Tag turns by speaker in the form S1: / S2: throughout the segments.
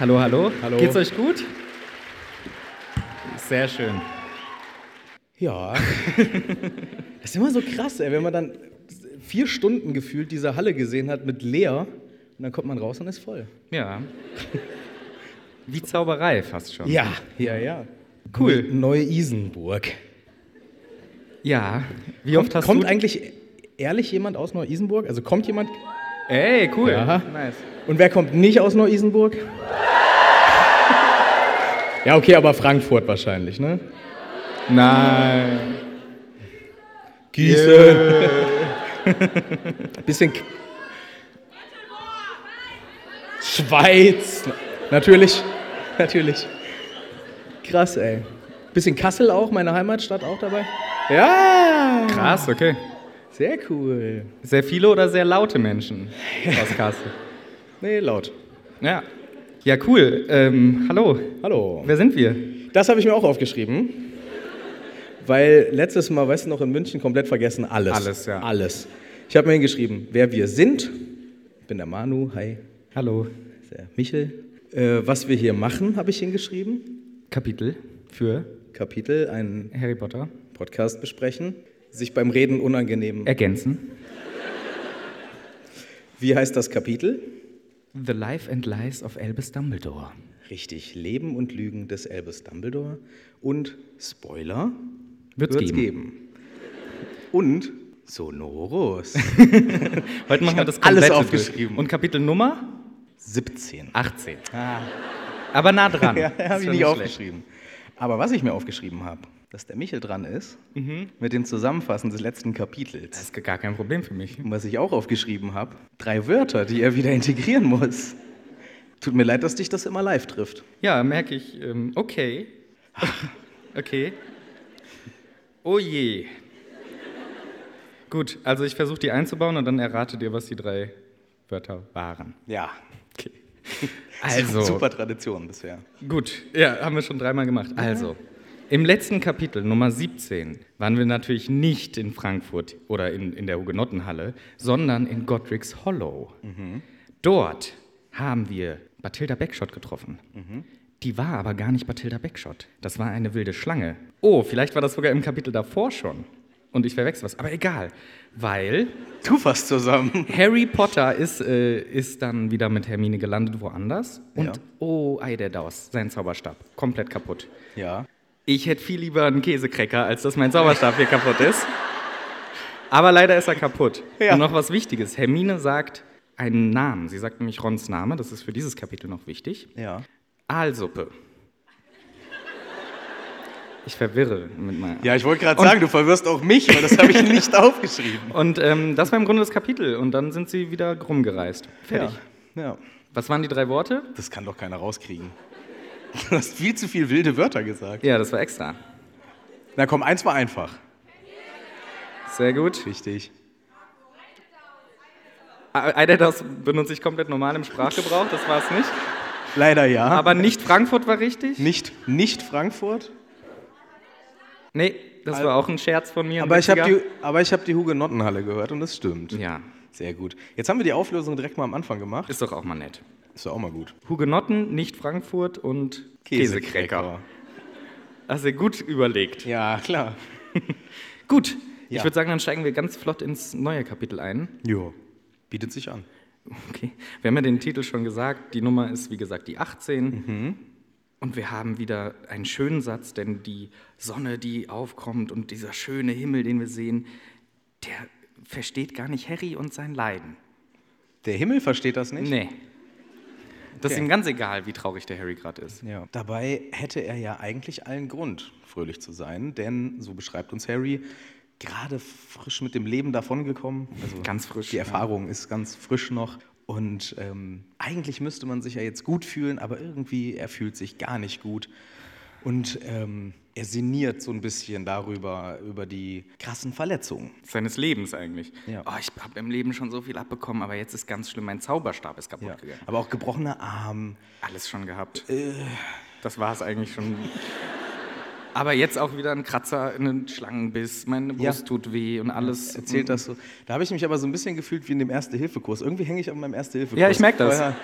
S1: Hallo, hallo. Hallo. Geht's euch gut? Sehr schön.
S2: Ja. Das ist immer so krass, ey, wenn man dann vier Stunden gefühlt diese Halle gesehen hat mit leer und dann kommt man raus und ist voll.
S1: Ja. Wie Zauberei fast schon.
S2: Ja, ja, ja.
S1: Cool.
S2: Neue Isenburg.
S1: Ja. Wie
S2: Kommt,
S1: oft hast
S2: kommt
S1: du...
S2: eigentlich ehrlich jemand aus Neu-Isenburg? Also kommt jemand?
S1: Ey, cool.
S2: Ja.
S1: Nice.
S2: Und wer kommt nicht aus Neu-Isenburg? Ja, okay, aber Frankfurt wahrscheinlich, ne?
S1: Nein.
S2: Gießen. Bisschen. K- Schweiz. Natürlich. Natürlich. Krass, ey. Bisschen Kassel auch, meine Heimatstadt auch dabei. Ja.
S1: Krass, okay.
S2: Sehr cool.
S1: Sehr viele oder sehr laute Menschen aus Kassel?
S2: Nee, laut.
S1: Ja. Ja, cool. Ähm, hallo.
S2: Hallo.
S1: Wer sind wir?
S2: Das habe ich mir auch aufgeschrieben. Weil letztes Mal, weißt du noch, in München komplett vergessen, alles.
S1: Alles, ja.
S2: Alles. Ich habe mir hingeschrieben, wer wir sind. Ich bin der Manu, hi.
S1: Hallo.
S2: Der Michel. Äh, was wir hier machen, habe ich hingeschrieben.
S1: Kapitel für
S2: Kapitel, einen
S1: Harry Potter.
S2: Podcast besprechen. Sich beim Reden unangenehm.
S1: Ergänzen.
S2: Wie heißt das Kapitel?
S1: The Life and Lies of Albus Dumbledore.
S2: Richtig, Leben und Lügen des Albus Dumbledore. Und Spoiler,
S1: Wird's
S2: wird's
S1: geben.
S2: Und Sonorus.
S1: Heute machen wir das
S2: alles aufgeschrieben.
S1: Und Kapitel Nummer
S2: 17.
S1: 18. Aber nah dran.
S2: Ja, habe ich nicht aufgeschrieben. Aber was ich mir aufgeschrieben habe, dass der Michel dran ist mit dem Zusammenfassen des letzten
S1: Das
S2: Kapitels.
S1: ist gar kein Problem für mich.
S2: Und was ich auch aufgeschrieben habe, drei Wörter, die er wieder integrieren muss. Tut mir leid, dass dich das immer live trifft.
S1: Ja, merke ich. Ähm, okay. okay. Oh je. Gut, also ich versuche die einzubauen und dann erratet ihr, was die drei Wörter waren.
S2: Ja.
S1: Okay. Also,
S2: Super Tradition bisher.
S1: gut, ja, haben wir schon dreimal gemacht. Also, im letzten Kapitel, Nummer 17, waren wir natürlich nicht in Frankfurt oder in, in der Hugenottenhalle, sondern in Godric's Hollow. Dort haben wir Bathilda Beckschott getroffen. Die war aber gar nicht Bathilda Beckschott. Das war eine wilde Schlange. Oh, vielleicht war das sogar im Kapitel davor schon. Und ich verwechsel was. Aber egal, weil
S2: Tu fast zusammen.
S1: Harry Potter ist, äh, ist dann wieder mit Hermine gelandet woanders. Und
S2: Ja.
S1: oh, Ei der Daus, sein Zauberstab, komplett kaputt.
S2: Ja.
S1: Ich hätte viel lieber einen Käsekrecker, als dass mein Zauberstab hier kaputt ist. Aber leider ist er kaputt.
S2: Ja.
S1: Und noch was Wichtiges. Hermine sagt einen Namen. Sie sagt nämlich Rons Name. Das ist für dieses Kapitel noch wichtig.
S2: Ja.
S1: Aalsuppe. Ich verwirre mit meiner.
S2: Ja, ich wollte gerade sagen, du verwirrst auch mich, weil das habe ich nicht aufgeschrieben.
S1: Und ähm, das war im Grunde das Kapitel. Und dann sind sie wieder rumgereist. Fertig.
S2: Ja. ja.
S1: Was waren die drei Worte?
S2: Das kann doch keiner rauskriegen. Du hast viel zu viel wilde Wörter gesagt.
S1: Ja, das war extra.
S2: Na komm, eins war einfach.
S1: Sehr gut.
S2: Richtig.
S1: Einer das benutze ich komplett normal im Sprachgebrauch, das war es nicht.
S2: Leider ja.
S1: Aber nicht Frankfurt war richtig?
S2: nicht, nicht Frankfurt.
S1: Nee, das war auch ein Scherz von mir.
S2: Aber ich habe die, aber ich hab die Hugenottenhalle gehört und das stimmt.
S1: Ja,
S2: Sehr gut. Jetzt haben wir die Auflösung direkt mal am Anfang gemacht.
S1: ist doch auch mal nett.
S2: Ist doch auch mal gut.
S1: Hugenotten, nicht Frankfurt und Käsekräcker. Hast du gut überlegt.
S2: Ja, klar.
S1: Gut, ich
S2: Ja.
S1: würde sagen, dann steigen wir ganz flott ins neue Kapitel ein.
S2: Jo. Bietet sich an.
S1: Okay. Wir haben ja den Titel schon gesagt. Die Nummer ist, wie gesagt, die 18.
S2: Mhm.
S1: Und wir haben wieder einen schönen Satz, denn die Sonne, die aufkommt und dieser schöne Himmel, den wir sehen, der versteht gar nicht Harry und sein Leiden.
S2: Der Himmel versteht das nicht?
S1: Nee. Das ist ihm ganz egal, wie traurig der Harry gerade ist.
S2: Ja. Dabei hätte er ja eigentlich allen Grund, fröhlich zu sein, denn, so beschreibt uns Harry, gerade frisch mit dem Leben davongekommen. Also
S1: Ganz frisch,
S2: Die
S1: ja.
S2: Erfahrung ist ganz frisch noch. Und ähm, eigentlich müsste man sich ja jetzt gut fühlen, aber irgendwie, er fühlt sich gar nicht gut. Und ähm, er sinniert so ein bisschen darüber, über die krassen Verletzungen.
S1: Seines Lebens eigentlich.
S2: Ja.
S1: Oh, ich habe im Leben schon so viel abbekommen, aber jetzt ist ganz schlimm, mein Zauberstab ist kaputt
S2: Ja.
S1: gegangen.
S2: Aber auch gebrochener Arm,
S1: Alles schon gehabt. Das war es eigentlich schon. Aber jetzt auch wieder ein Kratzer, einen Schlangenbiss, meine Brust
S2: Ja.
S1: tut weh und alles.
S2: Erzählt das so. Da habe ich mich aber so ein bisschen gefühlt wie in dem Erste-Hilfe-Kurs. Irgendwie hänge ich an meinem Erste-Hilfe-Kurs.
S1: Ja, ich merk das.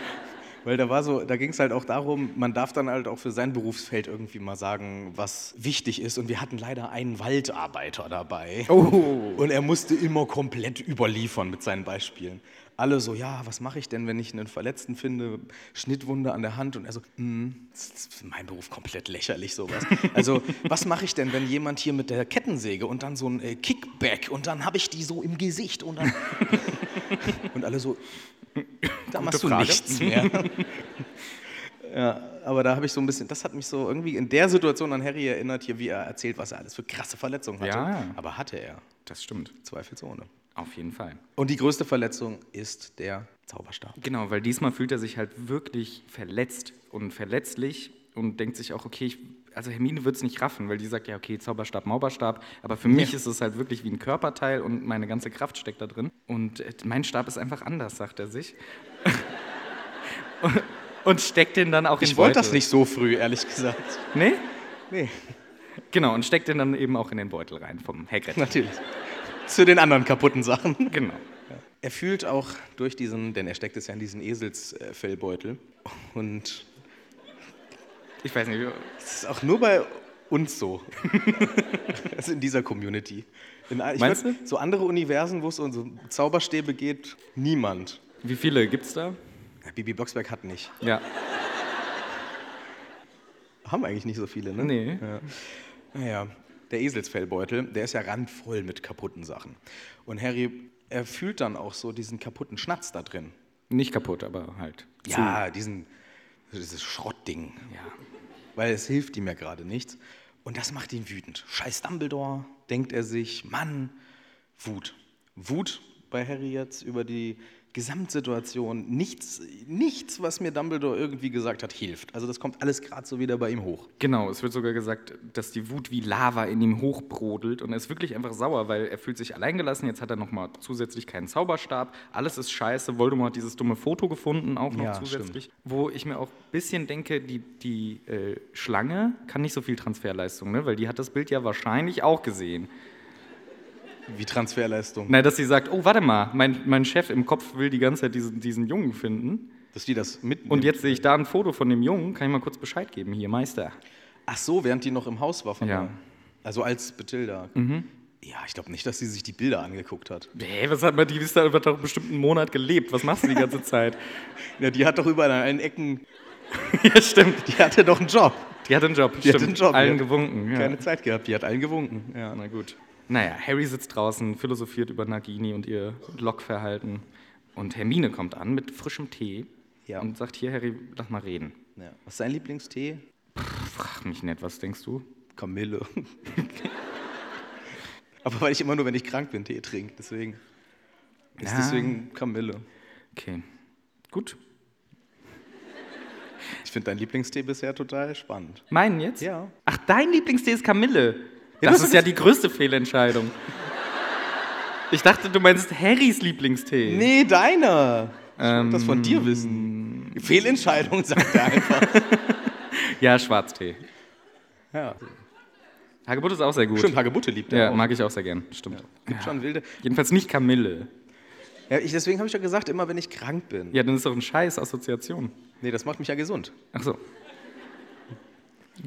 S2: Weil, da war so, da ging es halt auch darum, man darf dann halt auch für sein Berufsfeld irgendwie mal sagen, was wichtig ist. Und wir hatten leider einen Waldarbeiter dabei.
S1: Oh.
S2: Und er musste immer komplett überliefern mit seinen Beispielen. Alle so, ja, was mache ich denn, wenn ich einen Verletzten finde? Schnittwunde an der Hand. Und er so, hm, das ist mein Beruf komplett lächerlich, sowas. Also, was mache ich denn, wenn jemand hier mit der Kettensäge und dann so ein äh, Kickback und dann habe ich die so im Gesicht und dann. und alle so, da machst du
S1: Frage.
S2: nichts mehr. ja, aber da habe ich so ein bisschen, das hat mich so irgendwie in der Situation an Harry erinnert, hier, wie er erzählt, was er alles für krasse Verletzungen hatte.
S1: Ja.
S2: Aber hatte er,
S1: Das stimmt.
S2: zweifelsohne.
S1: Auf jeden Fall.
S2: Und die größte Verletzung ist der Zauberstab.
S1: Genau, weil diesmal fühlt er sich halt wirklich verletzt und verletzlich und denkt sich auch, okay, ich, also Hermine wird es nicht raffen, weil die sagt, ja, okay, Zauberstab, Mauberstab, aber für mich ist es halt wirklich wie ein Körperteil und meine ganze Kraft steckt da drin. Und äh, mein Stab ist einfach anders, sagt er sich. und, und steckt den dann auch in
S2: Ich wollte das nicht so früh, ehrlich gesagt.
S1: Nee?
S2: Nee,
S1: Genau, und steckt den dann eben auch in den Beutel rein vom Hagrid.
S2: natürlich. Zu den anderen kaputten Sachen.
S1: Genau.
S2: Er fühlt auch durch diesen, denn er steckt es ja in diesen Eselsfellbeutel. Und
S1: Ich weiß nicht,
S2: das ist auch nur bei uns so. also in dieser Community. In, ich
S1: Meinst
S2: würd- So andere Universen, wo es um so Zauberstäbe geht, niemand.
S1: wie viele gibt's da?
S2: Ja, Bibi Blocksberg hat nicht.
S1: Ja.
S2: Haben eigentlich nicht so viele, ne?
S1: Nee.
S2: Ja. Naja, der Eselsfellbeutel, der ist ja randvoll mit kaputten Sachen. Und Harry, er fühlt dann auch so diesen kaputten Schnatz da drin.
S1: Nicht kaputt, aber halt.
S2: Ja, diesen, dieses Schrottding.
S1: Ja.
S2: Weil es hilft ihm ja gerade nichts. Und das macht ihn wütend. Scheiß Dumbledore, denkt er sich. Mann, Wut. Wut bei Harry jetzt über die Gesamtsituation. Nichts, nichts, was mir Dumbledore irgendwie gesagt hat, hilft. Also das kommt alles gerade so wieder bei ihm hoch.
S1: Genau, es wird sogar gesagt, dass die Wut wie Lava in ihm hochbrodelt und er ist wirklich einfach sauer, weil er fühlt sich alleingelassen. Jetzt hat er nochmal zusätzlich keinen Zauberstab. Alles ist scheiße. Voldemort hat dieses dumme Foto gefunden, auch noch
S2: Ja,
S1: zusätzlich. Wo ich mir auch ein bisschen denke, die, die äh, Schlange kann nicht so viel Transferleistung, ne? weil die hat das Bild ja wahrscheinlich auch gesehen.
S2: Wie Transferleistung.
S1: Na, dass sie sagt, oh, warte mal, mein, mein Chef im Kopf will die ganze Zeit diesen, diesen Jungen finden.
S2: Dass die das mitnehmen.
S1: Und jetzt sehe ich da ein Foto von dem Jungen, kann ich mal kurz Bescheid geben, hier, Meister.
S2: Ach so, während die noch im Haus war von
S1: Ja.
S2: der- Also als Bathilda. Ja, ich glaube nicht, dass sie sich die Bilder angeguckt hat.
S1: Nee, was hat man, die ist da über doch bestimmt einen Monat gelebt. Was machst du die ganze Zeit?
S2: Ja, die hat doch überall an allen Ecken,
S1: ja, stimmt.
S2: die hatte doch einen Job.
S1: Die hat einen Job.
S2: Die
S1: stimmt.
S2: hat einen Job.
S1: Allen gewunken. Ja.
S2: Keine Zeit gehabt, die hat allen gewunken. Ja.
S1: Na gut. Naja, Harry sitzt draußen, philosophiert über Nagini und ihr Lockverhalten. Und Hermine kommt an mit frischem Tee
S2: Ja.
S1: und sagt, hier, Harry, lass mal reden.
S2: Ja. Was ist dein Lieblingstee?
S1: Frag mich nicht, was denkst du?
S2: Kamille. Aber weil ich immer nur, wenn ich krank bin, Tee trinke. Deswegen ist
S1: Ja.
S2: deswegen Kamille.
S1: Okay, gut.
S2: Ich finde deinen Lieblingstee bisher total spannend.
S1: Meinen jetzt?
S2: Ja.
S1: Ach, dein Lieblingstee ist Kamille.
S2: Ja,
S1: das
S2: du hast
S1: ist ja die größte Fehlentscheidung. Ich dachte, du meinst Harrys Lieblingstee.
S2: Nee, deiner. Ich
S1: Ähm,
S2: das von dir wissen. Fehlentscheidung, sagt er einfach.
S1: Ja, Schwarztee.
S2: ja.
S1: Hagebutte ist auch sehr gut.
S2: Stimmt, Hagebutte liebt er
S1: Ja,
S2: auch.
S1: mag ich auch sehr gern. Stimmt.
S2: Gibt schon wilde.
S1: Jedenfalls nicht Kamille.
S2: Ja, ich, deswegen habe ich ja gesagt, immer wenn ich krank bin.
S1: Ja, dann ist doch ein scheiß Assoziation.
S2: Nee, das macht mich ja gesund.
S1: Ach so.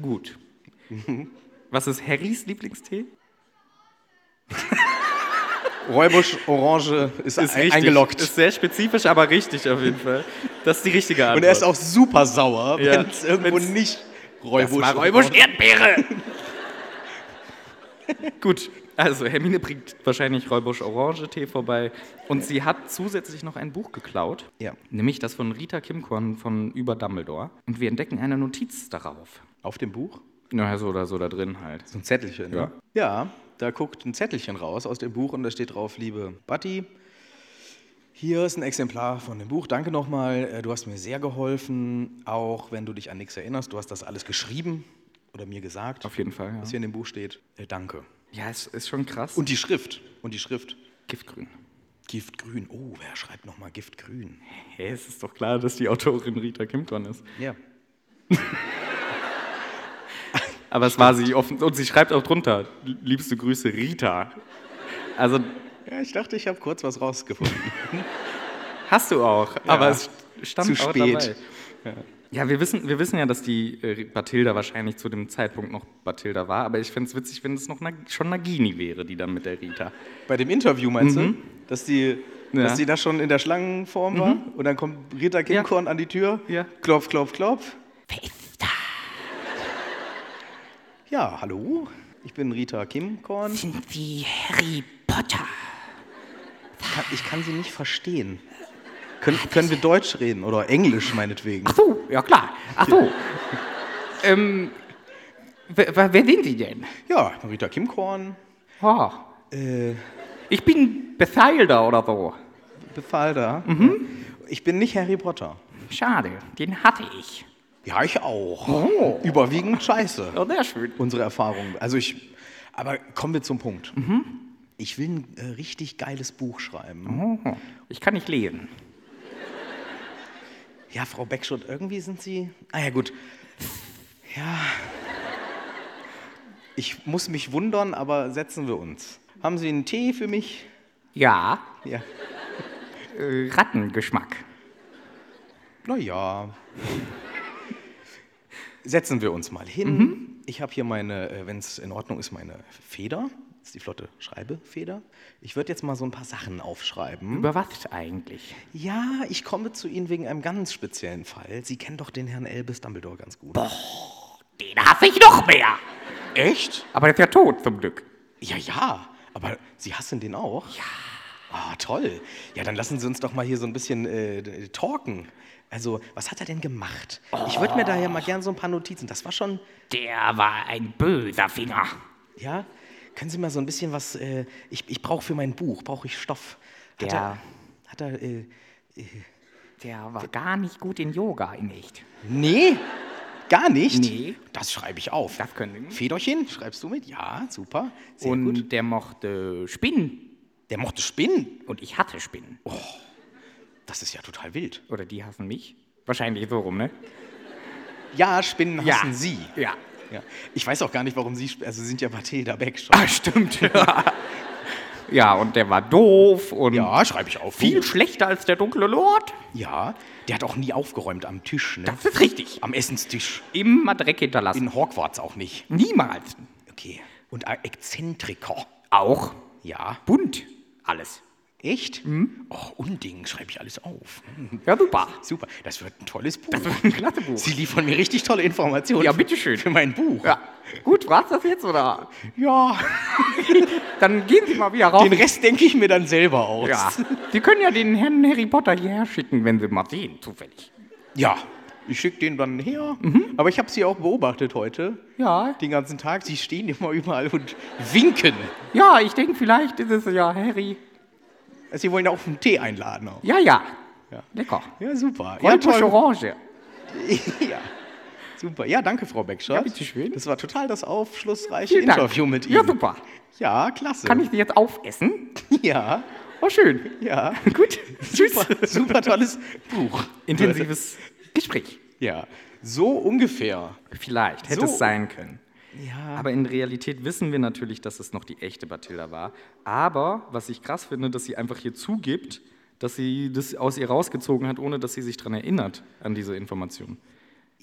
S1: Gut. Was ist Harrys Lieblingstee?
S2: Räubusch Orange ist, ein, eingeloggt.
S1: Ist sehr spezifisch, aber richtig auf jeden Fall. Das ist die richtige Antwort.
S2: Und er ist auch super sauer,
S1: Ja,
S2: wenn es irgendwo
S1: wenn's-
S2: nicht
S1: das
S2: Räubusch
S1: war Räubusch Erdbeere. Gut, also Hermine bringt wahrscheinlich Räubusch Orange-Tee vorbei und sie hat zusätzlich noch ein Buch geklaut,
S2: Ja.
S1: nämlich das von Rita Kimkorn von Über Dumbledore. Und wir entdecken eine Notiz darauf.
S2: Auf dem Buch?
S1: Naja, so oder so da drin halt.
S2: So ein Zettelchen,
S1: Ja.
S2: ne? Ja, da guckt ein Zettelchen raus aus dem Buch und da steht drauf, liebe Buddy, hier ist ein Exemplar von dem Buch. Danke nochmal, äh, du hast mir sehr geholfen, auch wenn du dich an nichts erinnerst. Du hast das alles geschrieben oder mir gesagt,
S1: Auf jeden Fall, ja.
S2: was hier in dem Buch steht. Äh, danke.
S1: Ja, es ist schon krass.
S2: Und die Schrift. Und die Schrift.
S1: Giftgrün.
S2: Giftgrün. Oh, wer schreibt nochmal Giftgrün?
S1: Hä, es ist doch klar, dass die Autorin Rita Kimkorn ist.
S2: Ja.
S3: Aber es war sie offen. Und sie schreibt auch drunter, liebste Grüße, Rita. Also
S2: Ja, ich dachte, ich habe kurz was rausgefunden.
S3: hast du auch, aber es stand
S2: zu spät.
S3: dabei. Ja, wir wissen, wir wissen ja, dass die äh, Bathilda wahrscheinlich zu dem Zeitpunkt noch Bathilda war, aber ich fände es witzig, wenn es noch Nag schon Nagini wäre, die dann mit der Rita.
S2: Bei dem Interview meinst du, dass die,
S3: Ja.
S2: dass die da schon in der Schlangenform war? Und dann kommt Rita Kimkorn an die Tür,
S3: Ja.
S2: klopf, klopf, klopf. Ja, hallo, ich bin Rita Kimkorn.
S1: Sind Sie Harry Potter?
S2: Kann- Ich kann Sie nicht verstehen. Können, können wir Deutsch reden oder Englisch meinetwegen?
S1: Ach so, ja klar. Ach so. ähm, wer, wer sind Sie denn?
S2: Ja, Rita Kimkorn,
S1: Oh,
S2: äh,
S1: ich bin Bethilda oder so.
S2: Befahl da. Ich bin nicht Harry Potter.
S1: Schade, den hatte ich.
S2: Ja, ich auch.
S1: Oh.
S2: Überwiegend scheiße.
S1: Ja, sehr schön.
S2: Unsere Erfahrung. Also ich, aber kommen wir zum Punkt. Ich will ein äh, richtig geiles Buch schreiben.
S1: Oh, ich kann nicht lesen.
S2: Ja, Frau Beckschott, irgendwie sind Sie. Ah ja, gut. Ja. Ich muss mich wundern, aber setzen wir uns. Haben Sie einen Tee für mich?
S1: Ja,
S2: Ja.
S1: äh, Rattengeschmack.
S2: Naja. Setzen wir uns mal hin. Ich habe hier meine, wenn es in Ordnung ist, meine Feder. Das ist die flotte Schreibefeder. Ich würde jetzt mal so ein paar Sachen aufschreiben.
S1: Über was eigentlich?
S2: Ja, ich komme zu Ihnen wegen einem ganz speziellen Fall. Sie kennen doch den Herrn Albus Dumbledore ganz gut.
S1: Den hasse ich noch mehr.
S2: Echt?
S1: Aber der ist ja tot, zum Glück.
S2: Ja, ja. Aber Sie hassen den auch? Ja. Ah, toll. Ja, dann lassen Sie uns doch mal hier so ein bisschen äh, talken. Also, was hat er denn gemacht? Ich würde mir da ja mal gern so ein paar Notizen. Das war schon,
S1: Der war ein böser Finger.
S2: ja? Können Sie mal so ein bisschen was, äh, ich, ich brauche für mein Buch, brauche ich Stoff. Hat
S1: Der-
S2: er, hat er, äh,
S1: Der war gar nicht gut in Yoga, in echt.
S2: nee, gar nicht?
S1: Nee.
S2: Das schreibe ich auf.
S1: Das können wir.
S2: Federchen, schreibst du mit? Ja, super. Sehr
S1: Und
S2: gut.
S1: der mochte Spinnen.
S2: Der mochte Spinnen.
S1: Und ich hatte Spinnen.
S2: Das ist ja total wild.
S1: Oder die hassen mich. Wahrscheinlich so rum, ne?
S2: Ja, Spinnen
S1: Ja.
S2: hassen Sie.
S1: Ja.
S2: Ja. Ich weiß auch gar nicht, warum Sie, also Sie sind ja Mathilda Beck schon.
S1: Ah, stimmt. Ja. ja, und der war doof und
S2: Ja, schreibe ich auf.
S1: viel schlechter als der dunkle Lord.
S2: Ja, der hat auch nie aufgeräumt am Tisch, ne?
S1: Das ist richtig.
S2: Am Essenstisch.
S1: Immer Dreck hinterlassen.
S2: In Hogwarts auch nicht.
S1: Niemals.
S2: Okay. Und Exzentriker.
S1: Auch
S2: Ja.
S1: bunt. Alles.
S2: Echt?
S1: Mhm.
S2: Oh, Unding, schreibe ich alles auf. Hm,
S1: Ja, super.
S2: Super, das wird ein tolles Buch.
S1: Das ist ein klasse Buch.
S2: Sie liefern mir richtig tolle Informationen.
S1: Ja, bitteschön.
S2: Für mein Buch.
S1: Ja. Gut, war's das jetzt, oder?
S2: Ja.
S1: Dann gehen Sie mal wieder raus.
S2: Den Rest denke ich mir dann selber aus.
S1: Ja. Sie können ja den Herrn Harry Potter hierher schicken, wenn Sie mal sehen, zufällig.
S2: Ja. Ich schicke den dann her. Aber ich habe sie auch beobachtet heute.
S1: Ja.
S2: Den ganzen Tag. Sie stehen immer überall und winken.
S1: Ja, ich denke, vielleicht ist es ja Harry.
S2: Sie wollen ja auch einen Tee einladen. Auch.
S1: Ja, ja.
S2: Ja.
S1: Lecker.
S2: Ja, super. Ja,
S1: Goldbusch
S2: toll.
S1: Orange.
S2: ja. Super. Ja, danke, Frau Beckschott.
S1: Ja, bitteschön.
S2: Das war total das aufschlussreiche
S1: Dank.
S2: Interview mit Ihnen.
S1: Ja, super.
S2: Ja, klasse.
S1: Kann ich die jetzt aufessen?
S2: Ja,
S1: Oh, schön.
S2: ja.
S1: Gut. Tschüss.
S2: Super, super tolles Buch.
S1: Intensives Gespräch.
S2: Ja, so ungefähr.
S3: Vielleicht, hätte
S2: So.
S3: es sein können.
S2: Ja.
S3: Aber in Realität wissen wir natürlich, dass es noch die echte Bathilda war. Aber was ich krass finde, dass sie einfach hier zugibt, dass sie das aus ihr rausgezogen hat, ohne dass sie sich daran erinnert, an diese Information.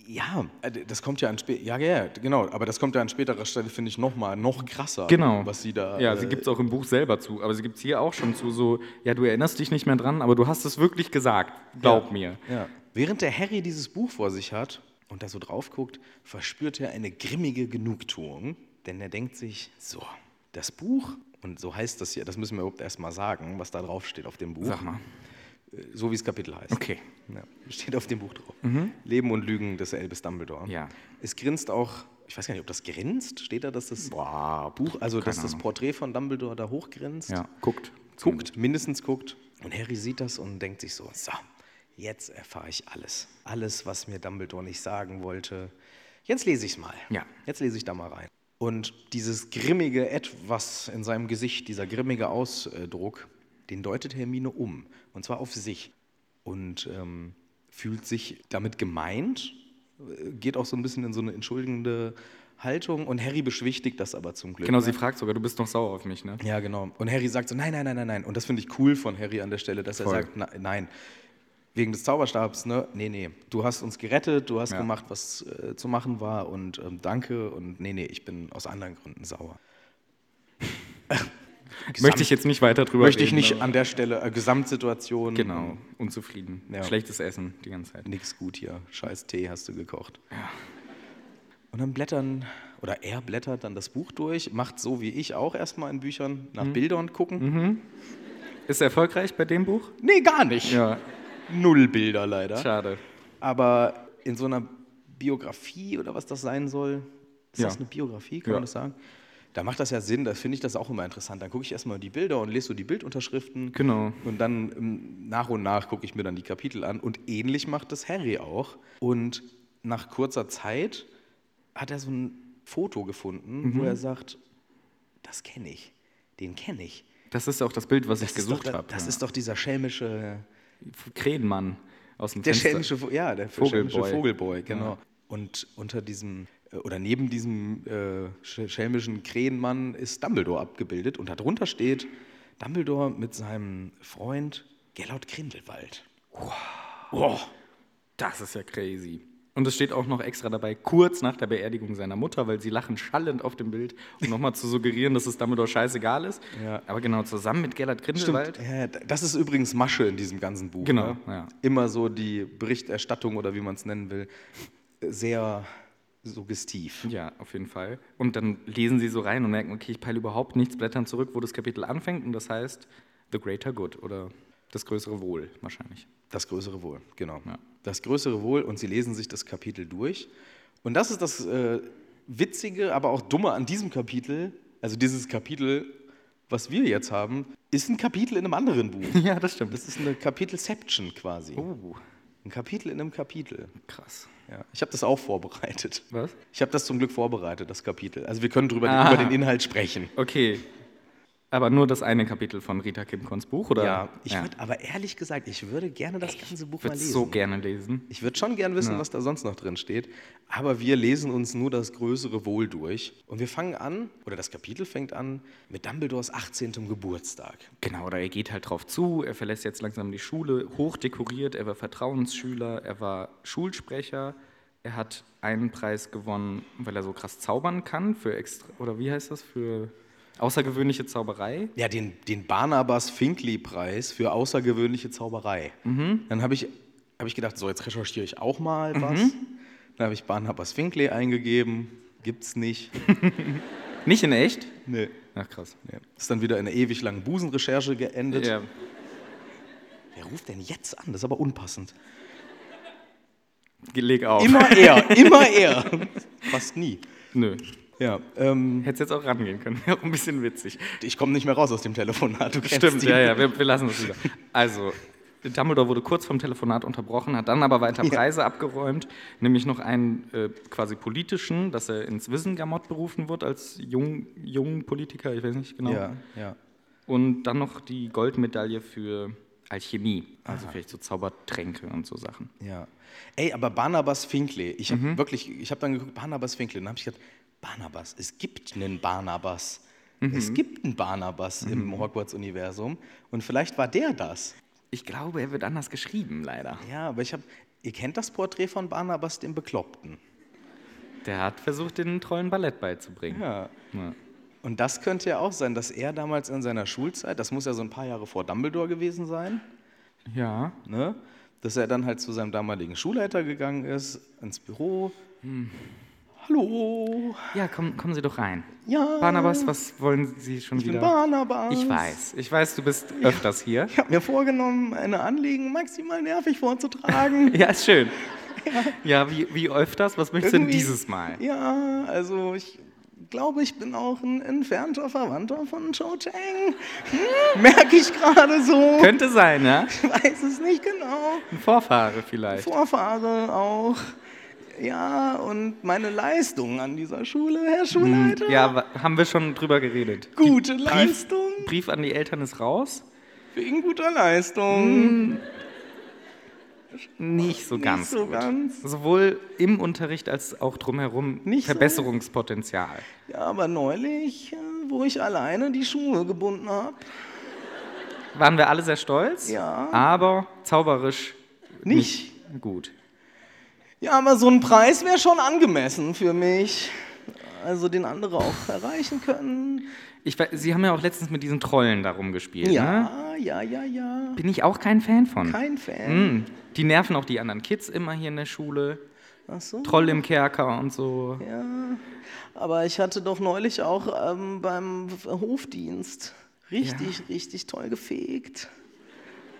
S2: Ja, äh, das kommt ja an später, ja, ja, genau, aber das kommt ja an späterer Stelle, finde ich, noch mal, noch krasser,
S3: Genau.
S2: was sie da...
S3: Ja, sie
S2: äh,
S3: gibt es auch im Buch selber zu, aber sie gibt es hier auch schon zu, so, ja, du erinnerst dich nicht mehr dran, aber du hast es wirklich gesagt, glaub
S2: ja,
S3: mir.
S2: Ja. Während der Harry dieses Buch vor sich hat und da so drauf guckt, verspürt er eine grimmige Genugtuung, denn er denkt sich, so, das Buch, und so heißt das hier, das müssen wir überhaupt erst mal sagen, was da drauf steht auf dem Buch.
S3: Sag mal.
S2: So wie das Kapitel heißt.
S3: Okay.
S2: Ja, steht auf dem Buch drauf. Leben und Lügen des Albus Dumbledore.
S3: Ja.
S2: Es grinst auch, ich weiß gar nicht, ob das grinst, steht da, dass das Buch, also dass das Porträt von Dumbledore da hochgrinst.
S3: Ja, guckt.
S2: Guckt, mindestens guckt. Und Harry sieht das und denkt sich so, so, jetzt erfahre ich alles. Alles, was mir Dumbledore nicht sagen wollte. Jetzt lese ich es mal.
S3: Ja.
S2: Jetzt lese ich da mal rein. Und dieses grimmige Etwas in seinem Gesicht, dieser grimmige Ausdruck, den deutet Hermine um. Und zwar auf sich. Und ähm, fühlt sich damit gemeint, äh, geht auch so ein bisschen in so eine entschuldigende Haltung und Harry beschwichtigt das aber zum Glück.
S1: Genau,
S2: ne?
S1: sie fragt sogar, du bist noch sauer auf mich, ne?
S2: Ja, genau. Und Harry sagt so, nein, nein, nein, nein, nein. Und das finde ich cool von Harry an der Stelle, dass
S1: Voll.
S2: er sagt, na, nein, wegen des Zauberstabs, ne? Nee, nee. Du hast uns gerettet, du hast
S1: Ja.
S2: gemacht, was äh, zu machen war und ähm, danke. Und nee, nee, ich bin aus anderen Gründen sauer.
S1: Möchte ich jetzt nicht weiter drüber
S2: Möchte ich
S1: reden,
S2: nicht
S1: aber-
S2: an der Stelle, äh, Gesamtsituation.
S1: Genau, unzufrieden.
S2: Ja.
S1: Schlechtes Essen die ganze Zeit.
S2: Nix gut hier. Scheiß Tee hast du gekocht. Und dann blättern, oder er blättert dann das Buch durch, macht so wie ich auch erstmal in Büchern nach Bildern gucken.
S1: Ist er erfolgreich bei dem Buch?
S2: Nee, gar nicht.
S1: Ja,
S2: Null Bilder leider.
S1: schade.
S2: Aber in so einer Biografie oder was das sein soll, ist
S1: Ja.
S2: das eine Biografie, kann
S1: Ja.
S2: man das sagen? Da macht das ja Sinn, da finde ich das auch immer interessant. Dann gucke ich erstmal die Bilder und lese so die Bildunterschriften.
S1: Genau.
S2: Und dann ähm, nach und nach gucke ich mir dann die Kapitel an. Und ähnlich macht das Harry auch. Und nach kurzer Zeit hat er so ein Foto gefunden,
S1: Mhm.
S2: wo er sagt, das kenne ich, den kenne ich.
S1: Das ist auch das Bild, was ich
S2: Das ist
S1: gesucht habe.
S2: Das
S1: ja.
S2: ist doch dieser schelmische
S1: Krähenmann aus dem
S2: Der
S1: Fenster.
S2: schelmische, Vo- ja, der
S1: Vogelboy.
S2: schelmische Vogelboy, genau. Und unter diesem, äh, oder neben diesem äh, sch- schelmischen Krähenmann ist Dumbledore abgebildet und darunter steht Dumbledore mit seinem Freund Gellert Grindelwald. Wow.
S1: Das ist ja crazy. Und es steht auch noch extra dabei, kurz nach der Beerdigung seiner Mutter, weil sie lachen schallend auf dem Bild, um nochmal zu suggerieren, dass es Dumbledore scheißegal ist.
S2: Ja.
S1: Aber genau, zusammen mit Gellert Grindelwald.
S2: Ja, das ist übrigens Masche in diesem ganzen Buch.
S1: Genau,
S2: Ne?
S1: ja.
S2: Immer so die Berichterstattung oder wie man es nennen will, sehr suggestiv.
S1: Ja, auf jeden Fall. Und dann lesen sie so rein und merken, okay, ich peile überhaupt nichts, blättern zurück, wo das Kapitel anfängt. Und das heißt The Greater Good oder das größere Wohl wahrscheinlich.
S2: Das größere Wohl, genau.
S1: Ja.
S2: Das größere Wohl und sie lesen sich das Kapitel durch. Und das ist das äh, Witzige, aber auch Dumme an diesem Kapitel. Also dieses Kapitel, was wir jetzt haben, ist ein Kapitel in einem anderen Buch.
S1: Ja, das stimmt.
S2: Das ist eine Kapitelception quasi.
S1: Oh,
S2: Ein Kapitel in einem Kapitel.
S1: krass.
S2: Ja. Ich habe das auch vorbereitet.
S1: Was?
S2: Ich habe das zum Glück vorbereitet, das Kapitel. Also wir können drüber,
S1: Ah.
S2: über den Inhalt sprechen.
S1: Okay. Aber nur das eine Kapitel von Rita Kimkons Buch, oder?
S2: Ja, ich würde aber ehrlich gesagt, ich würde gerne das ganze Buch
S1: Ich
S2: mal
S1: würde
S2: lesen.
S1: so gerne lesen.
S2: Ich würde schon gern wissen, was da sonst noch drin steht, aber wir lesen uns nur das größere Wohl durch. Und wir fangen an, oder das Kapitel fängt an, mit Dumbledores 18. Geburtstag.
S1: Genau, oder er geht halt drauf zu, er verlässt jetzt langsam die Schule, hochdekoriert, er war Vertrauensschüler, er war Schulsprecher, er hat einen Preis gewonnen, weil er so krass zaubern kann, für extra, oder wie heißt das, für außergewöhnliche Zauberei.
S2: Ja, den, den Barnabas Finkley-Preis für außergewöhnliche Zauberei. Dann habe ich, hab ich gedacht, so, jetzt recherchiere ich auch mal was. Dann habe ich Barnabas Finkley eingegeben. Gibt's nicht.
S1: Nicht in echt?
S2: Nee.
S1: Ach krass.
S2: Ja. Ist dann wieder in einer ewig langen Busenrecherche geendet.
S1: Ja.
S2: Wer ruft denn jetzt an? Das ist aber unpassend.
S1: Leg auf.
S2: Immer er, immer er. Fast nie.
S1: Nö.
S2: Ja, ähm,
S1: Hättest jetzt auch rangehen können. Wäre auch ein bisschen witzig.
S2: ich komme nicht mehr raus aus dem Telefonat. Du kennst
S1: Stimmt,
S2: ihn.
S1: ja, ja, wir, wir lassen das wieder. Also, Dumbledore wurde kurz vom Telefonat unterbrochen, hat dann aber weiter Preise abgeräumt, nämlich noch einen äh, quasi politischen, dass er ins Wissengamott berufen wird als jung, jung Politiker, ich weiß nicht genau.
S2: Ja, ja.
S1: Und dann noch die Goldmedaille für Alchemie, also vielleicht so Zaubertränke und so Sachen.
S2: Ja. Ey, aber Barnabas Finkley, ich habe
S1: Mhm.
S2: wirklich, ich habe dann geguckt, Barnabas Finkley, dann habe ich gedacht, Barnabas, es gibt einen Barnabas.
S1: Mhm.
S2: Es gibt einen Barnabas im Hogwarts-Universum und vielleicht war der das.
S1: Ich glaube, er wird anders geschrieben, leider.
S2: Ja, aber ich habe, ihr kennt das Porträt von Barnabas, dem Bekloppten.
S1: Der hat versucht, den Trollen Ballett beizubringen.
S2: Ja.
S1: Ja.
S2: Und das könnte ja auch sein, dass er damals in seiner Schulzeit, das muss ja so ein paar Jahre vor Dumbledore gewesen sein,
S1: ja.
S2: ne? dass er dann halt zu seinem damaligen Schulleiter gegangen ist, ins Büro. Hallo,
S1: Ja, kommen, kommen Sie doch rein.
S2: ja,
S1: Barnabas, was wollen Sie schon
S2: ich bin
S1: wieder?
S2: Barnabas.
S1: Ich weiß. Ich weiß, du bist öfters hier.
S2: Ich habe mir vorgenommen, eine Anliegen maximal nervig vorzutragen.
S1: Ja, ist schön. Ja, wie, wie öfters? Was möchtest du denn dieses Mal?
S2: Ja, also ich glaube, ich bin auch ein entfernter Verwandter von Cho Chang. Hm, Merke ich gerade so.
S1: Könnte sein, ja?
S2: Ich weiß es nicht genau.
S1: Ein Vorfahre vielleicht.
S2: Vorfahre auch. Ja, und meine Leistung an dieser Schule, Herr Schulleiter.
S1: Ja, haben wir schon drüber geredet.
S2: Gute
S1: Brief,
S2: Leistung.
S1: Brief an die Eltern ist raus.
S2: Wegen guter Leistung.
S1: nicht so ganz
S2: so
S1: gut.
S2: ganz.
S1: Sowohl im Unterricht als auch drumherum
S2: Nicht so?
S1: Verbesserungspotenzial.
S2: Ja, aber neulich, äh, wo ich alleine die Schuhe gebunden habe,
S1: Waren wir alle sehr stolz,
S2: Ja.
S1: aber zauberisch
S2: nicht.
S1: nicht gut.
S2: Ja, aber so ein Preis wäre schon angemessen für mich. Also den andere auch erreichen können.
S1: Ich, Sie haben ja auch letztens mit diesen Trollen darum gespielt. Ne?
S2: Ja, ja, ja, ja.
S1: Bin ich auch kein Fan von.
S2: Kein Fan.
S1: Mm, Die nerven auch die anderen Kids immer hier in der Schule.
S2: Ach so.
S1: Troll im Kerker und so.
S2: Ja, aber ich hatte doch neulich auch ähm, beim Hofdienst richtig, richtig toll gefegt.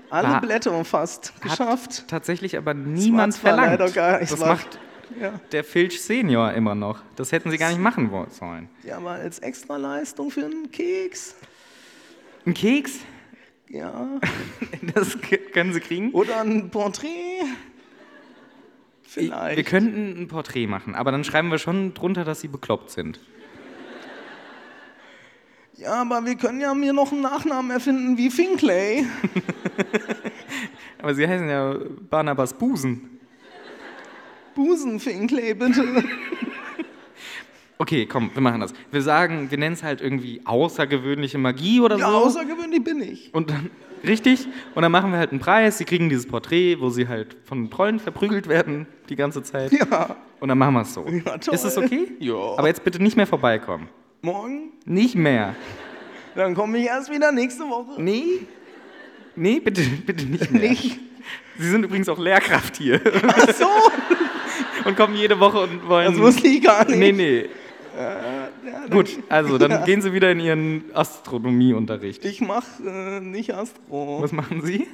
S2: Alle
S1: War-
S2: Blätter
S1: Hat
S2: geschafft.
S1: tatsächlich aber niemand
S2: zwar
S1: verlangt.
S2: leider gar- ich
S1: das
S2: war-
S1: macht
S2: Ja.
S1: der Filch Senior immer noch. Das hätten sie gar nicht machen sollen.
S2: ja, aber als Extraleistung für einen Keks.
S1: Ein Keks?
S2: Ja.
S1: Das können sie kriegen.
S2: Oder ein Porträt.
S1: Wir
S2: Vielleicht.
S1: könnten ein Porträt machen, aber dann schreiben wir schon drunter, dass sie bekloppt sind.
S2: Ja, aber wir können ja mir noch einen Nachnamen erfinden wie Finklay.
S1: Aber sie heißen ja Barnabas Busen.
S2: Busen Finklay, bitte.
S1: Okay, komm, wir machen das. Wir sagen, wir nennen es halt irgendwie außergewöhnliche Magie oder
S2: Ja,
S1: so.
S2: außergewöhnlich bin ich.
S1: Und dann, richtig? Und dann machen wir halt einen Preis. Sie kriegen dieses Porträt, wo sie halt von Trollen verprügelt werden die ganze Zeit.
S2: Ja.
S1: Und dann machen wir es so.
S2: Ja, toll.
S1: Ist es okay?
S2: Ja.
S1: Aber jetzt bitte nicht mehr vorbeikommen.
S2: Morgen?
S1: Nicht mehr.
S2: Dann komme ich erst wieder nächste Woche.
S1: Nee? Nee, bitte, bitte nicht mehr.
S2: Nicht.
S1: Sie sind übrigens auch Lehrkraft hier
S2: Ach so,
S1: und kommen jede Woche und wollen.
S2: das wusste ich gar nicht.
S1: Nee, nee.
S2: Ja, dann-
S1: Gut, also dann gehen Sie wieder in Ihren Astronomieunterricht.
S2: Ich mach äh, nicht Astro.
S1: Was machen Sie?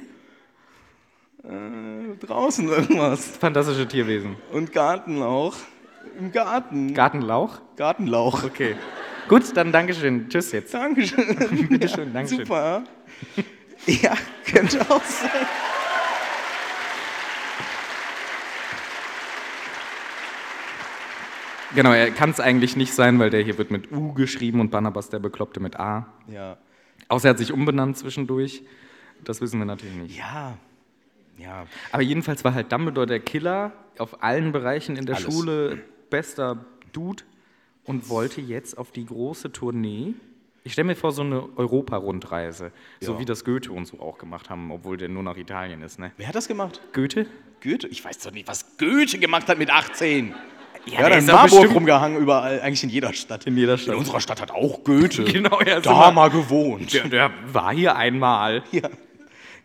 S2: Äh, draußen irgendwas.
S1: Fantastische Tierwesen.
S2: Und Garten auch. Im Garten.
S1: Gartenlauch?
S2: Gartenlauch.
S1: Okay. Gut, dann Dankeschön. Tschüss jetzt.
S2: Dankeschön.
S1: Bitteschön, Dankeschön.
S2: Super. Ja, könnte auch sein.
S1: Genau, er kann es eigentlich nicht sein, weil der hier wird mit U geschrieben und Barnabas der Bekloppte mit A.
S2: Ja.
S1: Außer er hat sich umbenannt zwischendurch. Das wissen wir natürlich nicht.
S2: Ja. Ja.
S1: Aber jedenfalls war halt Dumbledore der Killer auf allen Bereichen in der
S2: Alles.
S1: Schule, bester Dude und wollte jetzt auf die große Tournee. Ich stelle mir vor, so eine Europa-Rundreise, so
S2: Ja.
S1: wie das Goethe und so auch gemacht haben, obwohl der nur nach Italien ist. Ne?
S2: Wer hat das gemacht?
S1: Goethe?
S2: Goethe? Ich weiß doch nicht, was Goethe gemacht hat mit 18. Ja,
S1: der
S2: der
S1: ist
S2: in Marburg
S1: bestimmt-
S2: rumgehangen, überall, eigentlich in jeder Stadt.
S1: In jeder Stadt.
S2: In unserer Stadt hat auch Goethe.
S1: Genau, ja,
S2: Da mal gewohnt.
S1: Der, der war hier einmal.
S2: Ja.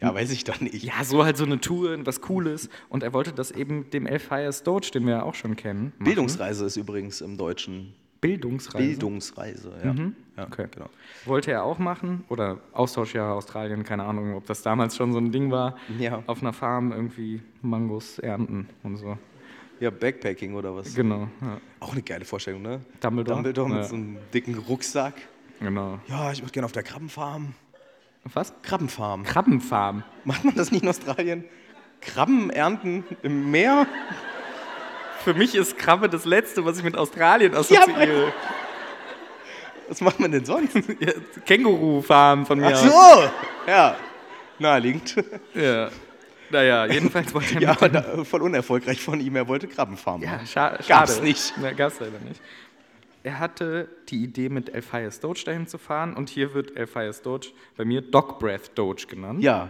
S2: ja, weiß ich doch nicht.
S1: Ja, so halt so eine Tour, was Cooles. Und er wollte das eben mit dem Elfires Doge, den wir ja auch schon kennen. machen.
S2: Bildungsreise ist übrigens im Deutschen
S1: Bildungsreise.
S2: Bildungsreise. Ja. ja
S1: Okay.
S2: genau.
S1: Wollte er auch machen. Oder Austauschjahr Australien, keine Ahnung, ob das damals schon so ein Ding war.
S2: Ja.
S1: Auf einer Farm irgendwie Mangos ernten und so.
S2: Ja, Backpacking oder was?
S1: Genau. Ja.
S2: Auch eine geile Vorstellung, ne?
S1: Dumbledore?
S2: Dumbledore mit
S1: Ja.
S2: so einem dicken Rucksack.
S1: Genau.
S2: Ja, ich würde gerne auf der Krabbenfarm.
S1: Was?
S2: Krabbenfarm.
S1: Krabbenfarm.
S2: Macht man das nicht in Australien? Krabben ernten im Meer?
S1: Für mich ist Krabbe das Letzte, was ich mit Australien
S2: Ja,
S1: assoziiere.
S2: Was macht man denn sonst?
S1: Ja, Känguru-Farm von mir
S2: Ach
S1: aus.
S2: so! Ja, naheliegend.
S1: Ja. Naja, jedenfalls wollte er
S2: Ja, aber da, voll unerfolgreich von ihm. Er wollte Krabbenfarm
S1: Ja,
S2: machen.
S1: scha schade.
S2: Gab's nicht.
S1: Ja, gab's leider nicht. Er hatte die Idee, mit Elphias Doge dahin zu fahren und hier wird Elphias Doge bei mir Dog Breath Doge genannt.
S2: Ja,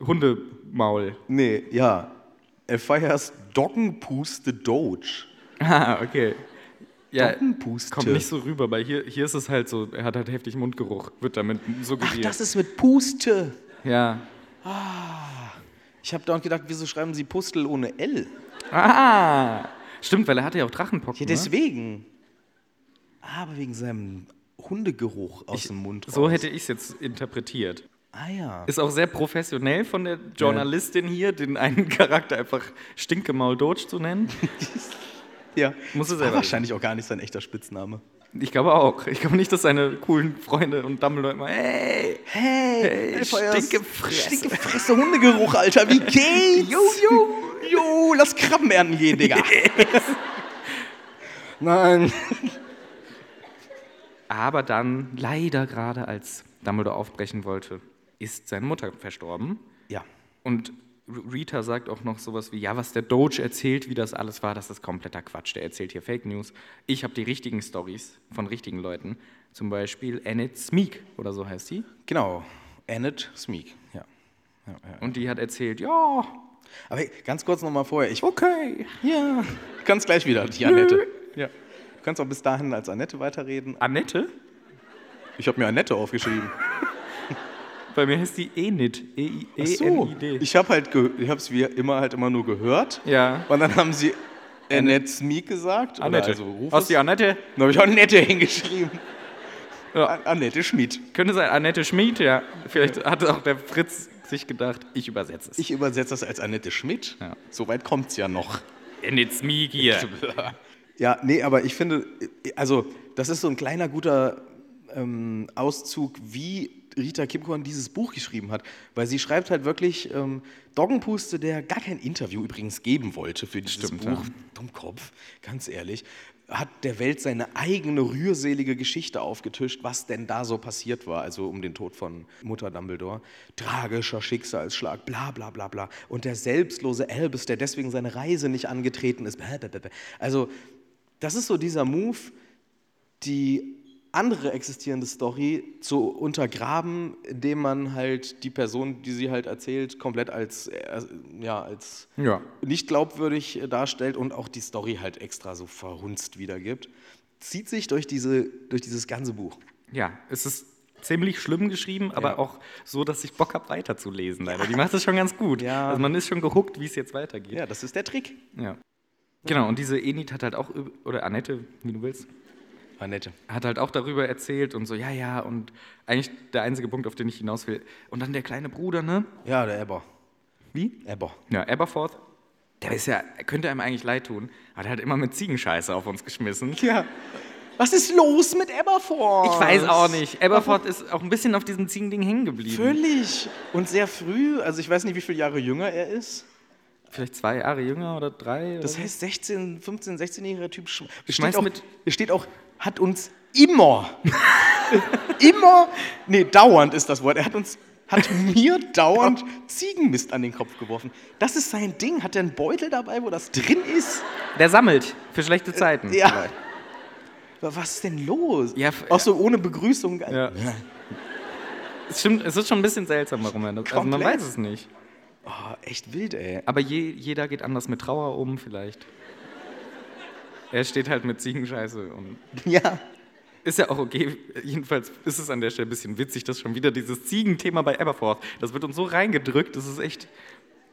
S1: Hundemaul.
S2: nee, ja. Elfias Doggenpuste Doge.
S1: Ah, okay. Ja,
S2: Doggenpuste.
S1: kommt nicht so rüber, weil hier, hier ist es halt so, er hat halt heftig Mundgeruch, wird damit
S2: Ach,
S1: suggeriert.
S2: das ist mit Puste.
S1: ja.
S2: Ich habe dauernd gedacht, wieso schreiben Sie Pustel ohne L?
S1: Ah, stimmt, weil er hatte ja auch Drachenpocken.
S2: Ja,
S1: ne?
S2: deswegen. Aber wegen seinem Hundegeruch aus dem Mund
S1: So
S2: raus.
S1: hätte ich es jetzt interpretiert.
S2: Ah ja.
S1: Ist auch sehr professionell von der Journalistin hier, den einen Charakter einfach Stinkemaul Doge zu nennen.
S2: ja.
S1: Muss
S2: War
S1: selber
S2: wahrscheinlich auch gar nicht sein echter Spitzname.
S1: Ich glaube auch. Ich glaube nicht, dass seine coolen Freunde und Dumbledore immer, hey,
S2: Hey,
S1: Hey, Stinkefresse.
S2: Stinkefresse Hundegeruch, Alter. Wie geht's? Jo, jo. Jo, lass Krabben ernten gehen, Digga. Nein.
S1: Aber dann, leider gerade als Dumbledore aufbrechen wollte, ist seine Mutter verstorben.
S2: Ja.
S1: Und Rita sagt auch noch sowas wie, ja, was der Doge erzählt, wie das alles war, das ist kompletter Quatsch. Der erzählt hier Fake News. Ich habe die richtigen Stories von richtigen Leuten. Zum Beispiel Annette Smeek oder so heißt die.
S2: Genau, Annette Smeek, ja. ja, ja.
S1: Und die hat erzählt, ja,
S2: Aber hey, ganz kurz nochmal vorher, ich
S1: okay.
S2: Ja, du kannst gleich wieder, die Annette. Ja. Du kannst auch bis dahin als Annette weiterreden.
S1: Annette?
S2: Ich habe mir Annette aufgeschrieben.
S1: Bei mir heißt die Enid. E
S2: Ach so,
S1: E-N-I-D.
S2: ich habe halt, ich habe es wie immer halt immer nur gehört.
S1: Ja.
S2: Und dann haben sie Annette Smeek gesagt.
S1: Annette.
S2: Also Rufus.
S1: Aus die Annette.
S2: Dann habe ich auch Annette hingeschrieben.
S1: Ja.
S2: An- Annette Schmid.
S1: Könnte sein, Annette Schmid, ja. Vielleicht hat auch der Fritz sich gedacht, ich übersetze es.
S2: Ich übersetze das als Annette Schmidt.
S1: Ja.
S2: Soweit kommt es ja noch.
S1: Enid Smeek hier.
S2: Ja, nee, aber ich finde, also das ist so ein kleiner guter ähm, Auszug, wie Rita Kimkorn dieses Buch geschrieben hat. Weil sie schreibt halt wirklich ähm, Doggenpuste, der gar kein Interview übrigens geben wollte für dieses
S1: Stimmt,
S2: Buch.
S1: ja.
S2: Dummkopf, ganz ehrlich. Hat der Welt seine eigene rührselige Geschichte aufgetischt, was denn da so passiert war, also um den Tod von Mutter Dumbledore. Tragischer Schicksalsschlag, bla bla bla bla. Und der selbstlose Albus, der deswegen seine Reise nicht angetreten ist. Also, das ist so dieser Move, die andere existierende Story zu untergraben, indem man halt die Person, die sie halt erzählt, komplett als, äh, ja, als
S1: Ja.
S2: nicht glaubwürdig äh, darstellt und auch die Story halt extra so verhunzt wiedergibt. Zieht sich durch, diese, durch dieses ganze Buch.
S1: Ja, es ist ziemlich schlimm geschrieben, aber auch so, dass ich Bock habe, weiterzulesen, leider. Die macht es schon ganz gut.
S2: Ja.
S1: Also man ist schon gehuckt, wie es jetzt weitergeht.
S2: Ja, das ist der Trick.
S1: Ja. Genau, und diese Enid hat halt auch, oder Annette, wie du willst,
S2: Annette.
S1: hat halt auch darüber erzählt und so, ja, ja, und eigentlich der einzige Punkt, auf den ich hinaus will. Und dann der kleine Bruder, ne?
S2: Ja, der Eber.
S1: Wie?
S2: Eber.
S1: Ja, Aberforth. Der ist ja, könnte einem eigentlich leid tun, hat halt immer mit Ziegenscheiße auf uns geschmissen.
S2: Ja. Was ist los mit Eberforth?
S1: Ich weiß auch nicht. Aberforth ist auch ein bisschen auf diesem Ziegending hängen geblieben.
S2: Völlig. Und sehr früh, also ich weiß nicht, wie viele Jahre jünger er ist.
S1: Vielleicht zwei Jahre jünger oder drei.
S2: Das
S1: oder
S2: heißt, 16, 15, 16-jähriger Typ sch- steht auch,
S1: mit-
S2: steht auch, hat uns immer, immer, nee, dauernd ist das Wort. Er hat uns, hat mir dauernd Ziegenmist an den Kopf geworfen. Das ist sein Ding. Hat er einen Beutel dabei, wo das drin ist?
S1: Der sammelt für schlechte Zeiten.
S2: Ja.
S1: vielleicht.
S2: Was ist denn los?
S1: Ja,
S2: auch so ohne Begrüßung.
S1: Ja. Es stimmt, es ist schon ein bisschen seltsam, warum er das. Also man weiß es nicht.
S2: Oh, echt wild, ey.
S1: Aber je, jeder geht anders mit Trauer um, vielleicht. Er steht halt mit Ziegenscheiße und
S2: Ja.
S1: ist ja auch okay. Jedenfalls ist es an der Stelle ein bisschen witzig, dass schon wieder dieses Ziegenthema bei Aberforth, das wird uns so reingedrückt, das ist echt.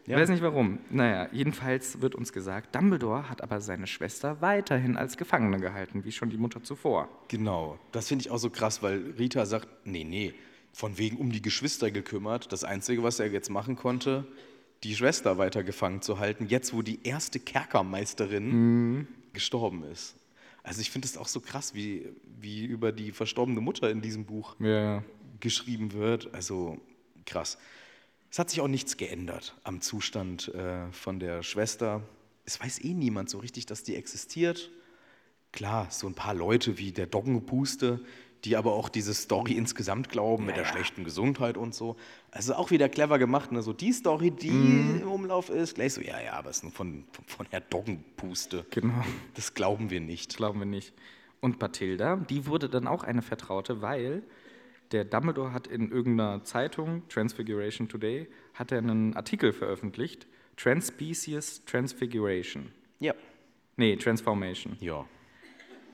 S1: Ich
S2: Ja.
S1: weiß nicht warum. Naja, jedenfalls wird uns gesagt, Dumbledore hat aber seine Schwester weiterhin als Gefangene gehalten, wie schon die Mutter zuvor.
S2: Genau. Das finde ich auch so krass, weil Rita sagt, nee, nee, von wegen um die Geschwister gekümmert. Das Einzige, was er jetzt machen konnte, die Schwester weiter gefangen zu halten, jetzt wo die erste Kerkermeisterin gestorben ist. Also ich finde es auch so krass, wie, wie über die verstorbene Mutter in diesem Buch
S1: Ja,
S2: geschrieben wird. Also krass. Es hat sich auch nichts geändert am Zustand äh, von der Schwester. Es weiß eh niemand so richtig, dass die existiert. Klar, so ein paar Leute wie der Doggenpuste, die aber auch diese Story insgesamt glauben mit der schlechten Gesundheit und so. Also auch wieder clever gemacht, ne? So die Story, die im Umlauf ist, gleich so, ja, ja, aber es ist nur von, von, von Herr Doggenpuste.
S1: genau.
S2: Das glauben wir nicht.
S1: Glauben wir nicht. Und Bathilda, die wurde dann auch eine Vertraute, weil der Dumbledore hat in irgendeiner Zeitung, Transfiguration Today, hat er einen Artikel veröffentlicht, Transspecies Transfiguration.
S2: Ja.
S1: Nee, Transformation.
S2: Ja.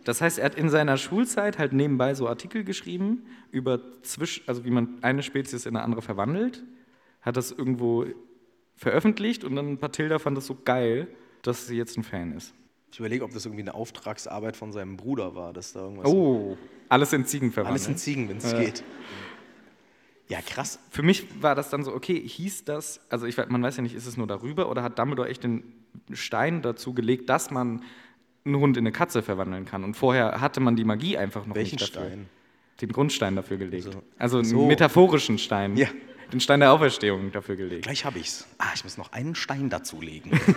S1: Das heißt, er hat in seiner Schulzeit halt nebenbei so Artikel geschrieben über Zwisch, also wie man eine Spezies in eine andere verwandelt, hat das irgendwo veröffentlicht und dann Bathilda fand das so geil, dass sie jetzt ein Fan ist.
S2: Ich überlege, ob das irgendwie eine Auftragsarbeit von seinem Bruder war, dass da irgendwas.
S1: Oh, alles in Ziegen verwandelt.
S2: Alles in Ziegen, wenn es geht. Ja, krass.
S1: Für mich war das dann so, okay, hieß das, also ich, man weiß ja nicht, ist es nur darüber oder hat Dumbledore echt den Stein dazu gelegt, dass man einen Hund in eine Katze verwandeln kann? Und vorher hatte man die Magie einfach noch
S2: Welchen
S1: nicht dafür.
S2: Stein?
S1: Den Grundstein dafür gelegt.
S2: So.
S1: Also einen
S2: So.
S1: metaphorischen Stein.
S2: Ja.
S1: Den Stein der Auferstehung dafür gelegt.
S2: Gleich habe ich's. Ah, ich muss noch einen Stein dazulegen.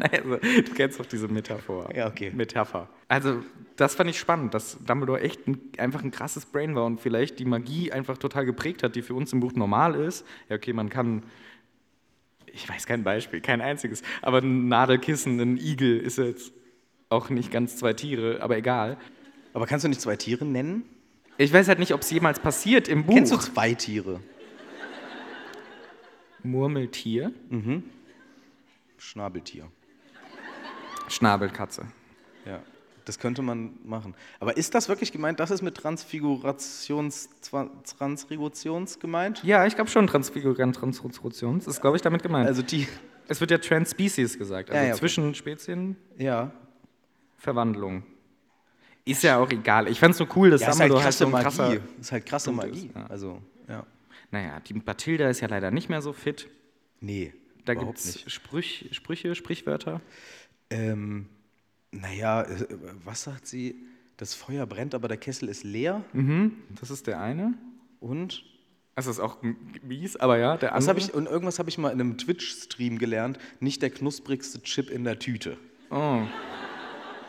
S1: Also, du kennst doch diese Metaphor.
S2: Ja, okay.
S1: Metapher. Also, das fand ich spannend, dass Dumbledore echt ein, einfach ein krasses Brain war und vielleicht die Magie einfach total geprägt hat, die für uns im Buch normal ist. Ja, okay, man kann ich weiß kein Beispiel, kein einziges. Aber ein Nadelkissen, ein Igel ist jetzt auch nicht ganz zwei Tiere, aber egal.
S2: Aber kannst du nicht zwei Tiere nennen?
S1: Ich weiß halt nicht, ob es jemals passiert im Buch.
S2: Kennst du zwei Tiere?
S1: Murmeltier,
S2: Schnabeltier.
S1: Schnabelkatze.
S2: Ja, das könnte man machen. Aber ist das wirklich gemeint? Das ist mit Transfigurations, Transributions gemeint?
S1: Ja, ich glaube schon, Transfigurant, Transrotation. Das ist, glaube ich, damit gemeint.
S2: Also die,
S1: es wird ja Transspecies gesagt, also
S2: Ja, ja, okay.
S1: zwischen Spezien
S2: ja.
S1: Verwandlung. Ist ja auch egal. Ich fand es so cool, dass
S2: Ja, ist halt
S1: Dumbledore
S2: krasse
S1: so ein
S2: Magie. ist halt krasse
S1: Punkt
S2: Magie.
S1: ist, ja.
S2: Also, ja.
S1: Naja, die Bathilda ist ja leider nicht mehr so fit.
S2: Nee,
S1: Da gibt es Sprüch, Sprüche, Sprichwörter.
S2: Ähm, naja, äh, was sagt sie? Das Feuer brennt, aber der Kessel ist leer.
S1: Mhm, das ist der eine.
S2: Und
S1: Das ist auch mies, aber ja, der andere.
S2: ich und irgendwas habe ich mal in einem Twitch-Stream gelernt. Nicht der knusprigste Chip in der Tüte.
S1: oh.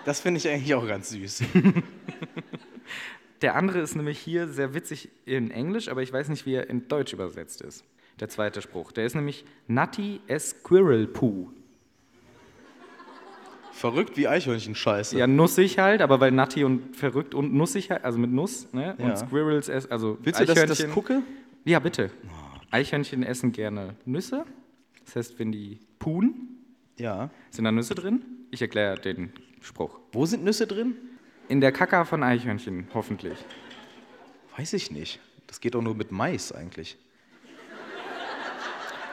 S2: Das finde ich eigentlich auch ganz süß.
S1: Der andere ist nämlich hier sehr witzig in Englisch, aber ich weiß nicht, wie er in Deutsch übersetzt ist. Der zweite Spruch. Der ist nämlich Nutty as Squirrel Poo.
S2: Verrückt wie Eichhörnchen-Scheiße.
S1: Ja, nussig halt, aber weil Nutty und verrückt und nussig halt, also mit Nuss, ne?
S2: Ja.
S1: Und Squirrels essen, also
S2: Willst du, dass ich das
S1: Eichhörnchen-
S2: gucke?
S1: Ja, bitte. Eichhörnchen essen gerne Nüsse. Das heißt, wenn die puhen,
S2: Ja.
S1: sind da Nüsse drin. Ich erkläre den Spruch.
S2: Wo sind Nüsse drin?
S1: In der Kaka von Eichhörnchen, hoffentlich.
S2: Weiß ich nicht. Das geht doch nur mit Mais eigentlich.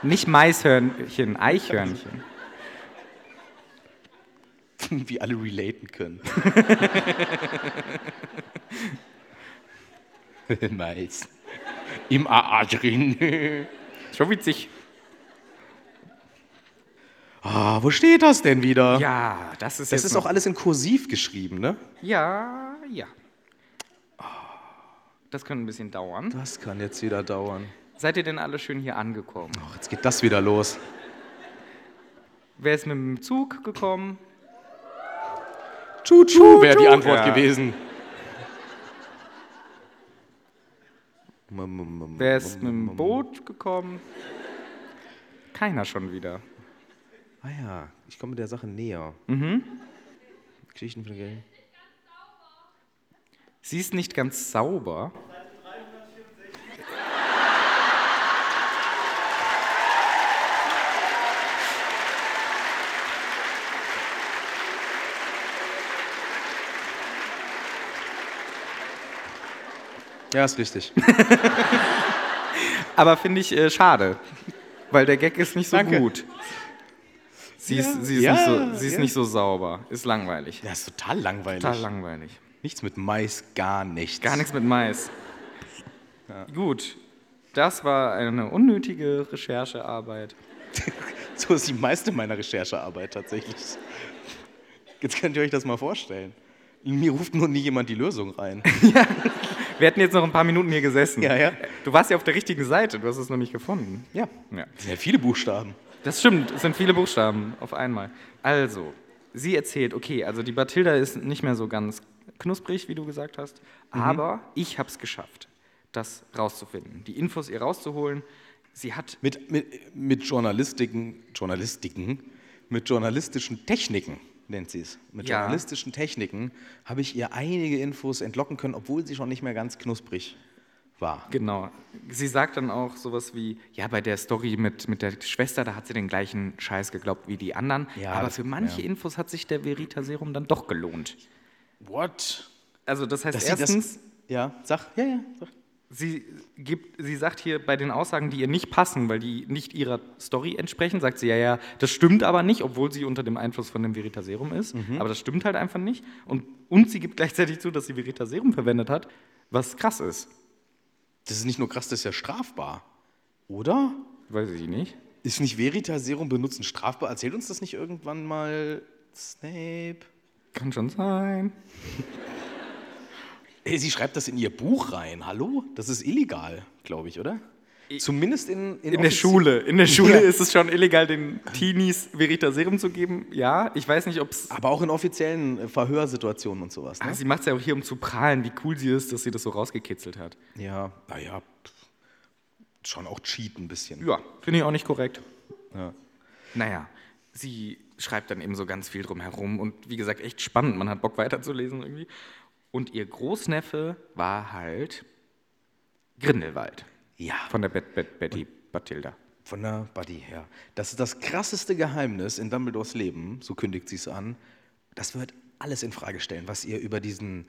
S1: Nicht Maishörnchen, Eichhörnchen.
S2: wie alle relaten können. Mais. Im AA drin.
S1: Schon witzig.
S2: Ah, wo steht das denn wieder?
S1: Ja, das ist
S2: Das
S1: jetzt
S2: ist auch alles in Kursiv geschrieben, ne?
S1: Ja, ja. Das könnte ein bisschen dauern.
S2: Das kann jetzt wieder dauern.
S1: Seid ihr denn alle schön hier angekommen?
S2: Ach, jetzt geht das wieder los.
S1: Wer ist mit dem Zug gekommen?
S2: Tschu-tschu wäre die Antwort
S1: Ja.
S2: gewesen.
S1: Wer ist mit dem Boot gekommen? Keiner schon wieder.
S2: Ah ja, ich komme der Sache näher. Mhm. Geschichten von Geld.
S1: Sie ist nicht ganz sauber.
S2: Ja, ist richtig.
S1: Aber finde ich äh, schade, weil der Gag ist nicht so
S2: Danke.
S1: gut. Sie ist, sie ist,
S2: Ja,
S1: nicht, so, sie ist
S2: ja.
S1: nicht so sauber. Ist langweilig.
S2: Ja, ist total langweilig.
S1: Total langweilig.
S2: Nichts mit Mais, gar nichts.
S1: Gar nichts mit Mais. Gut, das war eine unnötige Recherchearbeit.
S2: So ist die meiste meiner Recherchearbeit tatsächlich. Jetzt könnt ihr euch das mal vorstellen. Mir ruft nur nie jemand die Lösung rein.
S1: Wir hätten jetzt noch ein paar Minuten hier gesessen.
S2: Ja, ja.
S1: Du warst ja auf der richtigen Seite, du hast es noch nicht gefunden.
S2: Ja.
S1: Ja.
S2: Ja viele Buchstaben.
S1: Das stimmt, es sind viele Buchstaben auf einmal. Also, sie erzählt, okay, also die Bathilda ist nicht mehr so ganz knusprig, wie du gesagt hast, aber ich habe es geschafft, das rauszufinden, die Infos ihr rauszuholen. Sie hat,
S2: Mit, mit, mit Journalistiken, Journalistiken, mit journalistischen Techniken nennt sie es. Mit
S1: Ja.
S2: journalistischen Techniken habe ich ihr einige Infos entlocken können, obwohl sie schon nicht mehr ganz knusprig war.
S1: genau, sie sagt dann auch sowas wie, ja, bei der Story mit, mit der Schwester, da hat sie den gleichen Scheiß geglaubt wie die anderen,
S2: Ja,
S1: aber
S2: das-
S1: für manche
S2: ja.
S1: Infos hat sich der Veritaserum dann doch gelohnt.
S2: What?
S1: Also das heißt
S2: Dass sie
S1: erstens,
S2: das, ja, sag, ja, ja, sag.
S1: Sie, gibt, sie sagt hier bei den Aussagen, die ihr nicht passen, weil die nicht ihrer Story entsprechen, sagt sie, ja, ja, das stimmt aber nicht, obwohl sie unter dem Einfluss von dem Veritaserum ist. Aber das stimmt halt einfach nicht. Und, und sie gibt gleichzeitig zu, dass sie Veritaserum verwendet hat, was krass ist.
S2: Das ist nicht nur krass, das ist ja strafbar. Oder?
S1: Weiß ich nicht.
S2: Ist nicht Veritaserum benutzen strafbar? Erzählt uns das nicht irgendwann mal Snape?
S1: Kann schon sein.
S2: Ey, sie schreibt das in ihr Buch rein. Hallo? Das ist illegal, glaube ich, oder? Zumindest in,
S1: In der
S2: offizie-
S1: Schule. In der Schule
S2: Ja.
S1: ist es schon illegal, den Teenies Veritaserum zu geben. Ja, ich weiß nicht, ob es.
S2: Aber auch in offiziellen äh, Verhörsituationen und sowas. Ne?
S1: Sie macht es ja auch hier, um zu prahlen, wie cool sie ist, dass sie das so rausgekitzelt hat.
S2: Ja, naja, schon auch cheat ein bisschen.
S1: Ja, finde ich auch nicht korrekt.
S2: Ja.
S1: Naja, sie schreibt dann eben so ganz viel drum herum und wie gesagt, echt spannend. Man hat Bock weiterzulesen irgendwie. Und ihr Großneffe war halt Grindelwald.
S2: Ja.
S1: Von der Bet Bet Betty Bathilda.
S2: Von der Buddy her. Das ist das krasseste Geheimnis in Dumbledores Leben, so kündigt sie es an. Das wird alles in Frage stellen, was ihr über diesen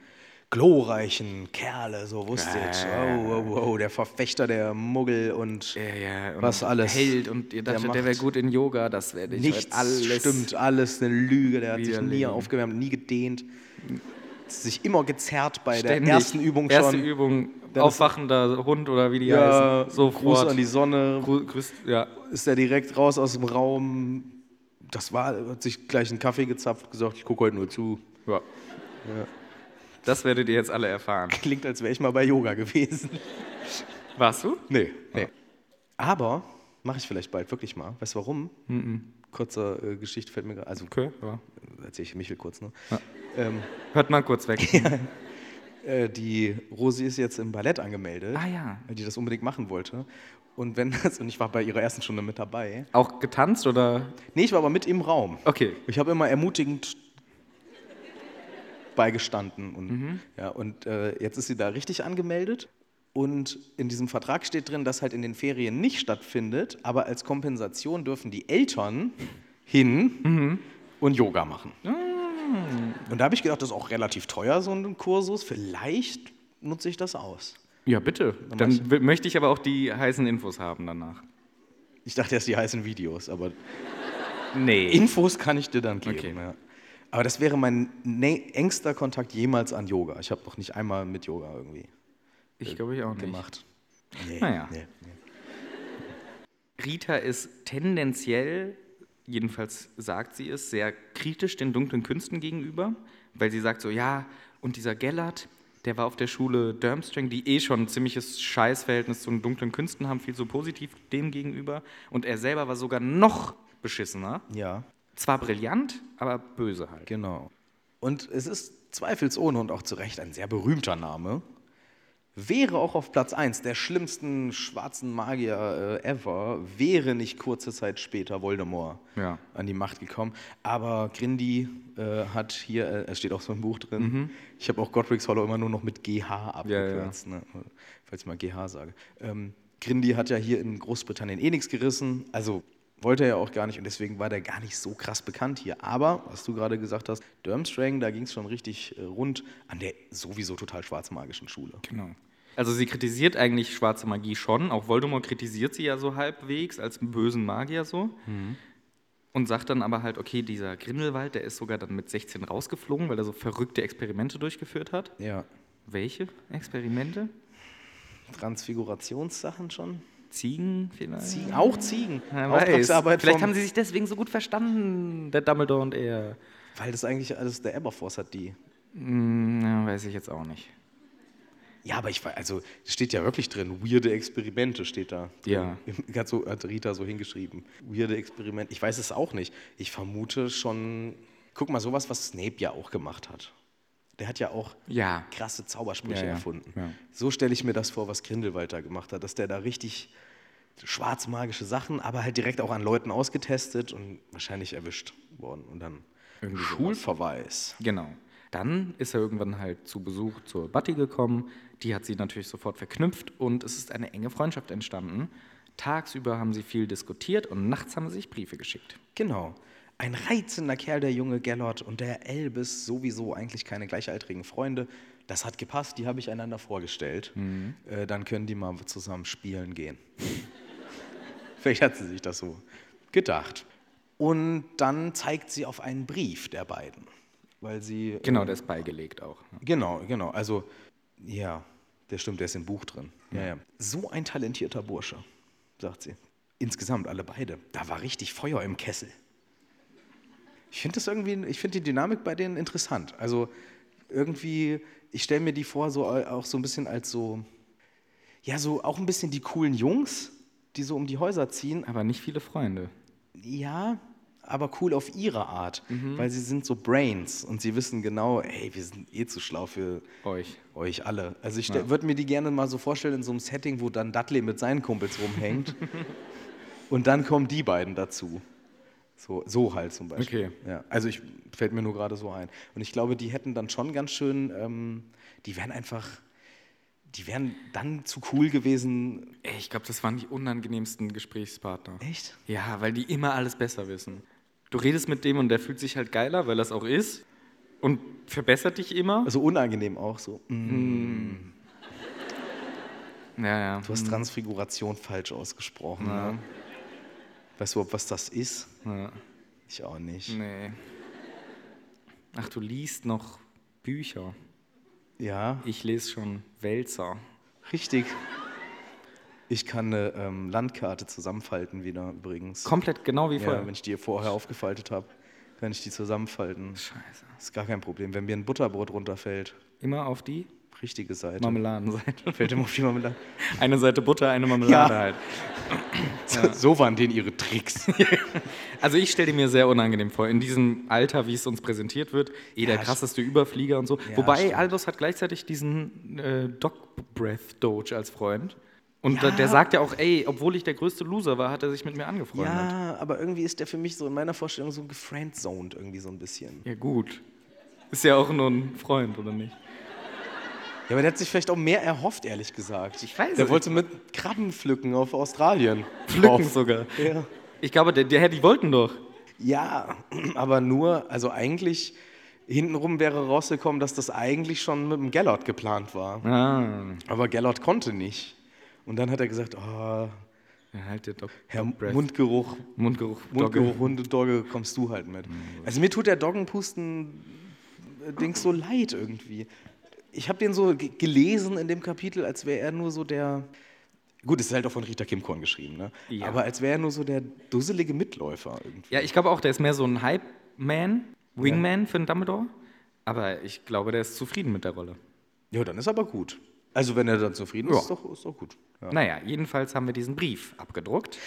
S2: glorreichen Kerle so wusstet. Oh, oh, oh, der Verfechter der Muggel und
S1: Ja, ja, und
S2: was alles.
S1: Held und ihr
S2: Der
S1: dachtet, der, wäre
S2: macht
S1: gut in Yoga, das werde ich
S2: Nichts
S1: alles.
S2: stimmt, alles eine Lüge. Der hat sich nie
S1: widerlegen.
S2: aufgewärmt, nie gedehnt. Sich immer gezerrt bei
S1: Ständig.
S2: der ersten Übung
S1: Erste
S2: schon.
S1: Übung, Aufwachender Hund oder wie die
S2: ja,
S1: heißen. Sofort.
S2: Gruß an die Sonne.
S1: Gru- Grüß, ja.
S2: ist er direkt raus aus dem Raum. Das war, hat sich gleich einen Kaffee gezapft, gesagt, ich gucke heute nur zu.
S1: ja. Das werdet ihr jetzt alle erfahren.
S2: Klingt, als wäre ich mal bei Yoga gewesen.
S1: Warst du?
S2: Nee. nee. Aber mache ich vielleicht bald wirklich mal. Weißt du warum? Kurze äh, Geschichte fällt mir gerade. Also,
S1: Okay, ja.
S2: erzähle ich Michel kurz. Ne? Ähm,
S1: Hört mal kurz weg.
S2: äh, die Rosi ist jetzt im Ballett angemeldet,
S1: Ah ja.
S2: weil die das unbedingt machen wollte. Und wenn das, und ich war bei ihrer ersten Stunde mit dabei.
S1: Auch getanzt oder?
S2: Nee, ich war aber mit im Raum.
S1: Okay.
S2: Ich habe immer ermutigend beigestanden. Und,
S1: Mhm.
S2: ja, und äh, jetzt ist sie da richtig angemeldet. Und in diesem Vertrag steht drin, dass halt in den Ferien nicht stattfindet, aber als Kompensation dürfen die Eltern hin
S1: Mhm.
S2: und Yoga machen.
S1: Ah.
S2: Und da habe ich gedacht, das ist auch relativ teuer, so ein Kursus. Vielleicht nutze ich das aus.
S1: Ja, bitte. Dann w- möchte ich aber auch die heißen Infos haben danach.
S2: Ich dachte erst, die heißen Videos, aber
S1: Nee.
S2: Infos kann ich dir dann geben.
S1: Okay.
S2: Ja. Aber das wäre mein ne engster Kontakt jemals an Yoga. Ich habe noch nicht einmal mit Yoga irgendwie
S1: ich glaube ich auch nicht.
S2: gemacht. Nee,
S1: Naja.
S2: nee, nee.
S1: Rita ist tendenziell, jedenfalls sagt sie es, sehr kritisch den dunklen Künsten gegenüber, weil sie sagt so, ja, und dieser Gellert, der war auf der Schule Durmstrang, die eh schon ein ziemliches Scheißverhältnis zu den dunklen Künsten haben, viel zu positiv dem gegenüber. Und er selber war sogar noch beschissener.
S2: Ja,
S1: Zwar brillant, aber böse halt.
S2: genau. Und es ist zweifelsohne und auch zu Recht ein sehr berühmter Name. Wäre auch auf Platz 1 der schlimmsten schwarzen Magier äh, ever, wäre nicht kurze Zeit später Voldemort
S1: Ja.
S2: an die Macht gekommen. Aber Grindy äh, hat hier, äh, es steht auch so im Buch drin, ich habe auch Godric's Hollow immer nur noch mit GH abgekürzt, Ne? falls ich mal GH sage. Ähm, Grindy hat ja hier in Großbritannien eh nichts gerissen, also wollte er ja auch gar nicht und deswegen war der gar nicht so krass bekannt hier. Aber, was du gerade gesagt hast, Durmstrang, da ging es schon richtig äh, rund an der sowieso total schwarzmagischen Schule.
S1: Genau. Also sie kritisiert eigentlich schwarze Magie schon, auch Voldemort kritisiert sie ja so halbwegs als bösen Magier so. Und sagt dann aber halt, okay, dieser Grindelwald, der ist sogar dann mit 16 rausgeflogen, weil er so verrückte Experimente durchgeführt hat.
S2: Ja.
S1: Welche Experimente?
S2: Transfigurationssachen schon?
S1: Ziegen vielleicht?
S2: Ziegen, auch Ziegen.
S1: Weiß.
S2: Auftragsarbeit
S1: Vielleicht haben sie sich deswegen so gut verstanden, der Dumbledore und er.
S2: Weil das eigentlich alles der Aberforce hat, die.
S1: Hm, ja, weiß ich jetzt auch nicht.
S2: Ja, aber ich weiß, also steht ja wirklich drin, weirde Experimente steht da.
S1: Ja.
S2: Hat, so, hat Rita so hingeschrieben. Weirde Experimente. Ich weiß es auch nicht. Ich vermute schon, guck mal, sowas, was Snape ja auch gemacht hat. Der hat ja auch
S1: Ja.
S2: krasse Zaubersprüche
S1: Ja, ja.
S2: erfunden. So stelle ich mir das vor, was Grindelwald da gemacht hat, dass der da richtig schwarzmagische Sachen, aber halt direkt auch an Leuten ausgetestet und wahrscheinlich erwischt worden. Und dann
S1: Irgendwie.
S2: Schulverweis.
S1: Genau. Dann ist er irgendwann halt zu Besuch zur Batti gekommen. Die hat sie natürlich sofort verknüpft und es ist eine enge Freundschaft entstanden. Tagsüber haben sie viel diskutiert und nachts haben sie sich Briefe geschickt.
S2: Genau. Ein reizender Kerl, der junge Gellert und der Elbis, sowieso eigentlich keine gleichaltrigen Freunde. Das hat gepasst, die habe ich einander vorgestellt. Äh, dann können die mal zusammen spielen gehen. Vielleicht hat sie sich das so gedacht. Und dann zeigt sie auf einen Brief der beiden. Weil sie.
S1: Genau,
S2: äh,
S1: der ist beigelegt auch.
S2: Genau, genau. Also, ja, der stimmt, der ist im Buch drin. Ja, ja. So ein talentierter Bursche, sagt sie. Insgesamt alle beide. Da war richtig Feuer im Kessel. Ich finde das irgendwie, ich finde die Dynamik bei denen interessant. Also irgendwie, ich stelle mir die vor, so auch so ein bisschen als so, ja, so auch ein bisschen die coolen Jungs, die so um die Häuser ziehen.
S1: Aber nicht viele Freunde.
S2: Ja, aber cool auf ihre Art, weil sie sind so Brains und sie wissen genau, ey, wir sind eh zu schlau für
S1: Euch.
S2: euch alle. Also ich würde mir die gerne mal so vorstellen in so einem Setting, wo dann Dudley mit seinen Kumpels rumhängt und dann kommen die beiden dazu. So, so halt zum Beispiel.
S1: Okay.
S2: Ja, also ich fällt mir nur gerade so ein. Und ich glaube, die hätten dann schon ganz schön, ähm, die wären einfach, die wären dann zu cool gewesen.
S1: Ich glaube, das waren die unangenehmsten Gesprächspartner.
S2: Echt?
S1: Ja, weil die immer alles besser wissen. Du redest mit dem und der fühlt sich halt geiler, weil das auch ist. Und verbessert dich immer.
S2: Also unangenehm auch so. Mm,
S1: Ja, ja.
S2: Du hast Transfiguration falsch ausgesprochen.
S1: Ja.
S2: Ne? Weißt du überhaupt, was das ist?
S1: ja.
S2: Ich auch nicht.
S1: Nee. Ach, du liest noch Bücher.
S2: Ja,
S1: Ich lese schon Wälzer.
S2: richtig. Ich kann eine ähm, Landkarte zusammenfalten wieder übrigens.
S1: Komplett genau wie
S2: ja,
S1: vorher.
S2: wenn ich die vorher aufgefaltet habe, kann ich die zusammenfalten.
S1: Scheiße.
S2: Ist gar kein Problem. Wenn mir ein Butterbrot runterfällt,
S1: Immer auf die
S2: richtige Seite.
S1: Marmeladenseite.
S2: Fällt immer auf die Marmelade.
S1: Eine Seite Butter, eine Marmelade
S2: Ja.
S1: halt.
S2: So, so waren denen ihre Tricks.
S1: Also ich stelle dir mir sehr unangenehm vor, in diesem Alter, wie es uns präsentiert wird, eh der
S2: Ja,
S1: krasseste Überflieger und so.
S2: Ja,
S1: Wobei
S2: stimmt.
S1: Aldous hat gleichzeitig diesen äh, Dog Breath Doge als Freund. Und
S2: Ja.
S1: der sagt ja auch, ey, obwohl ich der größte Loser war, hat er sich mit mir angefreundet.
S2: Ja, aber irgendwie ist der für mich so in meiner Vorstellung so gefriendzoned irgendwie so ein bisschen.
S1: Ja, gut. Ist ja auch nur ein Freund, oder nicht?
S2: Ja, aber der hat sich vielleicht auch mehr erhofft, ehrlich gesagt.
S1: Ich weiß
S2: Der wollte mit Krabben pflücken auf Australien.
S1: Pflücken sogar.
S2: Ja.
S1: Ich glaube, der, der, die wollten doch.
S2: ja, aber nur, also eigentlich, hintenrum wäre rausgekommen, dass das eigentlich schon mit dem Gellert geplant war.
S1: Ah.
S2: Aber Gellert konnte nicht. Und dann hat er gesagt, oh,
S1: Ja, halt der Dog,
S2: Herr
S1: Breath.
S2: Mundgeruch,
S1: Mundgeruch.
S2: Mundgeruch,
S1: Dogge.
S2: Hundedogge, kommst du halt mit. Also mir tut der Doggenpusten-Dings so leid irgendwie. Ich habe den so ge- gelesen in dem Kapitel, als wäre er nur so der. Gut, es ist halt auch von Rita Kimkorn geschrieben, ne?
S1: Ja.
S2: Aber als wäre er nur so der dusselige Mitläufer irgendwie.
S1: Ja, ich glaube auch, der ist mehr so ein Hype-Man, Wingman für einen Dumbledore. Aber ich glaube, der ist zufrieden mit der Rolle.
S2: Ja, dann ist aber gut. Also wenn er dann zufrieden ist,
S1: Ja.
S2: ist doch, ist doch gut. Ja.
S1: Naja, jedenfalls haben wir diesen Brief abgedruckt.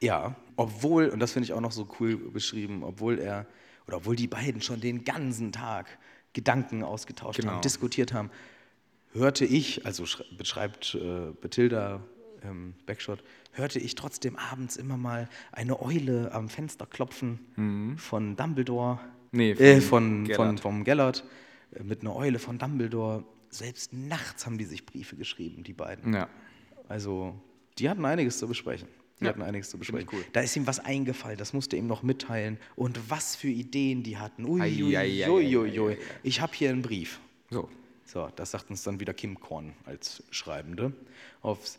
S2: Ja, obwohl, und das finde ich auch noch so cool beschrieben, obwohl er, oder obwohl die beiden schon den ganzen Tag Gedanken ausgetauscht
S1: Genau.
S2: haben, diskutiert haben, hörte ich, also schrei- beschreibt äh, Betilda ähm, Backshot, hörte ich trotzdem abends immer mal eine Eule am Fenster klopfen von Dumbledore,
S1: Mhm. Nee,
S2: äh,
S1: von
S2: von,
S1: Gellert.
S2: von, vom Gellert, äh, mit einer Eule von Dumbledore. Selbst nachts haben die sich Briefe geschrieben, die beiden.
S1: Ja.
S2: Also, die hatten einiges zu besprechen. Die
S1: Ja,
S2: hatten einiges zu besprechen.
S1: cool.
S2: Da ist ihm was eingefallen, das musste ihm noch mitteilen. Und was für Ideen die hatten. Ui,
S1: Ei,
S2: ui,
S1: ei, ei,
S2: ui,
S1: ei,
S2: ui,
S1: ei,
S2: ui.
S1: ei.
S2: Ich habe hier einen Brief.
S1: So.
S2: So, das sagt uns dann wieder Kim Korn als Schreibende. Auf,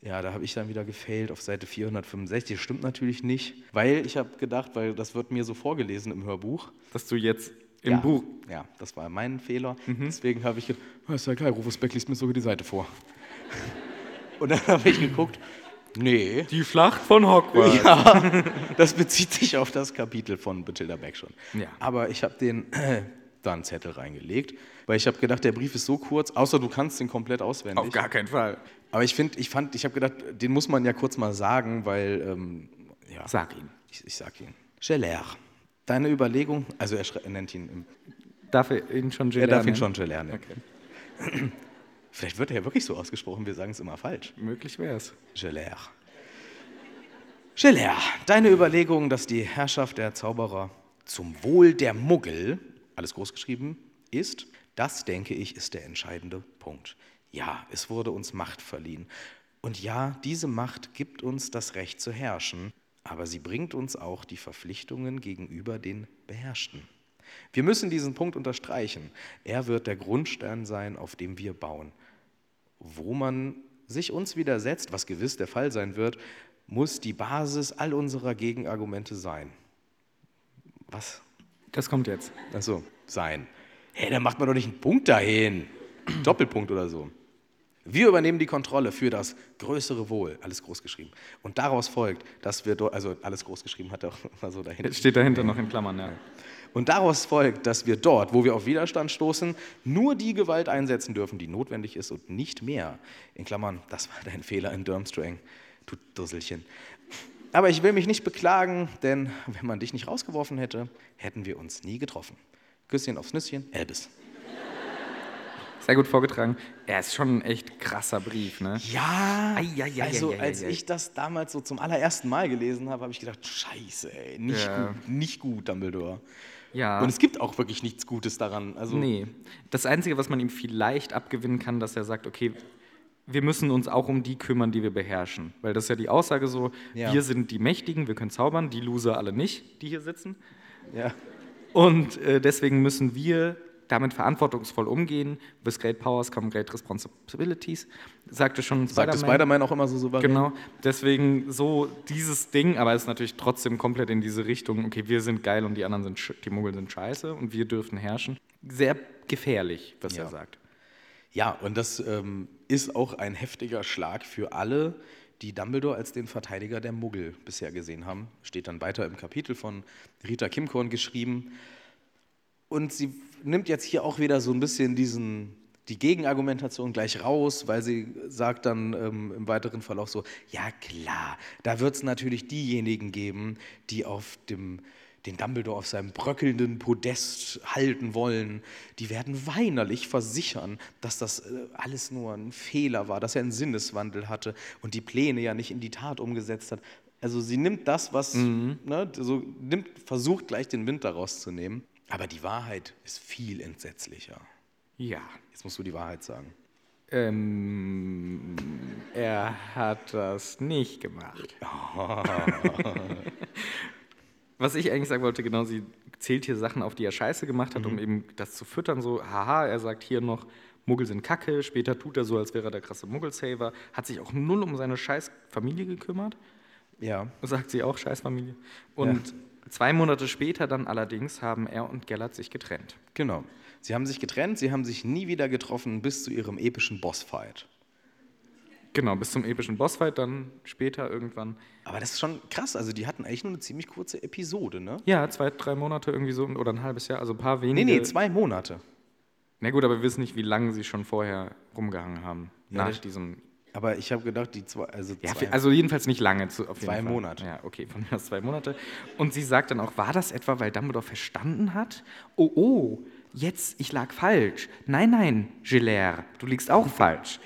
S2: ja, da habe ich dann wieder gefailt auf Seite 465. Das stimmt natürlich nicht, weil ich habe gedacht, weil das wird mir so vorgelesen im Hörbuch.
S1: Dass du jetzt im
S2: ja,
S1: Buch.
S2: Ja, das war mein Fehler.
S1: Mhm.
S2: Deswegen habe ich gedacht, "Ah, ist ja geil, Rufus Beck liest mir sogar die Seite vor. Und dann habe ich geguckt, nee,
S1: Die Schlacht von Hogwarts.
S2: ja, das bezieht sich auf das Kapitel von Bathilda Beck schon.
S1: Ja.
S2: Aber ich habe den da einen Zettel reingelegt, weil ich habe gedacht, der Brief ist so kurz, außer du kannst den komplett auswendig.
S1: Auf gar keinen Fall.
S2: Aber ich finde, ich fand, ich habe gedacht, den muss man ja kurz mal sagen, weil, ähm, ja,
S1: Sag ihn.
S2: ich, ich sag ihn. Geller. Deine Überlegung, also er, er nennt ihn,
S1: Darf er ihn schon
S2: er
S1: Geller
S2: darf ihn schon nennen.
S1: Okay.
S2: Vielleicht wird er ja wirklich so ausgesprochen, wir sagen es immer falsch.
S1: Möglich wäre es.
S2: Geller. Geller, deine Überlegung, dass die Herrschaft der Zauberer zum Wohl der Muggel, alles groß geschrieben, ist, das denke ich, ist der entscheidende Punkt. Ja, es wurde uns Macht verliehen. Und ja, diese Macht gibt uns das Recht zu herrschen, aber sie bringt uns auch die Verpflichtungen gegenüber den Beherrschten. Wir müssen diesen Punkt unterstreichen. Er wird der Grundstein sein, auf dem wir bauen wo man sich uns widersetzt, was gewiss der Fall sein wird, muss die Basis all unserer Gegenargumente sein. Was?
S1: Das kommt jetzt.
S2: Achso, sein. Hey, dann macht man doch nicht einen Punkt dahin. Doppelpunkt oder so. Wir übernehmen die Kontrolle für das größere Wohl, alles groß geschrieben. Und daraus folgt, dass wir dort, also alles groß geschrieben hat er auch mal so dahinter.
S1: Steht dahinter noch in Klammern, ja.
S2: Und daraus folgt, dass wir dort, wo wir auf Widerstand stoßen, nur die Gewalt einsetzen dürfen, die notwendig ist und nicht mehr. In Klammern, das war dein Fehler in Durmstrang, du Dusselchen. Aber ich will mich nicht beklagen, denn wenn man dich nicht rausgeworfen hätte, hätten wir uns nie getroffen. Küsschen aufs Nüsschen, Elbis.
S1: Sehr gut vorgetragen. Er ist schon ein echt krasser Brief, ne?
S2: Ja,
S1: Ei, ei, ei,
S2: also als ich das damals so zum allerersten Mal gelesen habe, habe ich gedacht, scheiße, ey, nicht
S1: Ja.
S2: gut, nicht gut, Dumbledore.
S1: Ja.
S2: Und es gibt auch wirklich nichts Gutes daran. Also,
S1: Nee. Das Einzige, was man ihm vielleicht abgewinnen kann, dass er sagt, okay, wir müssen uns auch um die kümmern, die wir beherrschen. Weil das ist ja die Aussage so,
S2: Ja.
S1: wir sind die Mächtigen, wir können zaubern, die Loser alle nicht, die hier sitzen.
S2: ja.
S1: Und äh, deswegen müssen wir damit verantwortungsvoll umgehen. With great powers come great responsibilities, sagte schon
S2: Sagt
S1: Spider-Man.
S2: Spider-Man auch immer so souverän?
S1: Genau, deswegen so dieses Ding, aber es ist natürlich trotzdem komplett in diese Richtung, okay, wir sind geil und die anderen sind, die Muggel sind scheiße und wir dürfen herrschen. Sehr gefährlich, was
S2: Ja.
S1: er sagt.
S2: Ja, und das ähm, ist auch ein heftiger Schlag für alle, die Dumbledore als den Verteidiger der Muggel bisher gesehen haben. Steht dann weiter im Kapitel von Rita Kimkorn geschrieben. Und sie nimmt jetzt hier auch wieder so ein bisschen diesen, die Gegenargumentation gleich raus, weil sie sagt dann ähm, im weiteren Verlauf so, ja klar, da wird es natürlich diejenigen geben, die auf dem, den Dumbledore auf seinem bröckelnden Podest halten wollen, die werden weinerlich versichern, dass das äh, alles nur ein Fehler war, dass er einen Sinneswandel hatte und die Pläne ja nicht in die Tat umgesetzt hat. Also sie nimmt das, was, ne, so nimmt, versucht gleich den Wind daraus zu nehmen. Aber die Wahrheit ist viel entsetzlicher.
S1: Ja.
S2: Jetzt musst du die Wahrheit sagen.
S1: Ähm, er hat das nicht gemacht. Was ich eigentlich sagen wollte, genau, sie zählt hier Sachen auf, die er scheiße gemacht hat, um eben das zu füttern. So, haha, er sagt hier noch, Muggel sind Kacke. Später tut er so, als wäre er der krasse Muggel-Saver. Hat sich auch null um seine scheiß Familie gekümmert.
S2: Ja.
S1: Sagt sie auch, scheiß Familie. Und zwei Monate später dann allerdings haben er und Gellert sich getrennt.
S2: Genau. Sie haben sich getrennt, sie haben sich nie wieder getroffen bis zu ihrem epischen Bossfight.
S1: Genau, bis zum epischen Bossfight dann später irgendwann.
S2: Aber das ist schon krass. Also die hatten eigentlich nur eine ziemlich kurze Episode, ne?
S1: Ja, zwei, drei Monate irgendwie so oder ein halbes Jahr, also ein paar wenige.
S2: Nee, nee, zwei Monate.
S1: Na gut, aber wir wissen nicht, wie lange sie schon vorher rumgehangen haben.
S2: Ja,
S1: nach diesem.
S2: Aber ich habe gedacht, die zwei, also
S1: Ja,
S2: zwei,
S1: also jedenfalls nicht lange. Zu, auf jeden
S2: Zwei. Monate.
S1: Ja, okay, von mir aus zwei Monate. Und sie sagt dann auch, war das etwa, weil Dumbledore verstanden hat? Oh, oh, jetzt, ich lag falsch. Nein, nein, Gilère, du liegst auch falsch.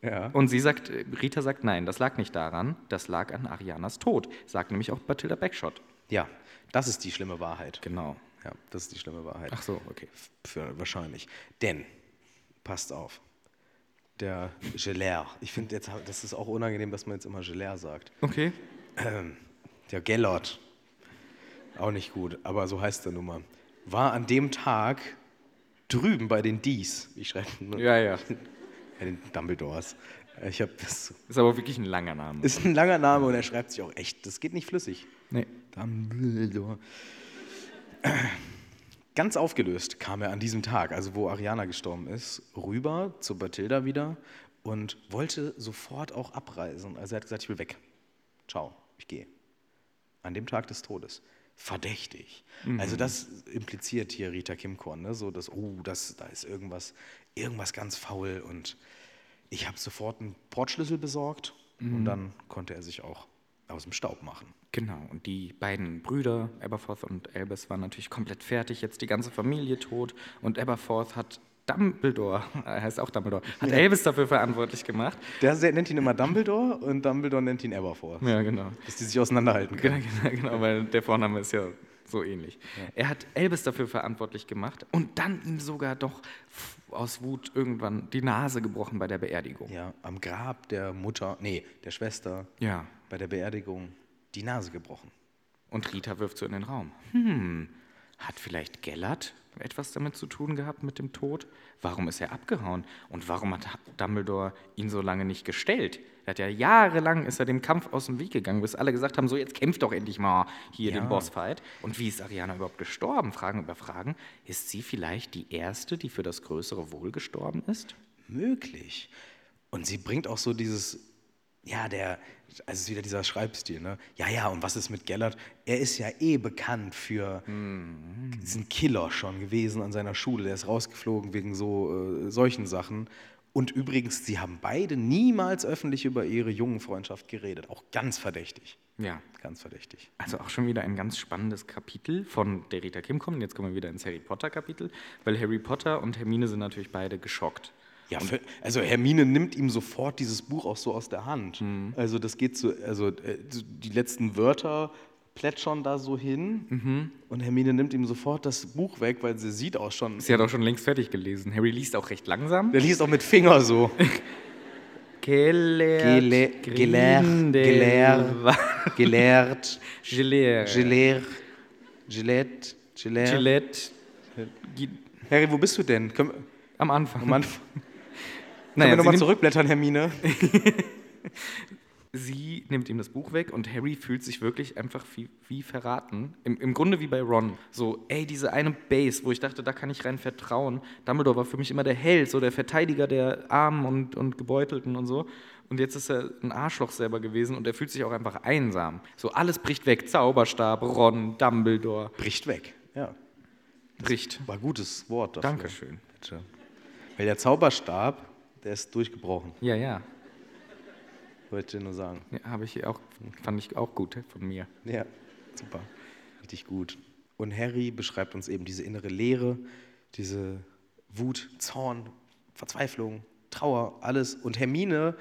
S2: ja.
S1: Und sie sagt, Rita sagt, nein, das lag nicht daran, das lag an Arianas Tod. Sagt nämlich auch Bathilda Backshot.
S2: ja, das ist die schlimme Wahrheit.
S1: Genau.
S2: Ja, das ist die schlimme Wahrheit.
S1: Ach so, okay.
S2: Für, wahrscheinlich. Denn, passt auf, der Gelär, ich finde jetzt, das ist auch unangenehm, dass man jetzt immer Gelär sagt.
S1: Okay.
S2: Ähm, der Gellert, auch nicht gut, aber so heißt der nun mal, war an dem Tag drüben bei den Dies. Ich schreibe
S1: Ja, ja.
S2: bei den Dumbledores. Ich habe das
S1: Ist aber wirklich ein langer Name.
S2: ist ein langer Name und er schreibt sich auch echt. Das geht nicht flüssig.
S1: Nee.
S2: Dumbledore. Ganz aufgelöst kam er an diesem Tag, also wo Ariana gestorben ist, rüber zu Bathilda wieder und wollte sofort auch abreisen. Also er hat gesagt, ich will weg. Ciao, ich gehe. An dem Tag des Todes. Verdächtig. Also das impliziert hier Rita Kimkorn, ne? so dass, oh, das, da ist irgendwas, irgendwas ganz faul und ich habe sofort einen Portschlüssel besorgt und dann konnte er sich auch aus dem Staub machen.
S1: Genau, und die beiden Brüder, Aberforth und Albus, waren natürlich komplett fertig, jetzt die ganze Familie tot. Und Aberforth hat Dumbledore, er heißt auch Dumbledore, hat Albus dafür verantwortlich gemacht.
S2: Der nennt ihn immer Dumbledore und Dumbledore nennt ihn Everforth.
S1: Ja, genau.
S2: Dass die sich auseinanderhalten
S1: Genau,
S2: können.
S1: genau, genau, weil der Vorname ist ja so ähnlich. Er hat Elvis dafür verantwortlich gemacht und dann ihm sogar doch aus Wut irgendwann die Nase gebrochen bei der Beerdigung.
S2: Ja, am Grab der Mutter, nee, der Schwester,
S1: Ja.
S2: Bei der Beerdigung die Nase gebrochen.
S1: Und Rita wirft so in den Raum. Hm, hat vielleicht Gellert etwas damit zu tun gehabt mit dem Tod? Warum ist er abgehauen? Und warum hat Dumbledore ihn so lange nicht gestellt? Er hat ja jahrelang ist er dem Kampf aus dem Weg gegangen, bis alle gesagt haben, so jetzt kämpft doch endlich mal hier
S2: Ja.
S1: den Bossfight. Und wie ist Ariana überhaupt gestorben? Fragen über Fragen. Ist sie vielleicht die Erste, die für das größere Wohl gestorben ist?
S2: Möglich. Und sie bringt auch so dieses, ja, der, also es ist wieder dieser Schreibstil, ne? Ja, ja, und was ist mit Gellert? Er ist ja eh bekannt für, ist ein Killer schon gewesen an seiner Schule. Der ist rausgeflogen wegen so äh, solchen Sachen. Und übrigens, sie haben beide niemals öffentlich über ihre jungen Freundschaft geredet. Auch ganz verdächtig.
S1: Ja.
S2: Ganz verdächtig.
S1: Also auch schon wieder ein ganz spannendes Kapitel von der Rita Kim kommen. Jetzt kommen wir wieder ins Harry Potter Kapitel, weil Harry Potter und Hermine sind natürlich beide geschockt.
S2: Ja, also Hermine nimmt ihm sofort dieses Buch auch so aus der Hand. Also das geht so, also äh, die letzten Wörter plätschern da so hin und Hermine nimmt ihm sofort das Buch weg, weil sie sieht auch schon.
S1: Sie hat auch schon längst fertig gelesen. Harry liest auch recht langsam.
S2: Der liest auch mit Finger so.
S1: Gelehrt,
S2: Gele gelehrt, gelehrt, gelehrt, Gillette, Gillette.
S1: Gillette. Gi-
S2: Harry, wo bist du denn? Können, wir-
S1: Am Anfang.
S2: Mann, können
S1: Naja,
S2: wir nochmal zurückblättern, Hermine?
S1: sie nimmt ihm das Buch weg und Harry fühlt sich wirklich einfach wie, wie verraten. Im, Im Grunde wie bei Ron. So, ey, diese eine Base, wo ich dachte, da kann ich rein vertrauen. Dumbledore war für mich immer der Held, so der Verteidiger der Armen und, und Gebeutelten und so. Und jetzt ist er ein Arschloch selber gewesen und er fühlt sich auch einfach einsam. So, alles bricht weg. Zauberstab, Ron, Dumbledore.
S2: Bricht weg. Ja,
S1: Bricht.
S2: war ein gutes Wort dafür.
S1: Dankeschön.
S2: Bitte. Weil der Zauberstab, der ist durchgebrochen,
S1: Ja, ja.
S2: wollte ich nur sagen.
S1: ja Habe ich auch, fand ich auch gut von mir.
S2: Ja, super. Richtig gut. Und Harry beschreibt uns eben diese innere Leere, diese Wut, Zorn, Verzweiflung, Trauer, alles. Und Hermine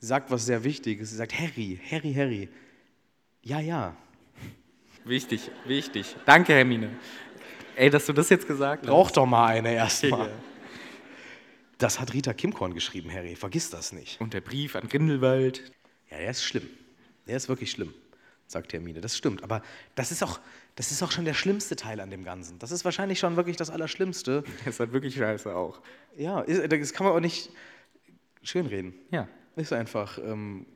S2: sagt was sehr Wichtiges. Sie sagt, Harry, Harry, Harry. Ja, ja.
S1: Wichtig, wichtig. Danke, Hermine. Ey, dass du das jetzt gesagt hast.
S2: Rauch doch mal eine erstmal. Das hat Rita Kimkorn geschrieben, Harry. Vergiss das nicht.
S1: Und der Brief an Grindelwald.
S2: Ja, der ist schlimm. Der ist wirklich schlimm, sagt Hermine. Das stimmt. Aber das ist auch, das ist auch schon der schlimmste Teil an dem Ganzen. Das ist wahrscheinlich schon wirklich das Allerschlimmste.
S1: Das ist halt wirklich scheiße auch.
S2: Ja, das kann man auch nicht schönreden.
S1: Ja.
S2: Ist einfach ähm,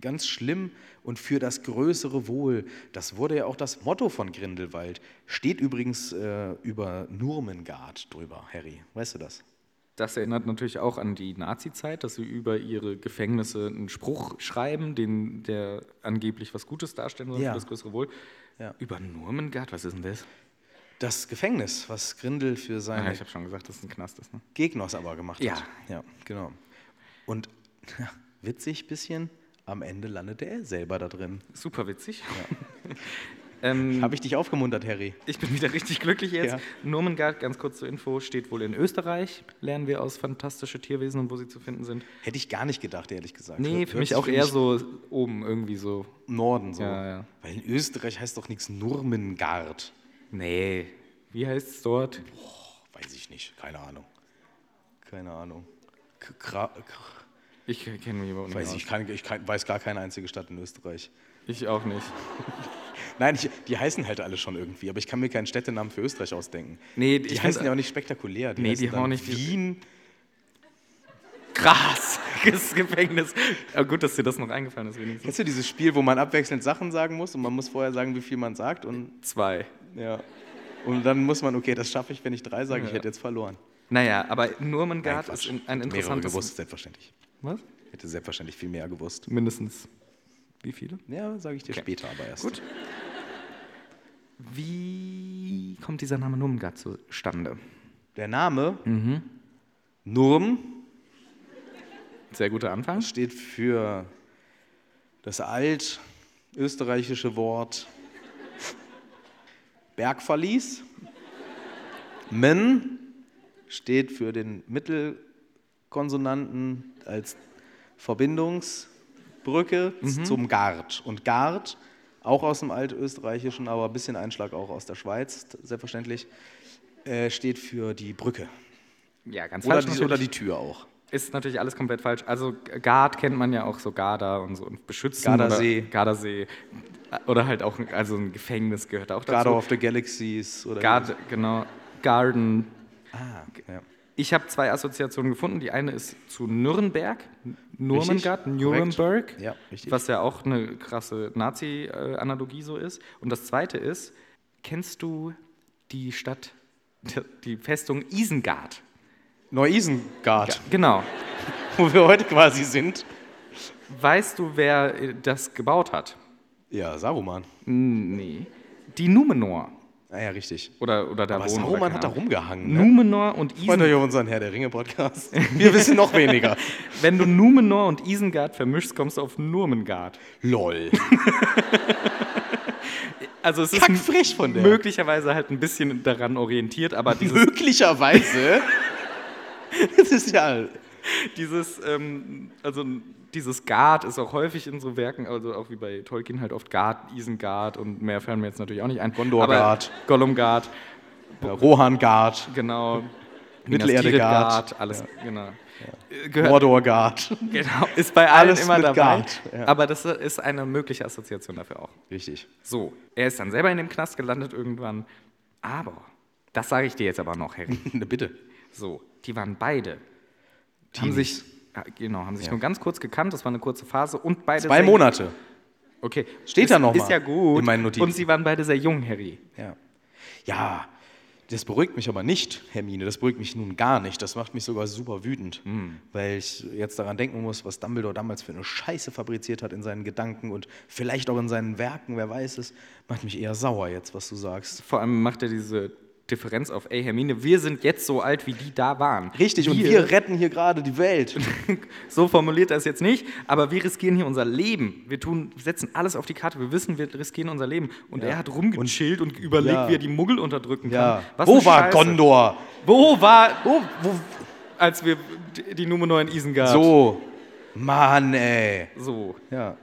S2: ganz schlimm und für das größere Wohl. Das wurde ja auch das Motto von Grindelwald. Steht übrigens äh, über Nurmengard drüber, Harry. Weißt du das?
S1: Das erinnert natürlich auch an die Nazi-Zeit, dass sie über ihre Gefängnisse einen Spruch schreiben, den, der angeblich was Gutes darstellen soll
S2: Ja.
S1: für das größere Wohl.
S2: Ja.
S1: Über Nurmengard, was ist denn das?
S2: Das Gefängnis, was Grindel für
S1: Ah,
S2: seine
S1: ich habe schon gesagt, dass es ein Knast ist. Ne?
S2: Gegnos aber gemacht
S1: Ja.
S2: hat. Ja, genau. Und ja, witzig bisschen, am Ende landete er selber da drin.
S1: Super witzig. ähm,
S2: Habe ich dich aufgemuntert, Harry?
S1: ich bin wieder richtig glücklich jetzt.
S2: Ja.
S1: Nurmengard, ganz kurz zur Info, steht wohl in Österreich. Lernen wir aus fantastische Tierwesen und wo sie zu finden sind.
S2: Hätte ich gar nicht gedacht, ehrlich gesagt.
S1: Nee, für
S2: hört
S1: mich auch eher so oben irgendwie so.
S2: Norden so.
S1: Ja, ja.
S2: Weil in Österreich heißt doch nichts Nurmengard.
S1: Nee, wie heißt es dort?
S2: Weiß ich nicht, keine Ahnung. Keine Ahnung. K Kra K
S1: Ich kenne mich überhaupt nicht
S2: weiß
S1: aus.
S2: ich, kann, ich kann, weiß gar keine einzige Stadt in Österreich.
S1: Ich auch nicht.
S2: Nein, ich, die heißen halt alle schon irgendwie, aber ich kann mir keinen Städtenamen für Österreich ausdenken.
S1: Nee,
S2: Die
S1: ich
S2: heißen ja auch nicht spektakulär.
S1: Nee,
S2: heißen
S1: die
S2: dann
S1: hauen nicht-
S2: Wien.
S1: Krass, das Gefängnis. Aber gut, dass dir das noch eingefallen ist, wenigstens.
S2: Kennst du dieses Spiel, wo man abwechselnd Sachen sagen muss und man muss vorher sagen, wie viel man sagt und
S1: Zwei.
S2: ja. Und dann muss man, okay, das schaffe ich, wenn ich drei sage, ich
S1: Ja.
S2: hätte jetzt verloren.
S1: Naja, aber Nurmengard
S2: Nein,
S1: ist ein, ein
S2: Hätte Mehrere
S1: interessantes...
S2: gewusst, selbstverständlich.
S1: Was?
S2: Hätte selbstverständlich viel mehr gewusst.
S1: Mindestens. Wie viele?
S2: Ja, sage ich dir
S1: Okay.
S2: später aber erst.
S1: Gut. Wie kommt dieser Name Nurmengard zustande?
S2: Der Name
S1: Mhm.
S2: Nurm
S1: Sehr guter Anfang.
S2: steht für das altösterreichische Wort Bergverlies. Men steht für den Mittelkonsonanten als Verbindungsbrücke zum Gard. Und Gard, auch aus dem altösterreichischen, aber ein bisschen Einschlag auch aus der Schweiz, selbstverständlich, äh, steht für die Brücke.
S1: Ja, ganz
S2: Oder
S1: falsch
S2: die, oder die Tür auch.
S1: Ist natürlich alles komplett falsch. Also Gard kennt man ja auch so Garda und so und beschützen.
S2: Gardasee.
S1: Oder, Gardasee. Oder halt auch, ein- also ein Gefängnis gehört auch dazu.
S2: Garden of the Galaxies oder
S1: Gard, genau. Garden.
S2: Ah, ja.
S1: Ich habe zwei Assoziationen gefunden. Die eine ist zu Nürnberg, Nuremberg,
S2: korrekt. Ja,
S1: was ja auch eine krasse Nazi-Analogie so ist. Und das zweite ist, kennst du die Stadt, die Festung Isengard?
S2: Neu-Isengard,
S1: Genau.
S2: wo wir heute quasi sind.
S1: Weißt du, wer das gebaut hat?
S2: Ja, Saruman.
S1: Nee. Die Numenor.
S2: Ah ja, richtig.
S1: Oder, oder da
S2: Aber
S1: keine
S2: hat da rumgehangen. Ne?
S1: Numenor und
S2: Freut
S1: Isengard.
S2: euch auf unseren Herr der Ringe-Podcast. Wir wissen noch weniger.
S1: Wenn du Numenor und Isengard vermischst, kommst du auf Nurmengard.
S2: Lol.
S1: Also es ist
S2: Kackfrech von der.
S1: möglicherweise halt ein bisschen daran orientiert, aber dieses,
S2: Möglicherweise. das ist ja.
S1: dieses, ähm, also dieses Gard ist auch häufig in so Werken, also auch wie bei Tolkien halt oft Gard, Isengard und mehr fallen mir jetzt natürlich auch nicht ein.
S2: Gondor-Gard.
S1: Gollum-Gard,
S2: Rohan-Gard,
S1: genau.
S2: Mittelerde-Gard.
S1: Alles, genau. Äh, Gehört,
S2: Mordor-Gard.
S1: genau, ist bei allen
S2: Alles
S1: immer dabei.
S2: Gard, ja.
S1: Aber das ist eine mögliche Assoziation dafür auch.
S2: Richtig.
S1: So, er ist dann selber in dem Knast gelandet irgendwann. Aber, das sage ich dir jetzt aber noch, Harry.
S2: Bitte.
S1: So, die waren beide. Haben
S2: Teenies.
S1: sich, ja, genau, haben sich nur ganz kurz gekannt, das war eine kurze Phase und beide
S2: Zwei Monate.
S1: Okay.
S2: Steht
S1: ist,
S2: da noch
S1: Ist ja gut.
S2: in meinen Notizen.
S1: Und sie waren beide sehr jung, Harry.
S2: Ja. Ja, das beruhigt mich aber nicht, Hermine. Das beruhigt mich nun gar nicht. Das macht mich sogar super wütend, weil ich jetzt daran denken muss, was Dumbledore damals für eine Scheiße fabriziert hat in seinen Gedanken und vielleicht auch in seinen Werken, wer weiß es. Macht mich eher sauer jetzt, was du sagst.
S1: Vor allem macht er diese Differenz auf, ey Hermine, wir sind jetzt so alt, wie die da waren.
S2: Richtig, und wir retten hier gerade die Welt.
S1: so formuliert er es jetzt nicht, aber wir riskieren hier unser Leben. Wir tun, setzen alles auf die Karte. Wir wissen, wir riskieren unser Leben. Und er hat rumgechillt und, überlegt,
S2: Ja.
S1: wie er die Muggel unterdrücken
S2: Ja.
S1: kann. Was
S2: Wo war
S1: Scheiße.
S2: Gondor?
S1: Wo war, wo, wo, als wir die- Numenor in Isengard.
S2: So. Mann, ey.
S1: So.
S2: Ja.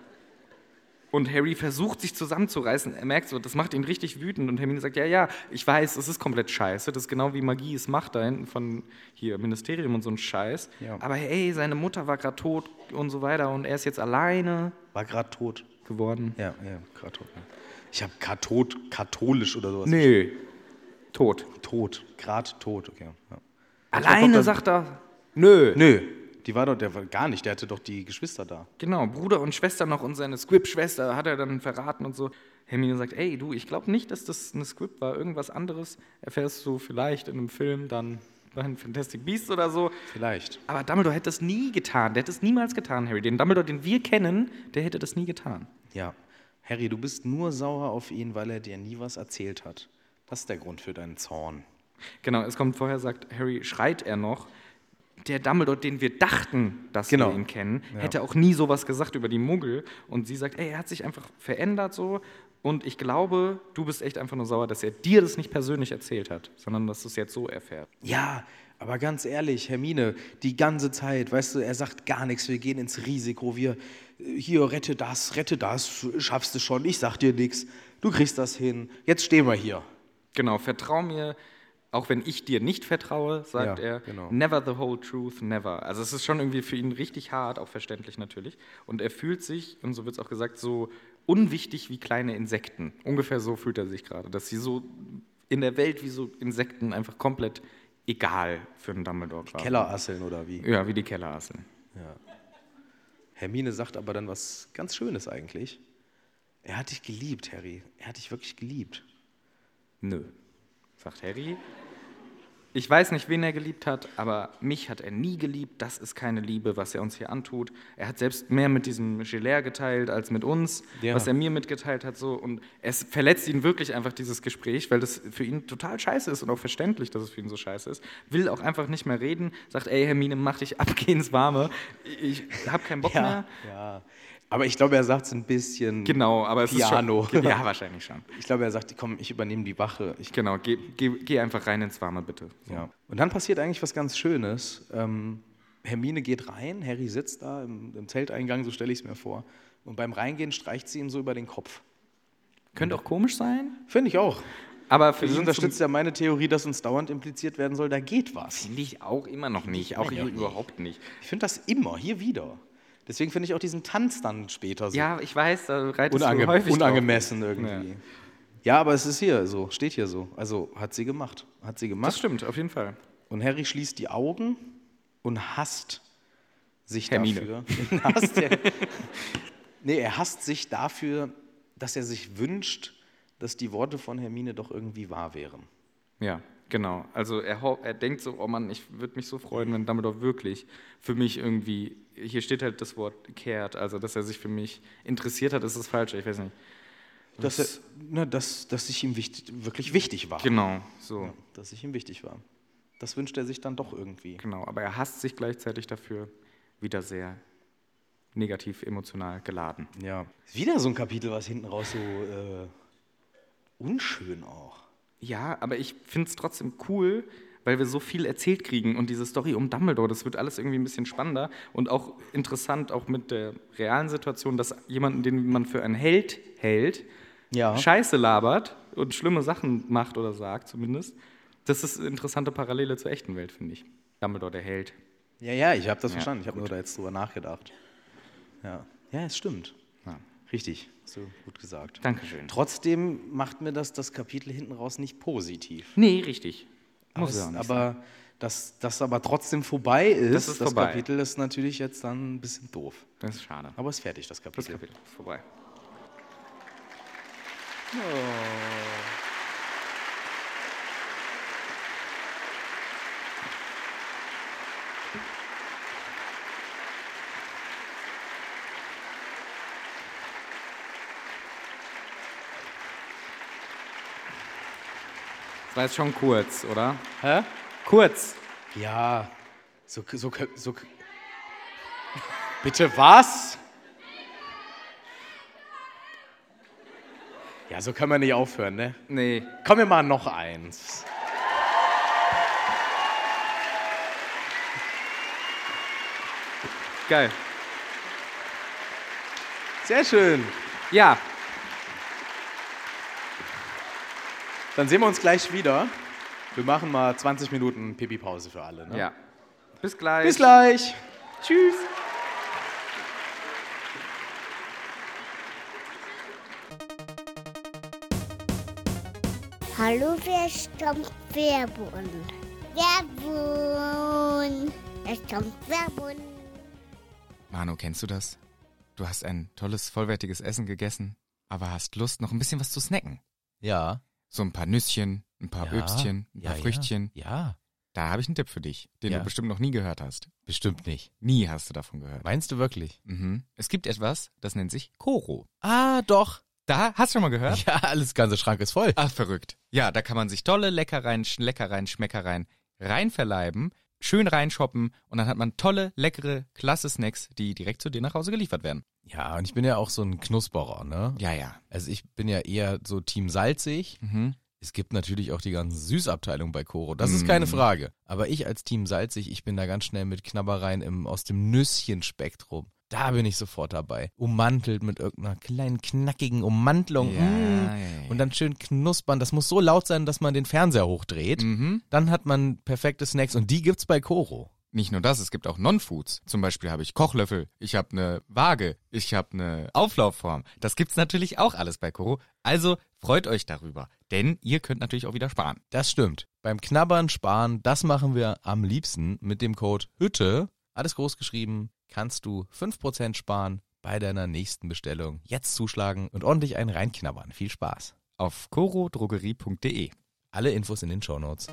S1: Und Harry versucht sich zusammenzureißen. Er merkt so, das macht ihn richtig wütend. Und Hermine sagt, ja, ja, ich weiß, es ist komplett scheiße. Das ist genau wie Magie es macht da hinten von hier Ministerium und so ein Scheiß.
S2: Ja.
S1: Aber hey, seine Mutter war gerade tot und so weiter und er ist jetzt alleine
S2: War gerade tot.
S1: geworden.
S2: Ja, ja, gerade tot. ne. Ich habe gerade tot, katholisch oder sowas.
S1: Nee, tot.
S2: Tot. Gerade tot, okay. Ja.
S1: Alleine,
S2: kommt dann-
S1: sagt er. Nö.
S2: Nö, die war doch, der war gar nicht, der hatte doch die Geschwister da.
S1: Genau, Bruder und Schwester noch und seine Squib-Schwester hat er dann verraten und so. Hermine sagt, ey, du, ich glaube nicht, dass das eine Squib war, irgendwas anderes erfährst du vielleicht in einem Film dann bei Fantastic Beasts oder so.
S2: Vielleicht.
S1: Aber Dumbledore hätte das nie getan, der hätte es niemals getan, Harry. Den Dumbledore, den wir kennen, der hätte das nie getan.
S2: Ja. Harry, du bist nur sauer auf ihn, weil er dir nie was erzählt hat. Das ist der Grund für deinen Zorn.
S1: Genau, es kommt vorher, sagt Harry, schreit er noch. Der Dumbledore, den wir dachten, dass
S2: Genau.
S1: wir ihn kennen, hätte auch nie sowas gesagt über die Muggel. Und sie sagt, ey, er hat sich einfach verändert so. Und ich glaube, du bist echt einfach nur sauer, dass er dir das nicht persönlich erzählt hat, sondern dass du es jetzt so erfährst.
S2: Ja, aber ganz ehrlich, Hermine, die ganze Zeit, weißt du, er sagt gar nichts, wir gehen ins Risiko, wir, hier, rette das, rette das, schaffst du schon, ich sag dir nichts, du kriegst das hin, jetzt stehen wir hier.
S1: Genau, vertrau mir, auch wenn ich dir nicht vertraue, sagt
S2: Ja,
S1: er.
S2: genau.
S1: Never the whole truth, never. Also es ist schon irgendwie für ihn richtig hart, auch verständlich natürlich. Und er fühlt sich, und so wird es auch gesagt, so unwichtig wie kleine Insekten. Ungefähr so fühlt er sich gerade, dass sie so in der Welt wie so Insekten einfach komplett egal für einen Dumbledore gerade.
S2: Kellerasseln oder wie?
S1: Ja, wie die Kellerasseln.
S2: Hermine sagt aber dann was ganz Schönes eigentlich. Er hat dich geliebt, Harry. Er hat dich wirklich geliebt.
S1: Nö, sagt Harry. Ich weiß nicht, wen er geliebt hat, aber mich hat er nie geliebt. Das ist keine Liebe, was er uns hier antut. Er hat selbst mehr mit diesem Gelaire geteilt als mit uns,
S2: Ja.
S1: was er mir mitgeteilt hat. So. Und es verletzt ihn wirklich einfach, dieses Gespräch, weil das für ihn total scheiße ist und auch verständlich, dass es für ihn so scheiße ist. Will auch einfach nicht mehr reden. Sagt, ey, Hermine, mach dich ab, geh ins Warme. Ich habe keinen Bock mehr.
S2: ja. Aber ich glaube, er sagt es ein bisschen.
S1: Genau, aber es
S2: Piano.
S1: ist schon... Ja, wahrscheinlich schon.
S2: Ich glaube, er sagt, komm, ich übernehme die Wache. Ich,
S1: Genau, geh, geh, geh einfach rein ins Warme, bitte. So.
S2: ja. Und dann passiert eigentlich was ganz Schönes. Ähm, Hermine geht rein, Harry sitzt da im, im Zelteingang, so stelle ich es mir vor. Und beim Reingehen streicht sie ihm so über den Kopf.
S1: Könnte auch komisch sein,
S2: Finde ich auch.
S1: aber für
S2: Das unterstützt ja meine Theorie, dass uns dauernd impliziert werden soll, da geht was.
S1: Finde ich auch immer noch nicht, auch hier überhaupt nicht.
S2: Ich finde das immer, hier wieder. Deswegen finde ich auch diesen Tanz dann später so
S1: Ja, ich weiß, da reitest
S2: unange
S1: du häufig
S2: unangemessen
S1: drauf.
S2: irgendwie. Ja. aber es ist hier so, steht hier so. Also hat sie gemacht. Hat sie
S1: Das
S2: gemacht.
S1: stimmt, auf jeden Fall.
S2: Und Harry schließt die Augen und hasst sich
S1: Hermine.
S2: dafür. hasst er, nee, er hasst sich dafür, dass er sich wünscht, dass die Worte von Hermine doch irgendwie wahr wären.
S1: Ja, genau. Also er, er denkt so, oh Mann, ich würde mich so freuen, wenn Dumbledore wirklich für mich irgendwie, hier steht halt das Wort cared, also dass er sich für mich interessiert hat, ist das falsch, ich weiß nicht.
S2: dass, er, ne, dass, dass ich ihm wichtig, wirklich wichtig war.
S1: Genau, so.
S2: Ja, dass ich ihm wichtig war. Das wünscht er sich dann doch irgendwie.
S1: Genau, aber er hasst sich gleichzeitig dafür wieder sehr negativ emotional geladen.
S2: Ja. Wieder so ein Kapitel, was hinten raus so äh, unschön auch.
S1: Ja, aber ich finde es trotzdem cool, weil wir so viel erzählt kriegen und diese Story um Dumbledore, das wird alles irgendwie ein bisschen spannender und auch interessant, auch mit der realen Situation, dass jemanden, den man für einen Held hält,
S2: Ja.
S1: Scheiße labert und schlimme Sachen macht oder sagt zumindest. Das ist eine interessante Parallele zur echten Welt, finde ich. Dumbledore, der Held.
S2: Ja, ja, ich habe das
S1: Ja,
S2: verstanden. Ich habe nur da jetzt drüber nachgedacht. Ja, ja es stimmt. Richtig, so gut gesagt.
S1: Dankeschön.
S2: Trotzdem macht mir das das Kapitel hinten raus nicht positiv.
S1: Nee, richtig.
S2: Aber,
S1: Muss
S2: es,
S1: nicht
S2: aber dass das aber trotzdem vorbei ist,
S1: Das ist vorbei.
S2: Kapitel ist natürlich jetzt dann ein bisschen doof.
S1: Das ist schade.
S2: Aber es ist fertig, das
S1: Das
S2: Kapitel.
S1: Kapitel ist vorbei. Das war jetzt schon kurz, oder?
S2: Hä?
S1: Kurz.
S2: Ja, so, so, so. Bitte was? Ja, so können wir nicht aufhören, ne?
S1: Nee.
S2: Komm mir mal noch eins.
S1: Geil.
S2: Sehr schön.
S1: Ja,
S2: Dann sehen wir uns gleich wieder. Wir machen mal 20 Minuten Pipi-Pause für alle. Ne?
S1: ja. Bis gleich.
S2: Bis gleich.
S1: Tschüss.
S4: Hallo, wer stammt Werbun? Werbun! Es kommt Werbun!
S1: Manu, kennst du das? Du hast ein tolles, vollwertiges Essen gegessen, aber hast Lust, noch ein bisschen was zu snacken.
S5: Ja.
S1: So ein paar Nüsschen, ein paar
S5: ja.
S1: Öbstchen, ein
S5: ja,
S1: paar Früchtchen.
S5: Ja. ja,
S1: Da habe ich einen Tipp für dich, den du bestimmt noch nie gehört hast.
S5: bestimmt nicht.
S1: Nie hast du davon gehört.
S5: Meinst du wirklich?
S1: Mhm. Es gibt etwas, das nennt sich Koro.
S5: Ah, doch.
S1: Da, hast du schon mal gehört?
S5: Ja, alles ganze Schrank ist voll.
S1: Ach, verrückt. Ja, da kann man sich tolle Leckereien, Schleckereien, Schmeckereien rein verleiben, schön reinshoppen und dann hat man tolle, leckere, klasse Snacks, die direkt zu dir nach Hause geliefert werden.
S5: Ja, und ich bin ja auch so ein Knusperer, ne?
S1: Ja, ja.
S5: Also ich bin ja eher so Team salzig.
S1: Mhm.
S5: Es gibt natürlich auch die ganze Süßabteilung bei Koro. Das ist keine
S1: Mm.
S5: Frage. Aber ich als Team salzig, ich bin da ganz schnell mit Knabbereien im, aus dem Nüsschenspektrum. Da bin ich sofort dabei. Ummantelt mit irgendeiner kleinen knackigen Ummantelung.
S1: Ja,
S5: Mm.
S1: ja, ja.
S5: Und dann schön knuspern. Das muss so laut sein, dass man den Fernseher hochdreht.
S1: Mhm.
S5: Dann hat man perfekte Snacks und die gibt's bei Koro.
S1: Nicht nur das, es gibt auch Non-Foods. Zum Beispiel habe ich Kochlöffel, ich habe eine Waage, ich habe eine Auflaufform. Das gibt's natürlich auch alles bei Koro. Also freut euch darüber, denn ihr könnt natürlich auch wieder sparen.
S5: Das stimmt. Beim Knabbern, Sparen, das machen wir am liebsten mit dem Code HÜTTE. Alles groß geschrieben, kannst du 5% sparen bei deiner nächsten Bestellung. Jetzt zuschlagen und ordentlich einen reinknabbern. Viel Spaß.
S1: Auf korodrogerie.de.
S5: Alle Infos in den Shownotes.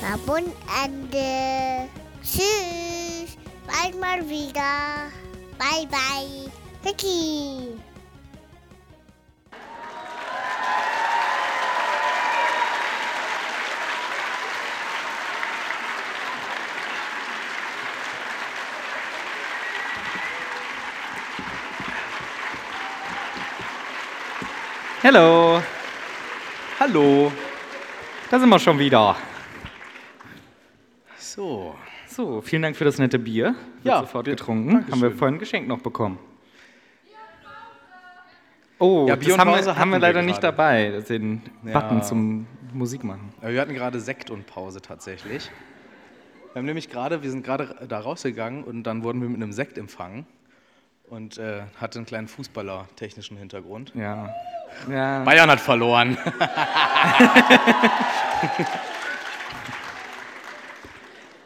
S4: Werbun Ende! Tschüss! Bald mal wieder! Bye, bye! Vicky!
S3: Hallo,
S2: Hallo.
S3: da sind wir schon wieder.
S2: So.
S3: So, vielen Dank für das nette Bier. Wird
S2: Ja,
S3: sofort
S2: wir-
S3: getrunken.
S2: Dankeschön.
S3: Haben wir vorhin ein Geschenk noch bekommen. Oh,
S2: Ja, Bier
S3: das haben, wir, haben wir
S2: wir
S3: leider nicht
S2: gerade.
S3: dabei, den
S2: Ja.
S3: Button zum Musik machen.
S2: Ja, Wir hatten gerade Sekt und Pause tatsächlich. Wir haben nämlich gerade, wir sind gerade da rausgegangen und dann wurden wir mit einem Sekt empfangen und äh, hatte einen kleinen Fußballer-technischen Hintergrund.
S3: Ja. ja.
S2: Bayern hat verloren.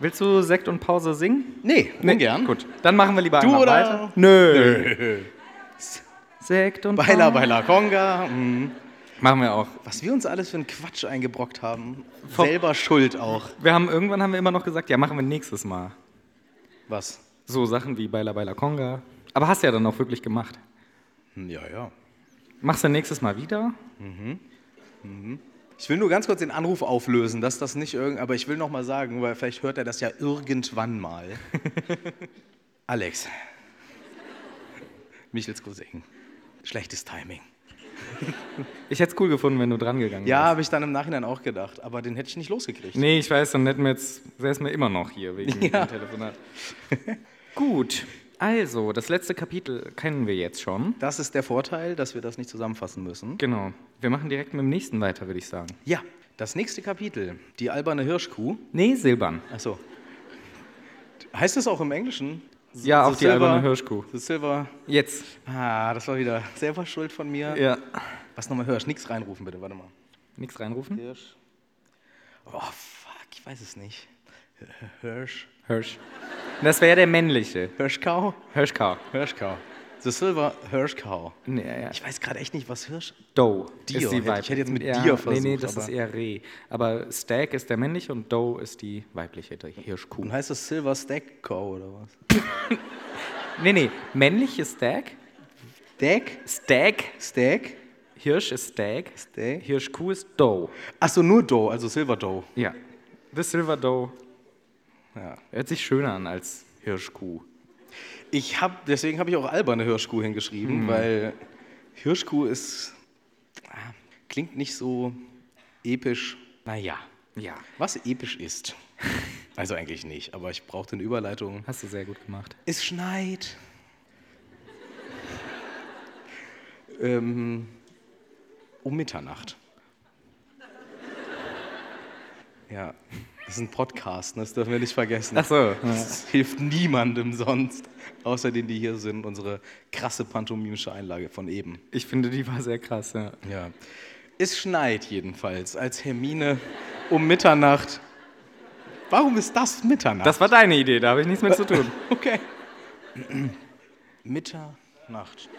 S3: Willst du Sekt und Pause singen?
S2: Nee, ungern.
S3: Gut, dann machen wir lieber
S2: Du
S3: einmal
S2: oder?
S3: weiter. Nö. Sekt und
S2: Baila,
S3: Pause.
S2: Baila, Conga. mhm.
S3: Machen wir auch.
S2: Was wir uns alles für einen Quatsch eingebrockt haben.
S3: Vom-
S2: Selber schuld auch.
S3: Wir haben irgendwann haben wir immer noch gesagt, ja, machen wir nächstes Mal.
S2: Was?
S3: So Sachen wie Baila Baila Conga. Aber hast du ja dann auch wirklich gemacht.
S2: Hm, Ja, ja.
S1: Machst du nächstes Mal wieder?
S2: Ich will nur ganz kurz den Anruf auflösen, dass das nicht irgend, aber ich will noch mal sagen, weil vielleicht hört er das ja irgendwann mal. Alex. Michels Cousin. Schlechtes Timing.
S1: Ich hätte es cool gefunden, wenn du dran gegangen
S2: Ja,
S1: wärst.
S2: habe ich dann im Nachhinein auch gedacht, aber den hätte ich nicht losgekriegt.
S1: Nee, ich weiß, dann hätten wir jetzt, säßen wir immer noch hier wegen
S2: Ja.
S1: dem Telefonat. Gut, also, das letzte Kapitel kennen wir jetzt schon.
S2: Das ist der Vorteil, dass wir das nicht zusammenfassen müssen.
S1: Genau. Wir machen direkt mit dem nächsten weiter, würde ich sagen.
S2: Ja, das nächste Kapitel, die alberne Hirschkuh.
S1: Nee, Silbern.
S2: Achso. Heißt das auch im Englischen?
S1: Ja, auch die alberne Hirschkuh.
S2: The Silver.
S1: Jetzt.
S2: Ah, das war wieder selber Schuld von mir.
S1: Ja.
S2: Was nochmal Hirsch? Nix reinrufen, bitte, warte mal.
S1: Nichts reinrufen?
S2: Hirsch. Oh, fuck, ich weiß es nicht. Hirsch.
S1: Hirsch. Das wäre der männliche.
S2: Hirschkau?
S1: Hirschkau.
S2: Hirschkau. The Silver Hirschkau.
S1: Nee, ja.
S2: Ich weiß gerade echt nicht, was Hirsch.
S1: Doe
S2: Deer.
S1: ist die Weib.
S2: ich hätte jetzt mit
S1: ja,
S2: Deer
S1: Nee, nee,
S2: versucht,
S1: das ist eher Reh. Aber Stag ist der männliche und Doe ist die weibliche, die Hirschkuh.
S2: Und heißt das Silver Stack Cow oder was?
S1: Nee, nee, männliche Stag.
S2: Stack?
S1: Stag.
S2: Stack?
S1: Hirsch ist Stag.
S2: Stag?
S1: Hirschkuh ist Doe.
S2: Achso, nur Doe, also Silver Doe.
S1: Ja. The Silver Doe
S2: Ja.
S1: hört sich schöner an als Hirschkuh.
S2: Ich hab, deswegen habe ich auch alberne Hirschkuh hingeschrieben, weil Hirschkuh ist. ah, klingt nicht so episch.
S1: Naja, ja.
S2: Was episch ist. Also eigentlich nicht, aber ich brauchte eine Überleitung.
S1: Hast du sehr gut gemacht.
S2: Es schneit. ähm, um Mitternacht. Ja, das ist ein Podcast, ne? das dürfen wir nicht vergessen.
S1: Ach so.
S2: Das hilft niemandem sonst, außer denen, die hier sind. Unsere krasse pantomimische Einlage von eben.
S1: Ich finde, die war sehr krass, ja.
S2: Ja. Es schneit jedenfalls, als Hermine um Mitternacht. Warum ist das Mitternacht?
S1: Das war deine Idee, da habe ich nichts mit zu tun.
S2: Okay. Mitternacht.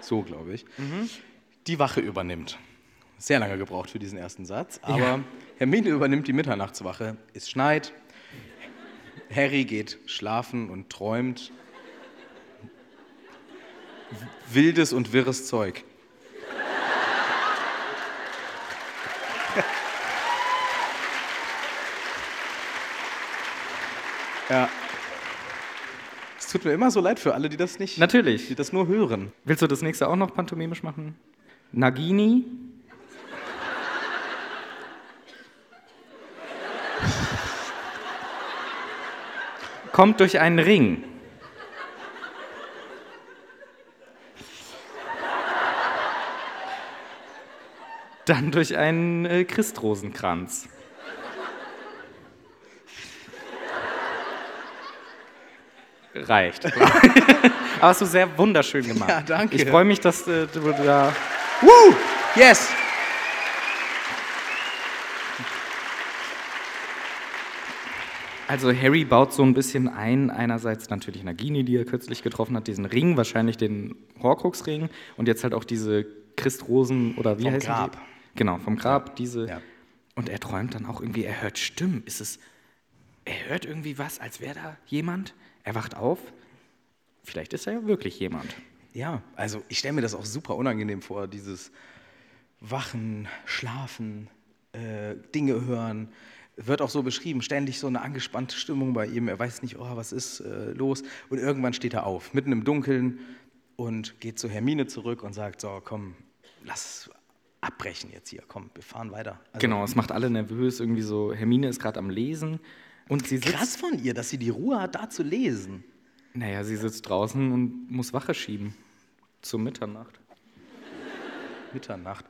S2: So, glaube ich. Die Wache übernimmt. Sehr lange gebraucht für diesen ersten Satz, aber Hermine übernimmt die Mitternachtswache. Es schneit. Harry geht schlafen und träumt. Wildes und wirres Zeug. Ja. Es tut mir immer so leid für alle, die das nicht,
S1: Natürlich.
S2: die das nur hören.
S1: Willst du das nächste auch noch pantomimisch machen? Nagini. Kommt durch einen Ring. Dann durch einen äh, Christrosenkranz. Reicht. Aber hast du sehr wunderschön gemacht.
S2: Ja, danke.
S1: Ich freue mich, dass äh, du da.
S2: Woo! Yes!
S1: Also Harry baut so ein bisschen ein, einerseits natürlich Nagini, die er kürzlich getroffen hat, diesen Ring, wahrscheinlich den Horcrux-Ring und jetzt halt auch diese Christrosen oder wie
S2: Vom
S1: heißen
S2: Grab.
S1: die? Genau, vom Grab, diese.
S2: Ja.
S1: Und er träumt dann auch irgendwie, er hört Stimmen. Ist es, er hört irgendwie was, als wäre da jemand? Er wacht auf. Vielleicht ist er ja wirklich jemand.
S2: Ja, also ich stelle mir das auch super unangenehm vor, dieses Wachen, Schlafen, äh, Dinge hören. Wird auch so beschrieben, ständig so eine angespannte Stimmung bei ihm. Er weiß nicht, oh, was ist äh, los. Und irgendwann steht er auf, mitten im Dunkeln und geht zu Hermine zurück und sagt, so, komm, lass abbrechen jetzt hier, komm, wir fahren weiter. Also,
S1: Genau, es macht alle nervös. Irgendwie so, Hermine ist gerade am Lesen und sie sitzt.
S2: Krass von ihr, dass sie die Ruhe hat, da zu lesen.
S1: Naja, sie sitzt draußen und muss Wache schieben. Zur Mitternacht.
S2: Mitternacht.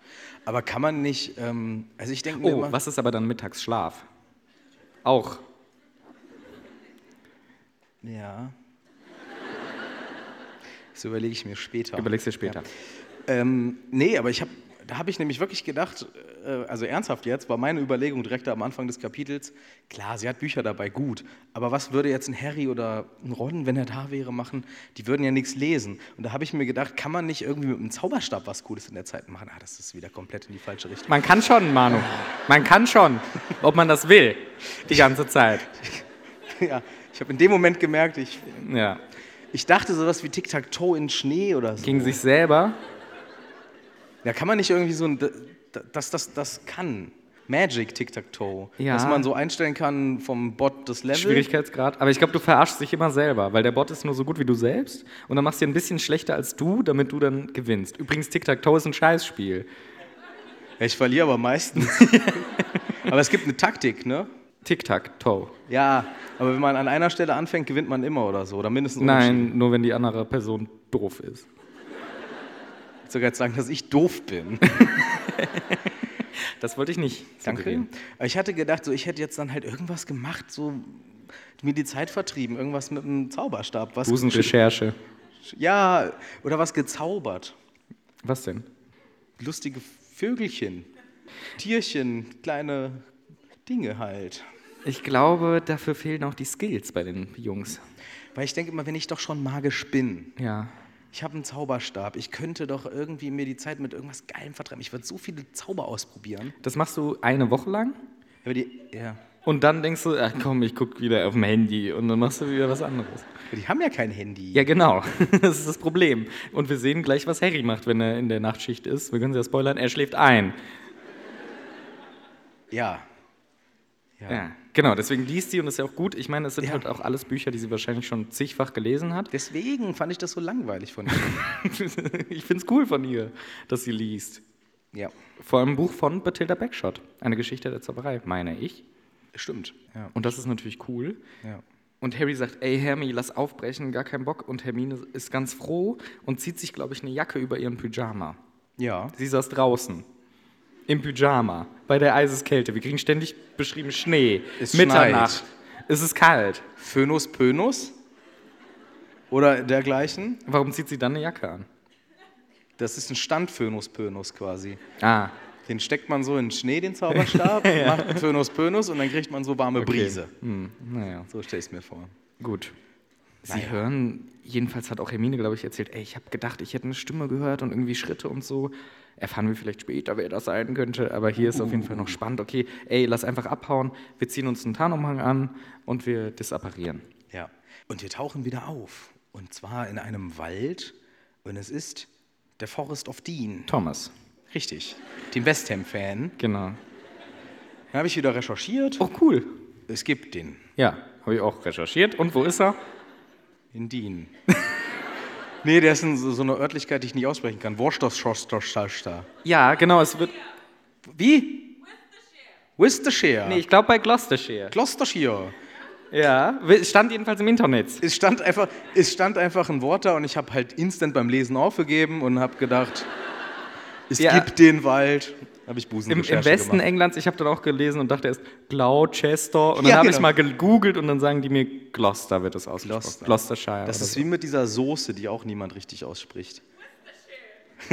S2: Aber kann man nicht, ähm, also ich denke mir
S1: Oh,
S2: immer,
S1: was ist aber dann Mittagsschlaf? Auch.
S2: Ja. Das überlege ich mir später.
S1: Überlegst du später.
S2: Ähm, nee, aber ich habe, da habe ich nämlich wirklich gedacht, äh, also ernsthaft jetzt, war meine Überlegung direkt am Anfang des Kapitels, klar, sie hat Bücher dabei, gut, aber was würde jetzt ein Harry oder ein Ron, wenn er da wäre, machen? Die würden ja nichts lesen. Und da habe ich mir gedacht, kann man nicht irgendwie mit einem Zauberstab was Cooles in der Zeit machen? Ah, das ist wieder komplett in die falsche Richtung.
S1: Man kann schon, Manu. Man kann schon. Ob man das will. Die ganze Zeit.
S2: ja, ich habe in dem Moment gemerkt, ich,
S1: Ja.
S2: Ich dachte sowas wie Tic-Tac-Toe in Schnee oder so.
S1: Gegen sich selber.
S2: Ja, kann man nicht irgendwie so ein. Das, das, das kann. Magic Tic-Tac-Toe.
S1: Ja.
S2: Dass man so einstellen kann vom Bot das Level.
S1: Schwierigkeitsgrad. Aber ich glaube, du verarschst dich immer selber, weil der Bot ist nur so gut wie du selbst. Und dann machst du ihn ein bisschen schlechter als du, damit du dann gewinnst. Übrigens, Tic-Tac-Toe ist ein Scheißspiel.
S2: Ich verliere aber meistens. aber es gibt eine Taktik, ne?
S1: Tic-Tac-Toe.
S2: Ja, aber wenn man an einer Stelle anfängt, gewinnt man immer oder so. Oder mindestens
S1: Nein, nur wenn die andere Person doof ist.
S2: Sogar jetzt sagen, dass ich doof bin.
S1: Das wollte ich nicht.
S2: Danke. ich hatte gedacht, so, ich hätte jetzt dann halt irgendwas gemacht, so mir die Zeit vertrieben. Irgendwas mit einem Zauberstab. Was
S1: Busenrecherche.
S2: Ja, oder was gezaubert.
S1: Was denn?
S2: Lustige Vögelchen, Tierchen, kleine Dinge halt.
S1: Ich glaube, dafür fehlen auch die Skills bei den Jungs.
S2: Weil ich denke immer, wenn ich doch schon magisch bin,
S1: Ja.
S2: Ich habe einen Zauberstab, ich könnte doch irgendwie mir die Zeit mit irgendwas Geilem vertreiben. Ich würde so viele Zauber ausprobieren.
S1: Das machst du eine Woche lang
S2: Aber die, ja,
S1: und dann denkst du, ach komm, ich guck wieder auf dem Handy und dann machst du wieder was anderes.
S2: die haben ja kein Handy.
S1: Ja, genau. Das ist das Problem. Und wir sehen gleich, was Harry macht, wenn er in der Nachtschicht ist. Wir können es ja spoilern, er schläft ein.
S2: Ja.
S1: Ja. Genau, deswegen liest sie und das ist ja auch gut. Ich meine, es sind
S2: Ja.
S1: halt auch alles Bücher, die sie wahrscheinlich schon zigfach gelesen hat.
S2: Deswegen fand ich das so langweilig von ihr.
S1: ich finde es cool von ihr, dass sie liest.
S2: ja,
S1: Vor allem ein Buch von Bathilda Backshot. Eine Geschichte der Zauberei, meine ich.
S2: stimmt. Ja.
S1: Und das ist natürlich cool.
S2: ja.
S1: Und Harry sagt, ey Hermie, lass aufbrechen, gar keinen Bock. Und Hermine ist ganz froh und zieht sich, glaube ich, eine Jacke über ihren Pyjama.
S2: Ja.
S1: Sie saß draußen. Im Pyjama. Bei der Eiseskälte. Wir kriegen ständig beschrieben Schnee.
S2: Es
S1: Mitternacht. Es ist kalt.
S2: Phönus Pönus oder dergleichen.
S1: Warum zieht sie dann eine Jacke an?
S2: Das ist ein Stand-Phönus Pönus quasi.
S1: Ah,
S2: Den steckt man so in den Schnee, den Zauberstab, macht einen Phönus Pönus und dann kriegt man so warme Brise.
S1: hm, naja,
S2: So stell ich es mir vor.
S1: gut. Sie
S2: Naja.
S1: hören, jedenfalls hat auch Hermine, glaube ich, erzählt, ey, ich habe gedacht, ich hätte eine Stimme gehört und irgendwie Schritte und so. Erfahren wir vielleicht später, wer das sein könnte, aber hier ist auf jeden Fall noch spannend. Okay, ey, lass einfach abhauen, wir ziehen uns einen Tarnumhang an und wir disapparieren.
S2: Ja. Und wir tauchen wieder auf. Und zwar in einem Wald. Und es ist der Forest of Dean.
S1: Thomas,
S2: Richtig. Dem West Ham-Fan.
S1: genau.
S2: Dann habe ich wieder recherchiert.
S1: Oh, cool.
S2: Es gibt den.
S1: Ja, habe ich auch recherchiert. Und wo ist er?
S2: In Dean. nee, der ist in so, einer Örtlichkeit, die ich nicht aussprechen kann. Worcestershire.
S1: Ja, genau, es wird.
S2: Wie? Worcestershire.
S1: Nee, ich glaube bei Gloucestershire.
S2: Gloucestershire.
S1: Ja, es stand jedenfalls im Internet.
S2: Es stand, einfach, es stand einfach ein Wort da und ich habe halt instant beim Lesen aufgegeben und habe gedacht, es
S1: Ja.
S2: gibt den Wald. Habe ich
S1: Im,
S2: Busenrecherche
S1: Im Westen
S2: gemacht.
S1: Englands, ich habe dann auch gelesen und dachte erst Gloucester und dann
S2: Ja,
S1: habe ich
S2: genau.
S1: mal gegoogelt und dann sagen die mir Gloucester wird das ausgesprochen.
S2: Gloucester.
S1: Gloucestershire.
S2: Das ist
S1: so.
S2: wie mit dieser Soße, die auch niemand richtig ausspricht.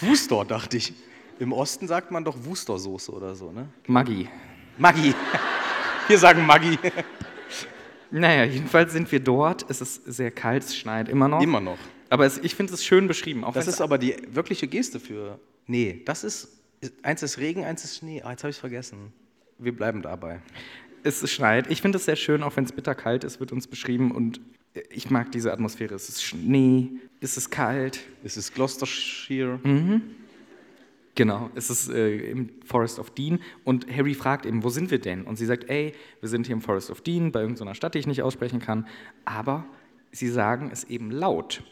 S2: Wustor, dachte ich. Im Osten sagt man doch Wustersoße oder so, ne?
S1: Maggi.
S2: Maggi. Wir sagen Maggi.
S1: Naja, jedenfalls sind wir dort. Es ist sehr kalt, es schneit immer noch.
S2: Immer noch.
S1: Aber es, ich finde es schön beschrieben. Auch
S2: Das ist aber die wirkliche Geste für. Nee, das ist. Eins ist Regen, eins ist Schnee. Ah, jetzt habe ich es vergessen. Wir bleiben dabei.
S1: es schneit. Ich finde es sehr schön, auch wenn es bitterkalt ist, wird uns beschrieben. Und ich mag diese Atmosphäre. Es ist Schnee, es ist kalt.
S2: Es ist Gloucestershire.
S1: Genau, es ist äh, im Forest of Dean und Harry fragt eben, wo sind wir denn? Und sie sagt, ey, wir sind hier im Forest of Dean, bei irgendeiner Stadt, die ich nicht aussprechen kann, aber sie sagen es eben laut.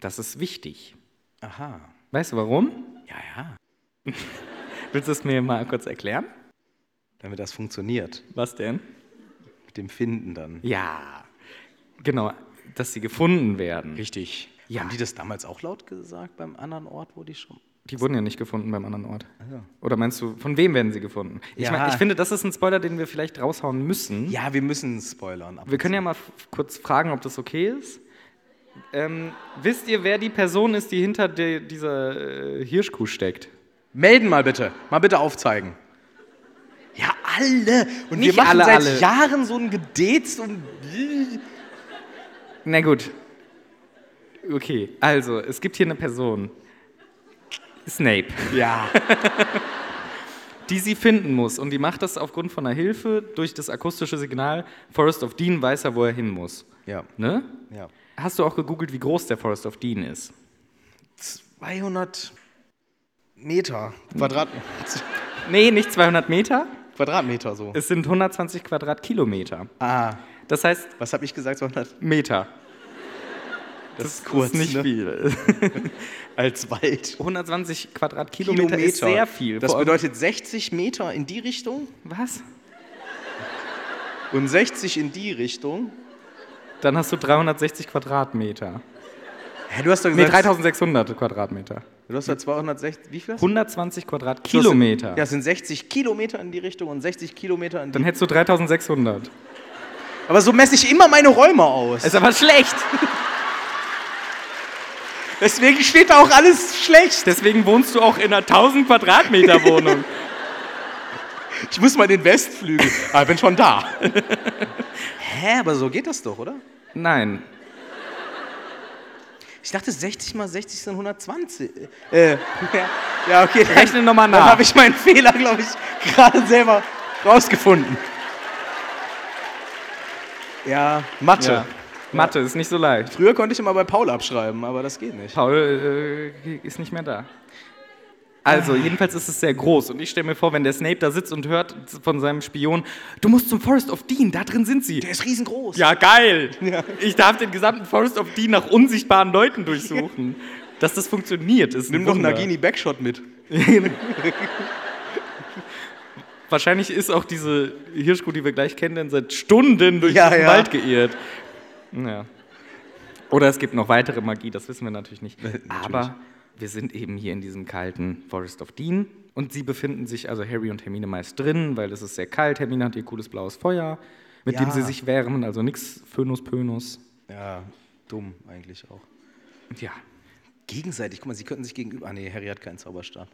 S1: Das ist wichtig.
S2: Aha.
S1: Weißt du warum?
S2: Ja, ja.
S1: Willst du es mir mal kurz erklären?
S2: Damit das funktioniert.
S1: Was denn?
S2: Mit dem Finden dann.
S1: Ja, genau, dass sie gefunden werden.
S2: Richtig.
S1: Ja.
S2: Haben die das damals auch laut gesagt beim anderen Ort, wo die schon.
S1: Die wurden ja nicht gefunden beim anderen Ort. Oder meinst du, von wem werden sie gefunden? Ich,
S2: Ja.
S1: mein, ich finde, das ist ein Spoiler, den wir vielleicht raushauen müssen.
S2: Ja, wir müssen spoilern.
S1: Wir können ja mal kurz fragen, ob das okay ist. Ähm, wisst ihr, wer die Person ist, die hinter de, dieser äh, Hirschkuh steckt?
S2: Melden mal bitte. Mal bitte aufzeigen. Ja, alle. Und
S1: Nicht
S2: wir machen
S1: alle,
S2: seit
S1: alle.
S2: Jahren so ein Gedetz und.
S1: Na gut. Okay, also, es gibt hier eine Person. Snape.
S2: Ja.
S1: die sie finden muss. Und die macht das aufgrund von einer Hilfe durch das akustische Signal. Forest of Dean weiß er, wo er hin muss.
S2: Ja.
S1: Ne?
S2: Ja.
S1: Hast du auch gegoogelt, wie groß der Forest of Dean ist?
S2: 200 Meter. Quadrat,
S1: Nee, nicht 200 Meter.
S2: Quadratmeter so.
S1: Es sind 120 Quadratkilometer.
S2: Ah,
S1: Das heißt
S2: was habe ich gesagt? 200
S1: Meter.
S2: das ist kurz,
S1: ist nicht
S2: ne?
S1: viel.
S2: Als Wald.
S1: 120 Quadratkilometer ist sehr viel.
S2: Das bedeutet 60 Meter in die Richtung
S1: Was?
S2: und 60 in die Richtung.
S1: Dann hast du 360 Quadratmeter.
S2: Hä, du hast doch
S1: Nee,
S2: gesagt,
S1: 3600 Quadratmeter.
S2: du hast ja 260, wie viel?
S1: 120 Quadratkilometer.
S2: Ja, es sind 60 Kilometer in die Richtung und 60 Kilometer in die
S1: Dann hättest du 3600.
S2: Aber so messe ich immer meine Räume aus.
S1: Ist aber schlecht.
S2: Deswegen steht da auch alles schlecht.
S1: Deswegen wohnst du auch in einer 1000 Quadratmeter Wohnung.
S2: Ich muss mal in den Westflügel. Ah, ich bin schon da. Hä, aber so geht das doch, oder?
S1: Nein.
S2: Ich dachte, 60 mal 60 sind 120. Äh, ja, ja, okay.
S1: Rechne nochmal
S2: dann
S1: nach.
S2: habe ich meinen Fehler, glaube ich, gerade selber rausgefunden. Ja, Mathe.
S1: Ja. Mathe ist nicht so leicht.
S2: Früher konnte ich immer bei Paul abschreiben, aber das geht nicht.
S1: Paul äh, ist nicht mehr da. Also, jedenfalls ist es sehr groß. Und ich stelle mir vor, wenn der Snape da sitzt und hört von seinem Spion, du musst zum Forest of Dean, da drin sind sie.
S2: Der ist riesengroß.
S1: Ja, geil. Ich darf den gesamten Forest of Dean nach unsichtbaren Leuten durchsuchen. Dass das funktioniert, ist ein
S2: Nimm doch
S1: Wunder.
S2: Nagini Backshot mit.
S1: Wahrscheinlich ist auch diese Hirschkuh, die wir gleich kennen, dann seit Stunden durch
S2: Ja,
S1: den
S2: ja.
S1: Wald geirrt. Ja. Oder es gibt noch weitere Magie, das wissen wir natürlich nicht. Aber wir sind eben hier in diesem kalten Forest of Dean und sie befinden sich, also Harry und Hermine meist drin, weil es ist sehr kalt. Hermine hat ihr cooles blaues Feuer, mit dem
S2: Ja.
S1: sie sich wärmen, also nichts Phönus Pönus.
S2: Ja, dumm eigentlich auch.
S1: Ja.
S2: Gegenseitig, guck mal, sie könnten sich gegenüber. Ah, nee, Harry hat keinen Zauberstab.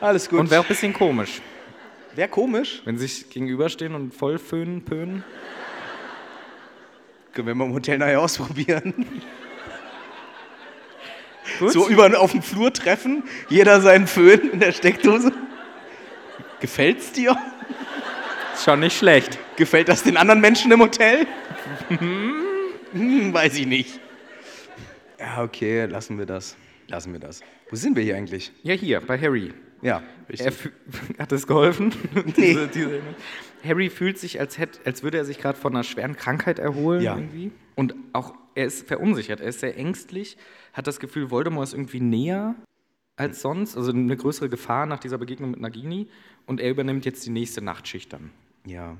S2: Alles gut.
S1: Und wäre auch ein bisschen komisch,
S2: Wäre komisch.
S1: wenn sie sich gegenüberstehen und voll föhnen, pönen.
S2: Können wir mal im Hotel nachher ausprobieren.
S1: Gut.
S2: So über auf dem Flur treffen, jeder seinen Föhn in der Steckdose. Gefällt's dir?
S1: Ist schon nicht schlecht.
S2: Gefällt das den anderen Menschen im Hotel? Hm, weiß ich nicht. Ja, okay, lassen wir das. Lassen wir das. Wo sind wir hier eigentlich?
S1: Ja, hier, bei Harry.
S2: Ja,
S1: Er fü- hat es geholfen?
S2: Nee.
S1: diese, diese, Harry fühlt sich, als, hätt, als würde er sich gerade von einer schweren Krankheit erholen.
S2: Ja.
S1: Irgendwie. Und auch er ist verunsichert, er ist sehr ängstlich, hat das Gefühl, Voldemort ist irgendwie näher als sonst, also eine größere Gefahr nach dieser Begegnung mit Nagini. Und er übernimmt jetzt die nächste Nachtschicht dann.
S2: Ja,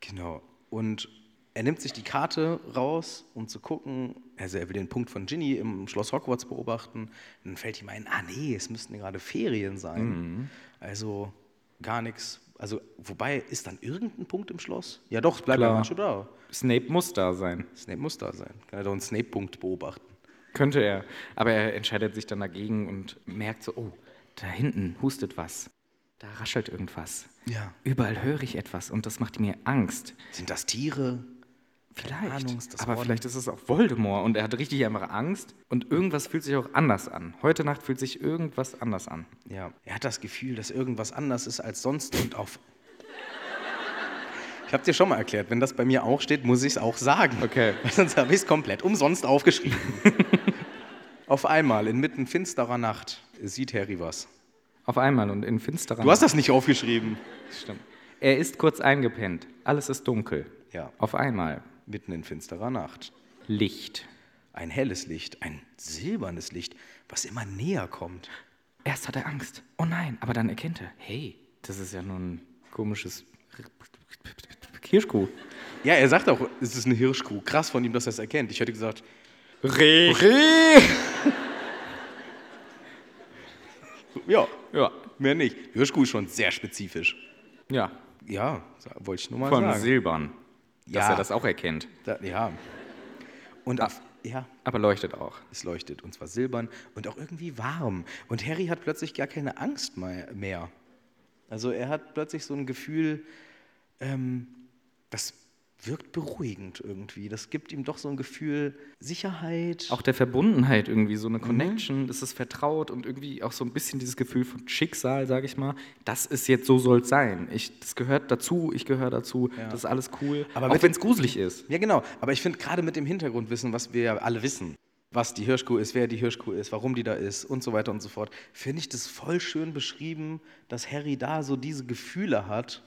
S2: genau. Und er nimmt sich die Karte raus, um zu gucken. Also er will den Punkt von Ginny im Schloss Hogwarts beobachten. Dann fällt ihm ein, ah nee, es müssten gerade Ferien sein. Also gar nichts. Also, wobei, ist dann irgendein Punkt im Schloss? Ja doch, es bleibt ja manche da.
S1: Snape muss da sein.
S2: Snape muss da sein. Kann er doch einen Snape-Punkt beobachten.
S1: Könnte er. Aber er entscheidet sich dann dagegen und merkt so, oh, da hinten hustet was. Da raschelt irgendwas.
S2: Ja.
S1: Überall höre ich etwas und das macht mir Angst.
S2: Sind das Tiere?
S1: Vielleicht.
S2: Ahnung,
S1: aber
S2: Orden?
S1: vielleicht ist es auch Voldemort und er hat richtig einfach Angst und irgendwas fühlt sich auch anders an. Heute Nacht fühlt sich irgendwas anders an.
S2: Ja, er hat das Gefühl, dass irgendwas anders ist als sonst und auf. Ich habe dir schon mal erklärt, wenn das bei mir auch steht, muss ich es auch sagen.
S1: Okay.
S2: Sonst habe ich es komplett umsonst aufgeschrieben. auf einmal, inmitten finsterer Nacht, sieht Harry was.
S1: Auf einmal und in finsterer
S2: Du hast das nicht aufgeschrieben.
S1: Nacht. Stimmt. Er ist kurz eingepennt. Alles ist dunkel.
S2: Ja,
S1: Auf einmal
S2: mitten in finsterer Nacht.
S1: Licht.
S2: Ein helles Licht, ein silbernes Licht, was immer näher kommt.
S1: Erst hat er Angst. Oh nein, aber dann erkennt er, hey, das ist ja nur ein komisches Hirschkuh.
S2: Ja, er sagt auch, es ist eine Hirschkuh. Krass von ihm, dass er es erkennt. Ich hätte gesagt,
S1: Reh.
S2: Reh! ja,
S1: Ja.
S2: mehr nicht. Hirschkuh ist schon sehr spezifisch.
S1: Ja.
S2: Ja, wollte ich nur mal
S1: Von
S2: sagen.
S1: Silbern. Dass
S2: Ja.
S1: er das auch erkennt.
S2: Da, ja. Und auf, ja,
S1: Aber leuchtet auch.
S2: es leuchtet und zwar silbern und auch irgendwie warm. Und Harry hat plötzlich gar keine Angst mehr. Also er hat plötzlich so ein Gefühl, ähm, das wirkt beruhigend irgendwie. Das gibt ihm doch so ein Gefühl Sicherheit.
S1: Auch der Verbundenheit irgendwie, so eine Connection, das ist vertraut und irgendwie auch so ein bisschen dieses Gefühl von Schicksal, sage ich mal. Das ist jetzt, so soll es sein. Ich, das gehört dazu, ich gehöre dazu, das ist alles cool.
S2: Aber
S1: auch wenn es gruselig ist.
S2: Ja, genau. Aber ich finde gerade mit dem Hintergrundwissen, was wir ja alle wissen, was die Hirschkuh ist, wer die Hirschkuh ist, warum die da ist und so weiter und so fort, finde ich das voll schön beschrieben, dass Harry da so diese Gefühle hat,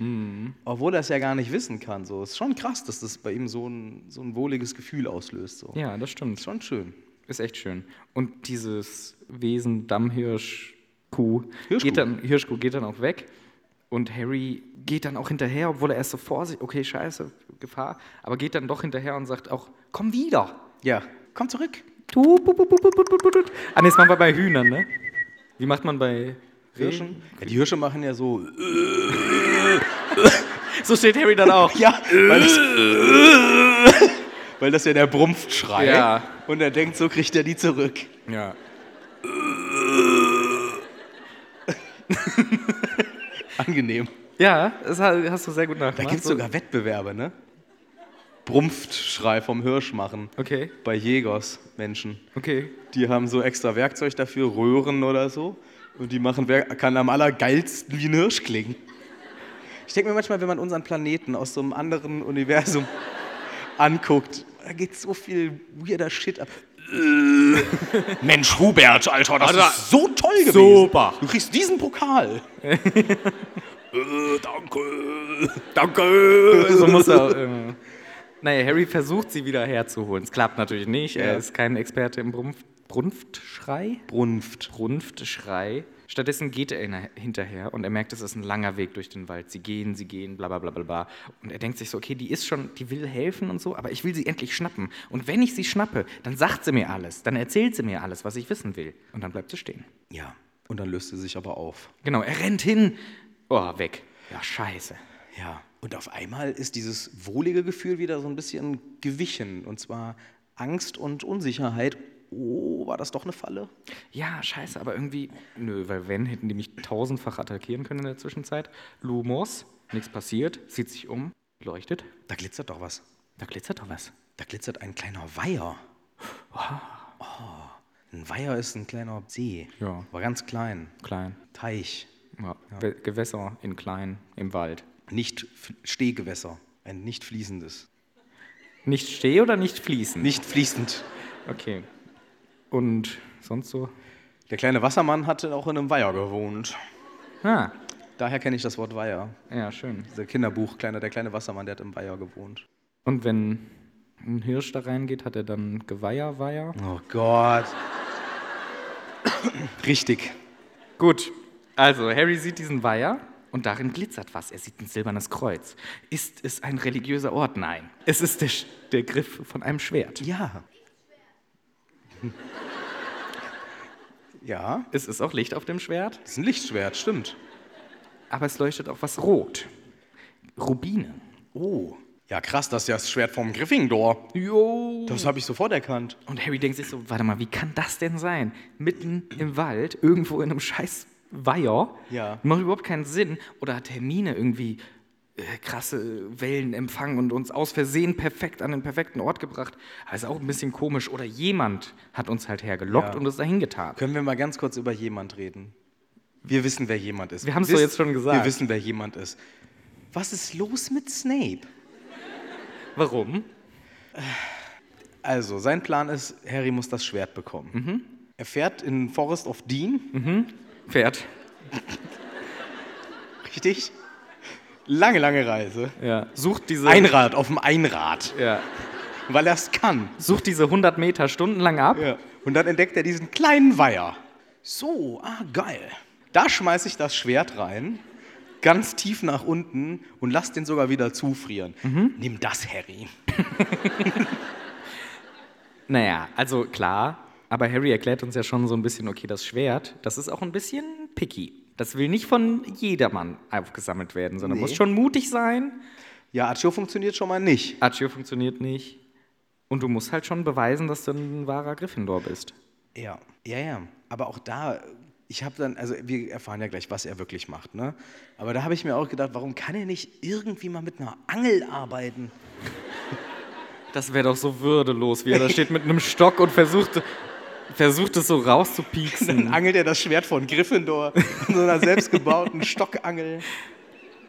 S2: obwohl er es ja gar nicht wissen kann. So ist schon krass, dass das bei ihm so ein, so ein wohliges Gefühl auslöst. So.
S1: Ja, das stimmt.
S2: Ist schon schön.
S1: Ist echt schön. Und dieses Wesen Dammhirsch-Kuh
S2: Hirschkuh.
S1: geht dann, Hirschkuh geht dann auch weg. Und Harry geht dann auch hinterher, obwohl er erst so vor sich, okay, scheiße, Gefahr, aber geht dann doch hinterher und sagt auch, komm wieder.
S2: Ja, komm zurück.
S1: Tu, pu, pu, pu, pu, pu, pu, pu. Ah, nee, das machen wir bei Hühnern, ne? Wie macht man bei
S2: Hirschen? Ja, die Hirsche machen ja so.
S1: So steht Harry dann auch.
S2: Ja, weil das, weil das ja der Brumpfschrei.
S1: Ja.
S2: Und er denkt, so kriegt er die zurück.
S1: Ja.
S2: Angenehm.
S1: Ja, das ha- hast du sehr gut
S2: Da
S1: nachgemacht.
S2: gibt es
S1: So-
S2: sogar Wettbewerbe, ne? Brumpfschrei vom Hirsch machen.
S1: Okay,
S2: Bei Jägers, Menschen.
S1: okay.
S2: Die haben so extra Werkzeug dafür, Röhren oder so. Und die machen, wer kann am allergeilsten wie ein Hirsch klingen. Ich denke mir manchmal, wenn man unseren Planeten aus so einem anderen Universum anguckt, da geht so viel weirder Shit ab. Mensch, Hubert, Alter, das ist so toll gewesen.
S1: Super.
S2: Du kriegst diesen Pokal. äh, danke.
S1: Danke. So muss er. Äh, naja, Harry versucht sie wieder herzuholen. Es klappt natürlich nicht. Er
S2: Ja.
S1: ist kein Experte im Brunft, Brunftschrei.
S2: Brunft.
S1: Brunftschrei. Stattdessen geht er hinterher und er merkt, es ist ein langer Weg durch den Wald. Sie gehen, sie gehen, bla bla bla bla bla. Und er denkt sich so, okay, die ist schon, die will helfen und so, aber ich will sie endlich schnappen. Und wenn ich sie schnappe, dann sagt sie mir alles, dann erzählt sie mir alles, was ich wissen will. Und dann bleibt sie stehen.
S2: Ja, und dann löst sie sich aber auf.
S1: Genau, er rennt hin. Oh, weg. Ja, scheiße.
S2: Ja, und auf einmal ist dieses wohlige Gefühl wieder so ein bisschen gewichen. Und zwar Angst und Unsicherheit. Oh, war das doch eine Falle?
S1: Ja, scheiße, aber irgendwie, nö, weil wenn, hätten die mich tausendfach attackieren können in der Zwischenzeit. Lumos, nichts passiert, sieht sich um, leuchtet,
S2: Da glitzert doch was.
S1: da glitzert doch was.
S2: Da glitzert ein kleiner Weiher. Oh, ein Weiher ist ein kleiner See.
S1: Ja.
S2: Aber ganz klein.
S1: Klein.
S2: Teich.
S1: Ja. Ge- Gewässer in klein, im Wald.
S2: Nicht Stehgewässer. Ein nicht fließendes.
S1: Nicht steh oder nicht fließen?
S2: Nicht fließend.
S1: Okay. Und sonst so?
S2: Der kleine Wassermann hatte auch in einem Weiher gewohnt.
S1: Ah,
S2: Daher kenne ich das Wort Weiher.
S1: ja, schön.
S2: Dieser Kinderbuch, kleiner, der kleine Wassermann, der hat im Weiher gewohnt.
S1: Und wenn ein Hirsch da reingeht, hat er dann Geweiher, Weiher?
S2: Oh Gott. Richtig.
S1: Gut, also Harry sieht diesen Weiher und darin glitzert was. Er sieht ein silbernes Kreuz. Ist es ein religiöser Ort? Nein. Es ist der, der Griff von einem Schwert.
S2: Ja. Ja,
S1: Es ist auch Licht auf dem Schwert,
S2: das ist ein Lichtschwert, stimmt.
S1: aber es leuchtet auch was rot. Rubine.
S2: Oh. Ja, krass, das ist ja das Schwert vom Gryffindor.
S1: Jo.
S2: Das habe ich sofort erkannt.
S1: Und Harry denkt sich so, warte mal, wie kann das denn sein? Mitten im Wald, irgendwo in einem scheiß Weiher.
S2: Ja.
S1: Macht überhaupt keinen Sinn. Oder hat Hermine irgendwie äh, krasse Wellen empfangen und uns aus Versehen perfekt an den perfekten Ort gebracht? Also auch ein bisschen komisch. Oder jemand hat uns halt hergelockt
S2: Ja.
S1: und uns dahin getan.
S2: Können wir mal ganz kurz über jemand reden? Wir wissen, wer jemand ist.
S1: Wir haben's
S2: Wisst-
S1: doch jetzt schon gesagt.
S2: Wir wissen, wer jemand ist. Was ist los mit Snape?
S1: Warum?
S2: Also, sein Plan ist, Harry muss das Schwert bekommen.
S1: Mhm.
S2: Er fährt in Forest of Dean,
S1: Pferd.
S2: richtig? Lange, lange Reise.
S1: Ja. Sucht diese,
S2: Einrad auf dem Einrad,
S1: ja.
S2: weil er es kann.
S1: Sucht diese 100 Meter stundenlang ab.
S2: Ja. Und dann entdeckt er diesen kleinen Weiher. So, ah, geil. Da schmeiße ich das Schwert rein, ganz tief nach unten und lass den sogar wieder zufrieren.
S1: Mhm.
S2: Nimm das, Harry.
S1: Naja, also klar, aber Harry erklärt uns ja schon so ein bisschen, okay, das Schwert, das ist auch ein bisschen picky. Das will nicht von jedermann aufgesammelt werden, sondern
S2: Nee.
S1: muss schon mutig sein.
S2: Ja, Accio funktioniert schon mal nicht.
S1: Accio funktioniert nicht. Und du musst halt schon beweisen, dass du ein wahrer Gryffindor bist.
S2: Ja, ja, ja. Aber auch da, ich habe dann, also wir erfahren ja gleich, was er wirklich macht, ne? Aber da habe ich mir auch gedacht, warum kann er nicht irgendwie mal mit einer Angel arbeiten?
S1: Das wäre doch so würdelos, wie er da steht mit einem Stock und versucht, versucht es so rauszupieksen.
S2: Dann angelt er das Schwert von Gryffindor in so einer selbstgebauten Stockangel.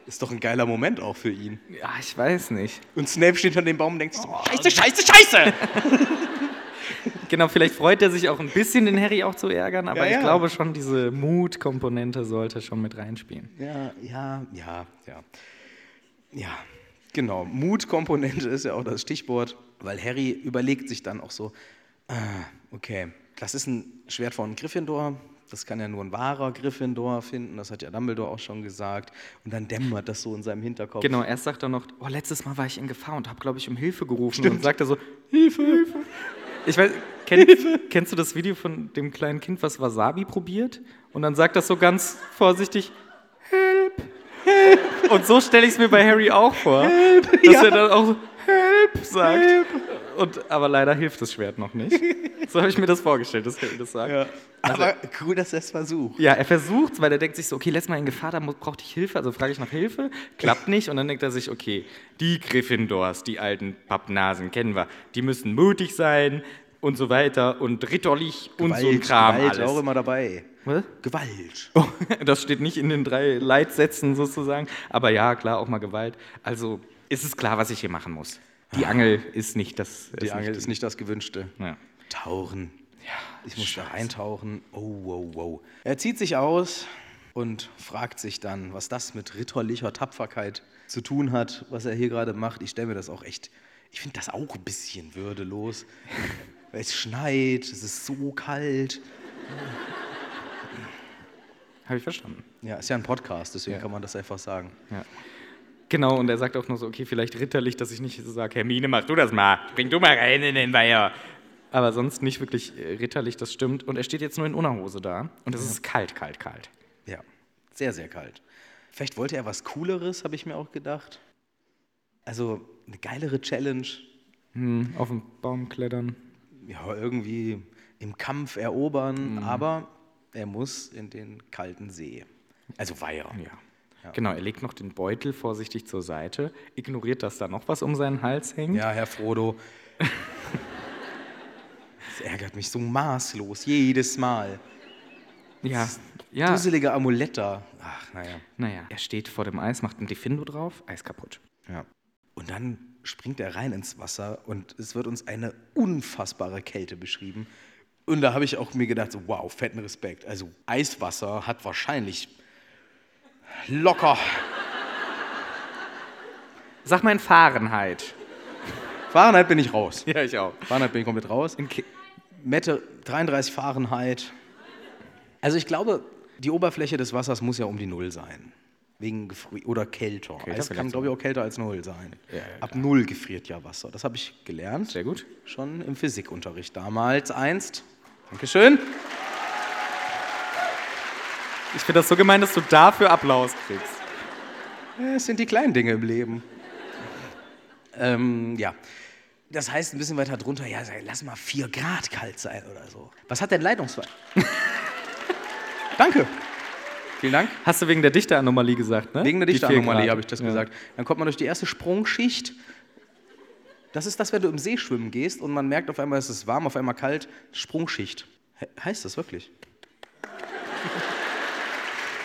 S2: Ist doch ein geiler Moment auch für ihn.
S1: Ja, ich weiß nicht.
S2: Und Snape steht an dem Baum und denkt sich so, scheiße, scheiße, scheiße!
S1: Genau, vielleicht freut er sich auch ein bisschen, den Harry auch zu ärgern, aber
S2: Ja, ja.
S1: ich glaube schon, diese Mutkomponente sollte schon mit reinspielen.
S2: Ja, ja, ja, ja. Ja, genau. Mutkomponente ist ja auch das Stichwort, weil Harry überlegt sich dann auch so, ah, okay, das ist ein Schwert von Gryffindor, das kann ja nur ein wahrer Gryffindor finden, das hat ja Dumbledore auch schon gesagt. Und dann dämmert das so in seinem Hinterkopf.
S1: Genau, erst sagt er noch, oh, letztes Mal war ich in Gefahr und habe, glaube ich, um Hilfe gerufen. Und sagt er so, Hilfe, Hilfe. Ich weiß, kenn, kennst du das Video von dem kleinen Kind, was Wasabi probiert? Und dann sagt das so ganz vorsichtig, Help, Help. Und so stelle ich es mir bei Harry auch vor, dass er dann auch so, Help sagt. Und, aber leider hilft das Schwert noch nicht. So habe ich mir das vorgestellt, dass Harry das sagt.
S2: Ja. Aber cool, dass er es versucht.
S1: Ja, er versucht weil er denkt sich so, okay, letztes Mal in Gefahr, da brauchte ich Hilfe, also frage ich nach Hilfe, klappt nicht und dann denkt er sich, okay, die Gryffindors, die alten Pappnasen kennen wir, die müssen mutig sein und so weiter und ritterlich und so ein Kram
S2: Gewalt
S1: alles.
S2: auch immer dabei.
S1: Was?
S2: Gewalt.
S1: Oh, das steht nicht in den drei Leitsätzen sozusagen, aber ja, klar, auch mal Gewalt. Also ist es klar, was ich hier machen muss. Die Angel ist nicht das.
S2: Die Angel ist nicht das Gewünschte.
S1: Ja.
S2: Tauchen. Ja, ich muss da reintauchen. Oh, wow, wow. Er zieht sich aus und fragt sich dann, was das mit ritterlicher Tapferkeit zu tun hat, was er hier gerade macht. Ich stelle mir das auch echt, ich finde das auch ein bisschen würdelos. Es schneit, es ist so kalt.
S1: Habe ich verstanden.
S2: Ja, ist ja ein Podcast, deswegen
S1: Ja.
S2: kann man das einfach sagen.
S1: Ja. Genau, und er sagt auch noch so, okay, vielleicht ritterlich, dass ich nicht so sage, Hermine, mach du das mal, bring du mal rein in den Weiher. Aber sonst nicht wirklich äh, ritterlich, das stimmt. Und er steht jetzt nur in Unterhose da und es ist kalt, kalt, kalt.
S2: Ja, sehr, sehr kalt. Vielleicht wollte er was Cooleres, habe ich mir auch gedacht. Also eine geilere Challenge.
S1: Hm, auf den Baum klettern.
S2: ja, irgendwie im Kampf erobern, aber er muss in den kalten See. Also Weiher.
S1: Ja. Genau, er legt noch den Beutel vorsichtig zur Seite, ignoriert, dass da noch was um seinen Hals hängt.
S2: Ja, Herr Frodo. Das ärgert mich so maßlos, jedes Mal.
S1: ja. ja.
S2: Dusselige Amuletta. Ach, naja.
S1: Naja, er steht vor dem Eis, macht ein Defindo drauf, Eis kaputt.
S2: Ja. Und dann springt er rein ins Wasser und es wird uns eine unfassbare Kälte beschrieben. Und da habe ich auch mir gedacht, so, wow, fetten Respekt. Also Eiswasser hat wahrscheinlich locker
S1: Sag mal in Fahrenheit.
S2: Fahrenheit bin ich raus.
S1: Ja, ich auch.
S2: Fahrenheit bin ich komplett raus.
S1: In Ki
S2: Mette 33 Fahrenheit. Also ich glaube, die Oberfläche des Wassers muss ja um die Null sein. Wegen Gefri oder kälter.
S1: Kälter
S2: Eis kann, glaube ich, auch kälter als Null sein.
S1: Ja, ja,
S2: Ab Null gefriert ja Wasser. Das habe ich gelernt.
S1: Sehr gut.
S2: Schon im Physikunterricht damals einst. Dankeschön.
S1: Ich finde das so gemein, dass du dafür Applaus kriegst.
S2: Ja, Es sind die kleinen Dinge im Leben. ähm, ja. Das heißt, ein bisschen weiter drunter, ja, lass mal 4 Grad kalt sein oder so. Was hat denn Leitungswasser? Danke. Vielen Dank.
S1: Hast du wegen der Dichteranomalie gesagt, ne?
S2: Wegen der
S1: Grad.
S2: habe ich das
S1: Ja.
S2: gesagt. Dann kommt man durch die erste Sprungschicht. Das ist das, wenn du im See schwimmen gehst und man merkt auf einmal, es ist warm, auf einmal kalt. Sprungschicht. He heißt das wirklich?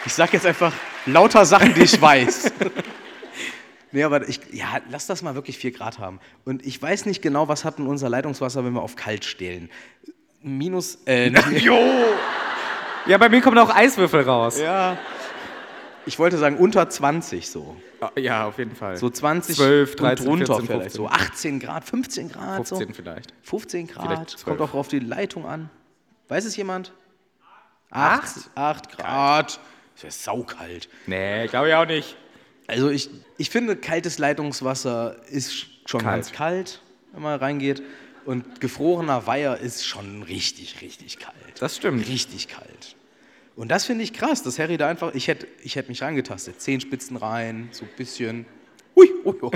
S2: Ich sage jetzt einfach lauter Sachen, die ich weiß. nee, aber ich, ja, lass das mal wirklich 4 Grad haben. Und ich weiß nicht genau, was hat denn unser Leitungswasser, wenn wir auf kalt stellen. Minus, äh, nicht-
S1: Ja, bei mir kommen auch Eiswürfel raus.
S2: ja. Ich wollte sagen unter 20 so.
S1: Ja, auf jeden Fall.
S2: So 20
S1: 12, 13,
S2: und drunter
S1: 14,
S2: vielleicht. So 18 Grad, 15 Grad.
S1: 15
S2: so.
S1: vielleicht.
S2: 15 Grad.
S1: Vielleicht 12.
S2: Kommt auch auf die Leitung an. Weiß es jemand?
S1: Acht?
S2: 8 Grad. Es wäre saukalt.
S1: Nee, glaube ich auch nicht.
S2: Also ich, ich finde, kaltes Leitungswasser ist schon
S1: kalt.
S2: ganz kalt, wenn man reingeht. Und gefrorener Weiher ist schon richtig, richtig kalt.
S1: Das stimmt.
S2: Richtig kalt. Und das finde ich krass, dass Harry da einfach, ich hätte ich hätt mich reingetastet. Zehenspitzen rein, so ein bisschen. Ui, ui, ui,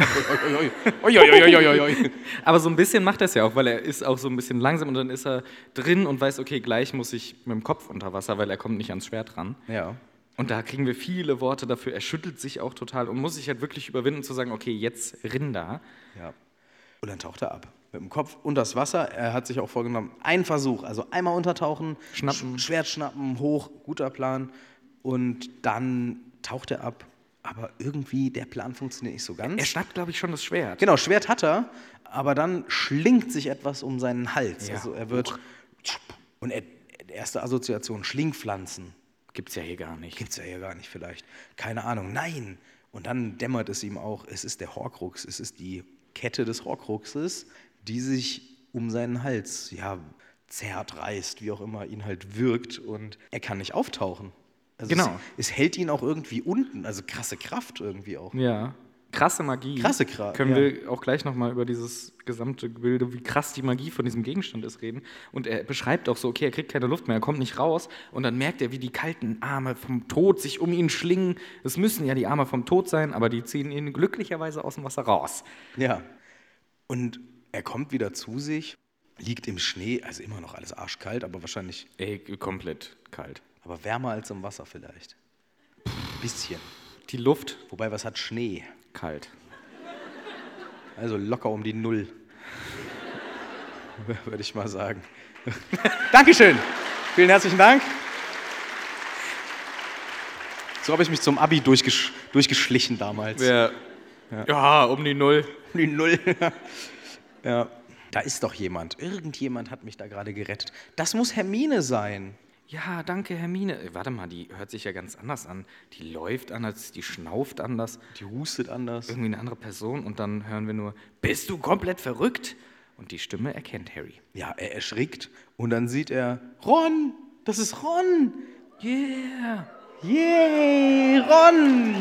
S2: ui,
S1: Aber so ein bisschen macht er es ja auch, weil er ist auch so ein bisschen langsam und dann ist er drin und weiß, okay, gleich muss ich mit dem Kopf unter Wasser, weil er kommt nicht ans Schwert ran.
S2: Ja.
S1: Und da kriegen wir viele Worte dafür. Er schüttelt sich auch total und muss sich halt wirklich überwinden zu sagen, okay, jetzt Rinder.
S2: Ja. Und dann taucht er ab. Mit dem Kopf unter das Wasser. Er hat sich auch vorgenommen, einen Versuch, also einmal untertauchen,
S1: Schnappen.
S2: Sch Schwert schnappen, hoch, guter Plan. Und dann taucht er ab. Aber irgendwie, der Plan funktioniert nicht so ganz.
S1: Er schnappt, glaube ich, schon das Schwert.
S2: Genau, Schwert hat er, aber dann schlingt sich etwas um seinen Hals.
S1: Ja.
S2: Also er wird. Und er, erste Assoziation, Schlingpflanzen.
S1: Gibt's ja hier gar nicht.
S2: Gibt's ja hier gar nicht vielleicht. Keine Ahnung. Nein. Und dann dämmert es ihm auch, es ist der Horcrux, es ist die Kette des Horcruxes, die sich um seinen Hals, ja, zerrt, reißt, wie auch immer ihn halt wirkt und er kann nicht auftauchen. Also
S1: Genau.
S2: Es, es hält ihn auch irgendwie unten, also krasse Kraft irgendwie auch.
S1: Ja. Krasse Magie.
S2: Krasse Kraft,
S1: Können
S2: ja.
S1: wir auch gleich nochmal über dieses gesamte Gebilde, wie krass die Magie von diesem Gegenstand ist, reden. Und er beschreibt auch so, okay, er kriegt keine Luft mehr, er kommt nicht raus. Und dann merkt er, wie die kalten Arme vom Tod sich um ihn schlingen. Es müssen ja die Arme vom Tod sein, aber die ziehen ihn glücklicherweise aus dem Wasser raus.
S2: Ja. Und er kommt wieder zu sich, liegt im Schnee, also immer noch alles arschkalt, aber wahrscheinlich,
S1: Ey, komplett kalt.
S2: aber wärmer als im Wasser vielleicht. Bisschen.
S1: Die Luft
S2: Wobei, was hat Schnee?
S1: Kalt.
S2: Also locker um die Null. Würde ich mal sagen. Dankeschön. Vielen herzlichen Dank. So habe ich mich zum Abi durchgesch durchgeschlichen damals.
S1: Ja. ja, um die Null.
S2: Die Null. ja. Da ist doch jemand. Irgendjemand hat mich da gerade gerettet. Das muss Hermine sein.
S1: Ja, danke, Hermine. Äh, Warte mal, die hört sich ja ganz anders an. Die läuft anders, die schnauft anders.
S2: Die hustet anders.
S1: irgendwie eine andere Person und dann hören wir nur, bist du komplett verrückt? Und die Stimme erkennt Harry.
S2: Ja, er erschrickt und dann sieht er, Ron, das ist Ron.
S1: Yeah!
S2: Yay, Ron.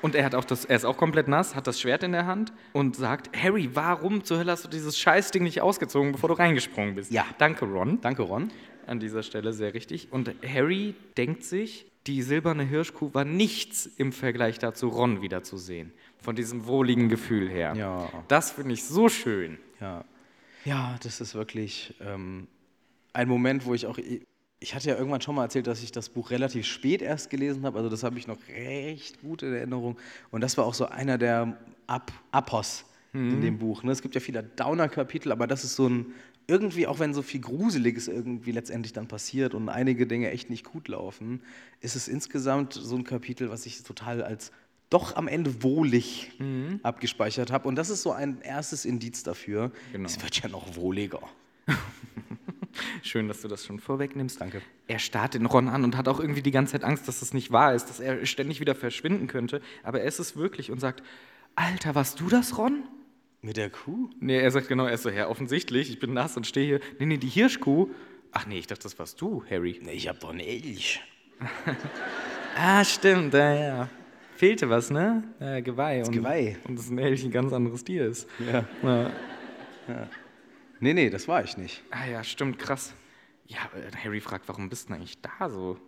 S1: Und er hat auch das, er ist auch komplett nass, hat das Schwert in der Hand und sagt, Harry, warum zur Hölle hast du dieses Scheißding nicht ausgezogen, bevor du reingesprungen bist?
S2: Ja.
S1: Danke, Ron.
S2: Danke, Ron.
S1: An dieser Stelle sehr richtig. Und Harry denkt sich, die silberne Hirschkuh war nichts im Vergleich dazu, Ron wiederzusehen. Von diesem wohligen Gefühl her.
S2: Ja.
S1: Das finde ich so schön.
S2: Ja, ja das ist wirklich ähm, ein Moment, wo ich auch. Ich hatte ja irgendwann schon mal erzählt, dass ich das Buch relativ spät erst gelesen habe. Also, das habe ich noch recht gut in Erinnerung. Und das war auch so einer der Ap Apos in dem Buch. Ne? Es gibt ja viele Downer-Kapitel, aber das ist so ein. Irgendwie, auch wenn so viel Gruseliges irgendwie letztendlich dann passiert und einige Dinge echt nicht gut laufen, ist es insgesamt so ein Kapitel, was ich total als doch am Ende wohlig abgespeichert habe. Und das ist so ein erstes Indiz dafür.
S1: Genau.
S2: Es wird ja noch wohliger.
S1: Schön, dass du das schon vorwegnimmst.
S2: Danke.
S1: Er starrt den Ron an und hat auch irgendwie die ganze Zeit Angst, dass das nicht wahr ist, dass er ständig wieder verschwinden könnte. Aber er ist es wirklich und sagt, Alter, warst du das, Ron?
S2: Mit der Kuh?
S1: Nee, er sagt genau, er ist so, ja, offensichtlich, ich bin nass und stehe hier. Nee, nee, die Hirschkuh. Ach nee, ich dachte, das warst du, Harry.
S2: Nee, ich hab doch einen Elch.
S1: Ah, stimmt, ja, ja. Fehlte was, ne? Ja, Geweih. Das und,
S2: Geweih.
S1: Und das ein Elch ein ganz anderes Tier ist.
S2: Ja.
S1: Ja.
S2: Nee, nee, das war ich nicht.
S1: Ah ja, stimmt, krass. Ja, Harry fragt, warum bist du denn eigentlich da so?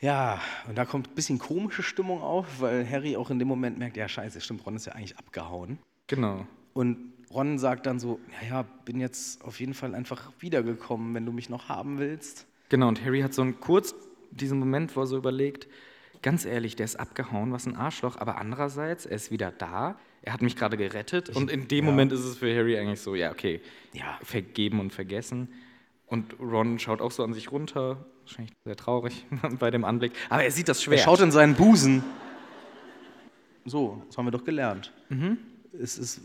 S2: Ja, und da kommt ein bisschen komische Stimmung auf, weil Harry auch in dem Moment merkt, ja scheiße, stimmt, Ron ist ja eigentlich abgehauen.
S1: Genau.
S2: Und Ron sagt dann so, ja, ja, bin jetzt auf jeden Fall einfach wiedergekommen, wenn du mich noch haben willst.
S1: Genau, und Harry hat so einen kurz diesen Moment, wo er so überlegt, ganz ehrlich, der ist abgehauen, was ein Arschloch, aber andererseits, er ist wieder da, er hat mich gerade gerettet und in dem
S2: ja.
S1: Moment ist es für Harry eigentlich so, ja, okay,
S2: Ja.
S1: vergeben und vergessen. Und Ron schaut auch so an sich runter, wahrscheinlich sehr traurig bei dem Anblick, aber er sieht das
S2: Er
S1: Schwert.
S2: schaut in seinen Busen. So, das haben wir doch gelernt. Es ist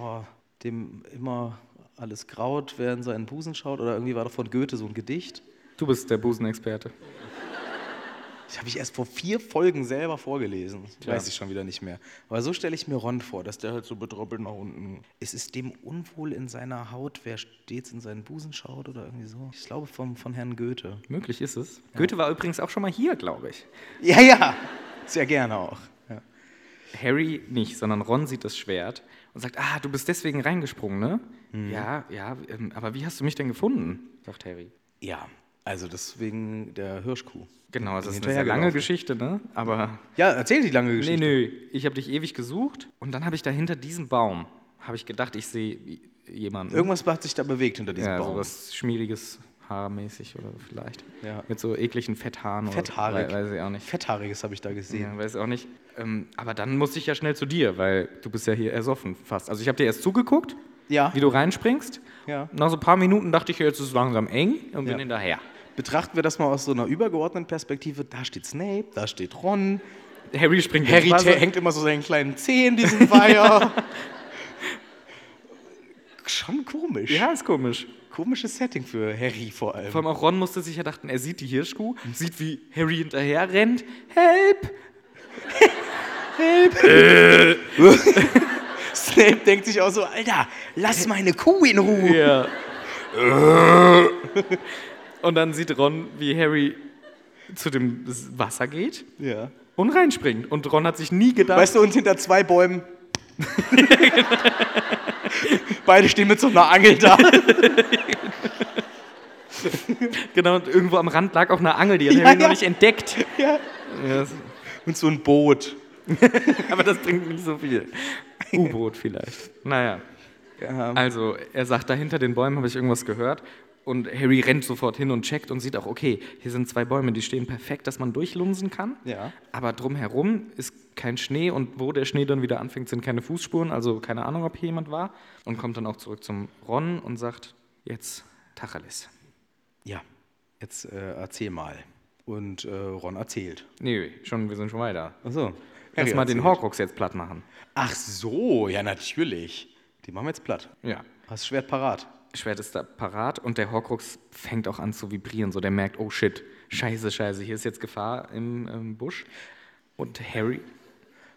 S2: oh, dem immer alles graut, wer in seinen Busen schaut. Oder irgendwie war doch von Goethe so ein Gedicht.
S1: du bist der Busenexperte.
S2: Das habe ich erst vor vier Folgen selber vorgelesen.
S1: Tja.
S2: Weiß ich schon wieder nicht mehr. Aber so stelle ich mir Ron vor, dass der halt so betroppelt nach unten. Es ist dem unwohl in seiner Haut, wer stets in seinen Busen schaut oder irgendwie so. Ich glaube vom, von Herrn Goethe.
S1: Möglich ist es. Goethe war übrigens auch schon mal hier, glaube ich.
S2: Ja, ja, sehr gerne auch. Ja.
S1: Harry nicht, sondern Ron sieht das Schwert und sagt, ah, du bist deswegen reingesprungen, ne?
S2: Mhm.
S1: Ja, ja, ähm, aber wie hast du mich denn gefunden? sagt Harry.
S2: ja, also deswegen der Hirschkuh.
S1: Genau, das ist eine sehr lange. Geschichte, ne? Aber
S2: Ja, erzähl die lange
S1: nee,
S2: Geschichte.
S1: nö, ich habe dich ewig gesucht und dann habe ich da hinter diesem Baum, habe ich gedacht, ich sehe jemanden.
S2: Irgendwas hat sich da bewegt hinter diesem
S1: ja,
S2: Baum.
S1: so was Schmieriges, Vampirhaarmäßig oder vielleicht.
S2: Ja.
S1: Mit so ekligen Fetthaaren.
S2: Fetthaarig.
S1: Oder, wei- weiß ich auch nicht.
S2: Fetthaariges habe ich da gesehen.
S1: Ja, weiß auch nicht. Ähm, aber dann musste ich ja schnell zu dir, weil du bist ja hier ersoffen fast. Also ich habe dir erst zugeguckt,
S2: Ja.
S1: wie du reinspringst.
S2: Ja.
S1: Nach so ein paar Minuten dachte ich, jetzt ist es langsam eng und bin
S2: Ja.
S1: hinterher.
S2: Betrachten wir das mal aus so einer übergeordneten Perspektive. Da steht Snape, da steht Ron.
S1: Harry springt
S2: Harry hängt immer so seinen kleinen Zeh in diesem Weiher. Schon komisch.
S1: Ja, ist komisch.
S2: Komisches Setting für Harry vor allem.
S1: Vor allem auch Ron musste sich ja dachten, er sieht die Hirschkuh, sieht, wie Harry hinterher rennt. Help!
S2: Snape denkt sich auch so, Alter, lass meine Kuh in Ruhe.
S1: Ja. und dann sieht Ron, wie Harry zu dem Wasser geht
S2: Ja.
S1: und reinspringt. Und Ron hat sich nie gedacht,
S2: Weißt du, und hinter zwei Bäumen. Beide stehen mit so einer Angel da.
S1: genau, und irgendwo am Rand lag auch eine Angel, die hat
S2: Ja,
S1: Harry noch
S2: ja.
S1: nicht entdeckt.
S2: ja.
S1: Das-
S2: Und so ein Boot.
S1: aber das bringt nicht so viel. U-Boot vielleicht. Naja.
S2: Ja.
S1: Also, er sagt, da hinter den Bäumen habe ich irgendwas gehört. Und Harry rennt sofort hin und checkt und sieht auch, okay, hier sind zwei Bäume, die stehen perfekt, dass man durchlunsen kann.
S2: Ja.
S1: Aber drumherum ist kein Schnee und wo der Schnee dann wieder anfängt, sind keine Fußspuren. Also keine Ahnung, ob hier jemand war. Und kommt dann auch zurück zum Ron und sagt, jetzt Tacheles.
S2: Ja. Jetzt äh, erzähl mal. Und äh, Ron erzählt.
S1: Nee, schon, wir sind schon weiter.
S2: Achso.
S1: Erstmal den Horcrux jetzt platt machen.
S2: Ach so, ja, natürlich. Die machen wir jetzt platt.
S1: Ja.
S2: Hast Schwert parat.
S1: Schwert ist da parat und der Horcrux fängt auch an zu vibrieren. So, der merkt, oh shit, scheiße, scheiße, hier ist jetzt Gefahr im ähm, Busch. Und Harry,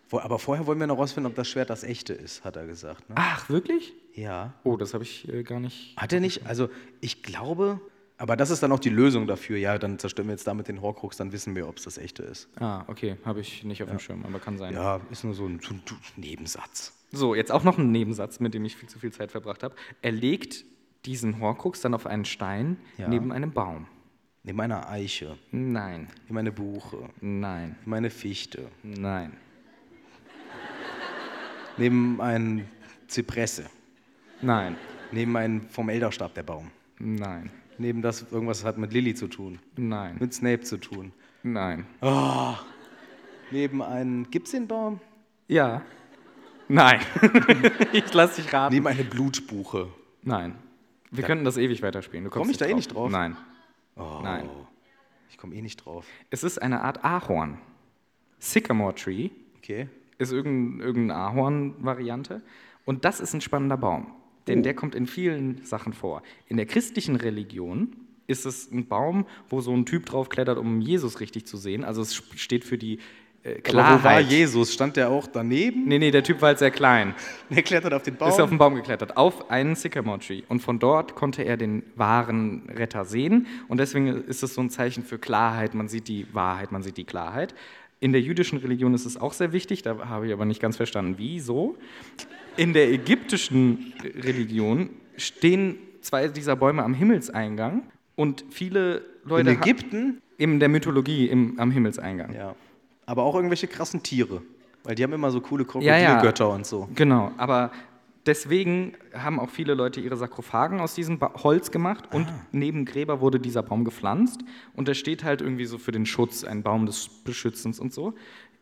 S2: Wo, aber vorher wollen wir noch rausfinden, ob das Schwert das echte ist, hat er gesagt. Ne?
S1: ach, wirklich?
S2: Ja.
S1: Oh, das habe ich äh, gar nicht.
S2: Hat er nicht? Also, ich glaube. Aber das ist dann auch die Lösung dafür. Ja, dann zerstören wir jetzt damit den Horcrux, dann wissen wir, ob es das echte ist.
S1: Ah, okay, habe ich nicht auf dem Schirm, aber kann sein.
S2: Ja, ist nur so ein, so ein Nebensatz.
S1: So, jetzt auch noch ein Nebensatz, mit dem ich viel zu viel Zeit verbracht habe. Er legt diesen Horcrux dann auf einen Stein
S2: Ja.
S1: neben einem Baum.
S2: Neben einer Eiche,
S1: Nein,
S2: neben eine Buche,
S1: nein,
S2: neben eine Fichte,
S1: nein,
S2: neben einen Zypresse,
S1: nein,
S2: neben einen vom Elderstab der Baum,
S1: nein,
S2: neben das irgendwas hat mit Lilly zu tun,
S1: nein,
S2: mit Snape zu tun,
S1: nein.
S2: neben einen, gibt's den Baum?
S1: Ja. Nein. ich lass dich raten.
S2: Neben eine Blutbuche.
S1: Nein. Wir könnten das ewig weiterspielen. Du kommst
S2: Komm ich da eh nicht drauf?
S1: Nein.
S2: Oh,
S1: Nein.
S2: Ich komme eh nicht drauf.
S1: Es ist eine Art Ahorn. Sycamore Tree
S2: Okay.
S1: ist irgendein, irgendeine Ahorn-Variante. Und das ist ein spannender Baum. Denn der kommt in vielen Sachen vor. In der christlichen Religion ist es ein Baum, wo so ein Typ drauf klettert, um Jesus richtig zu sehen. Also es steht für die äh, Klarheit.
S2: Aber wo war Jesus? Stand der auch daneben?
S1: Nee, nee, der Typ war halt sehr klein.
S2: Der klettert auf den Baum.
S1: Ist auf den Baum geklettert, auf einen Sycamore Tree. Und von dort konnte er den wahren Retter sehen. Und deswegen ist es so ein Zeichen für Klarheit. Man sieht die Wahrheit, man sieht die Klarheit. In der jüdischen Religion ist es auch sehr wichtig, da habe ich aber nicht ganz verstanden, wieso. In der ägyptischen Religion stehen zwei dieser Bäume am Himmelseingang und viele Leute.
S2: In Ägypten?
S1: In der Mythologie im, am Himmelseingang.
S2: Ja. Aber auch irgendwelche krassen Tiere. Weil die haben immer so coole
S1: Ja, ja.
S2: Krokodilgötter und so.
S1: Genau, aber deswegen haben auch viele Leute ihre Sarkophagen aus diesem ba Holz gemacht und neben Gräber wurde dieser Baum gepflanzt und der steht halt irgendwie so für den Schutz, ein Baum des Beschützens und so.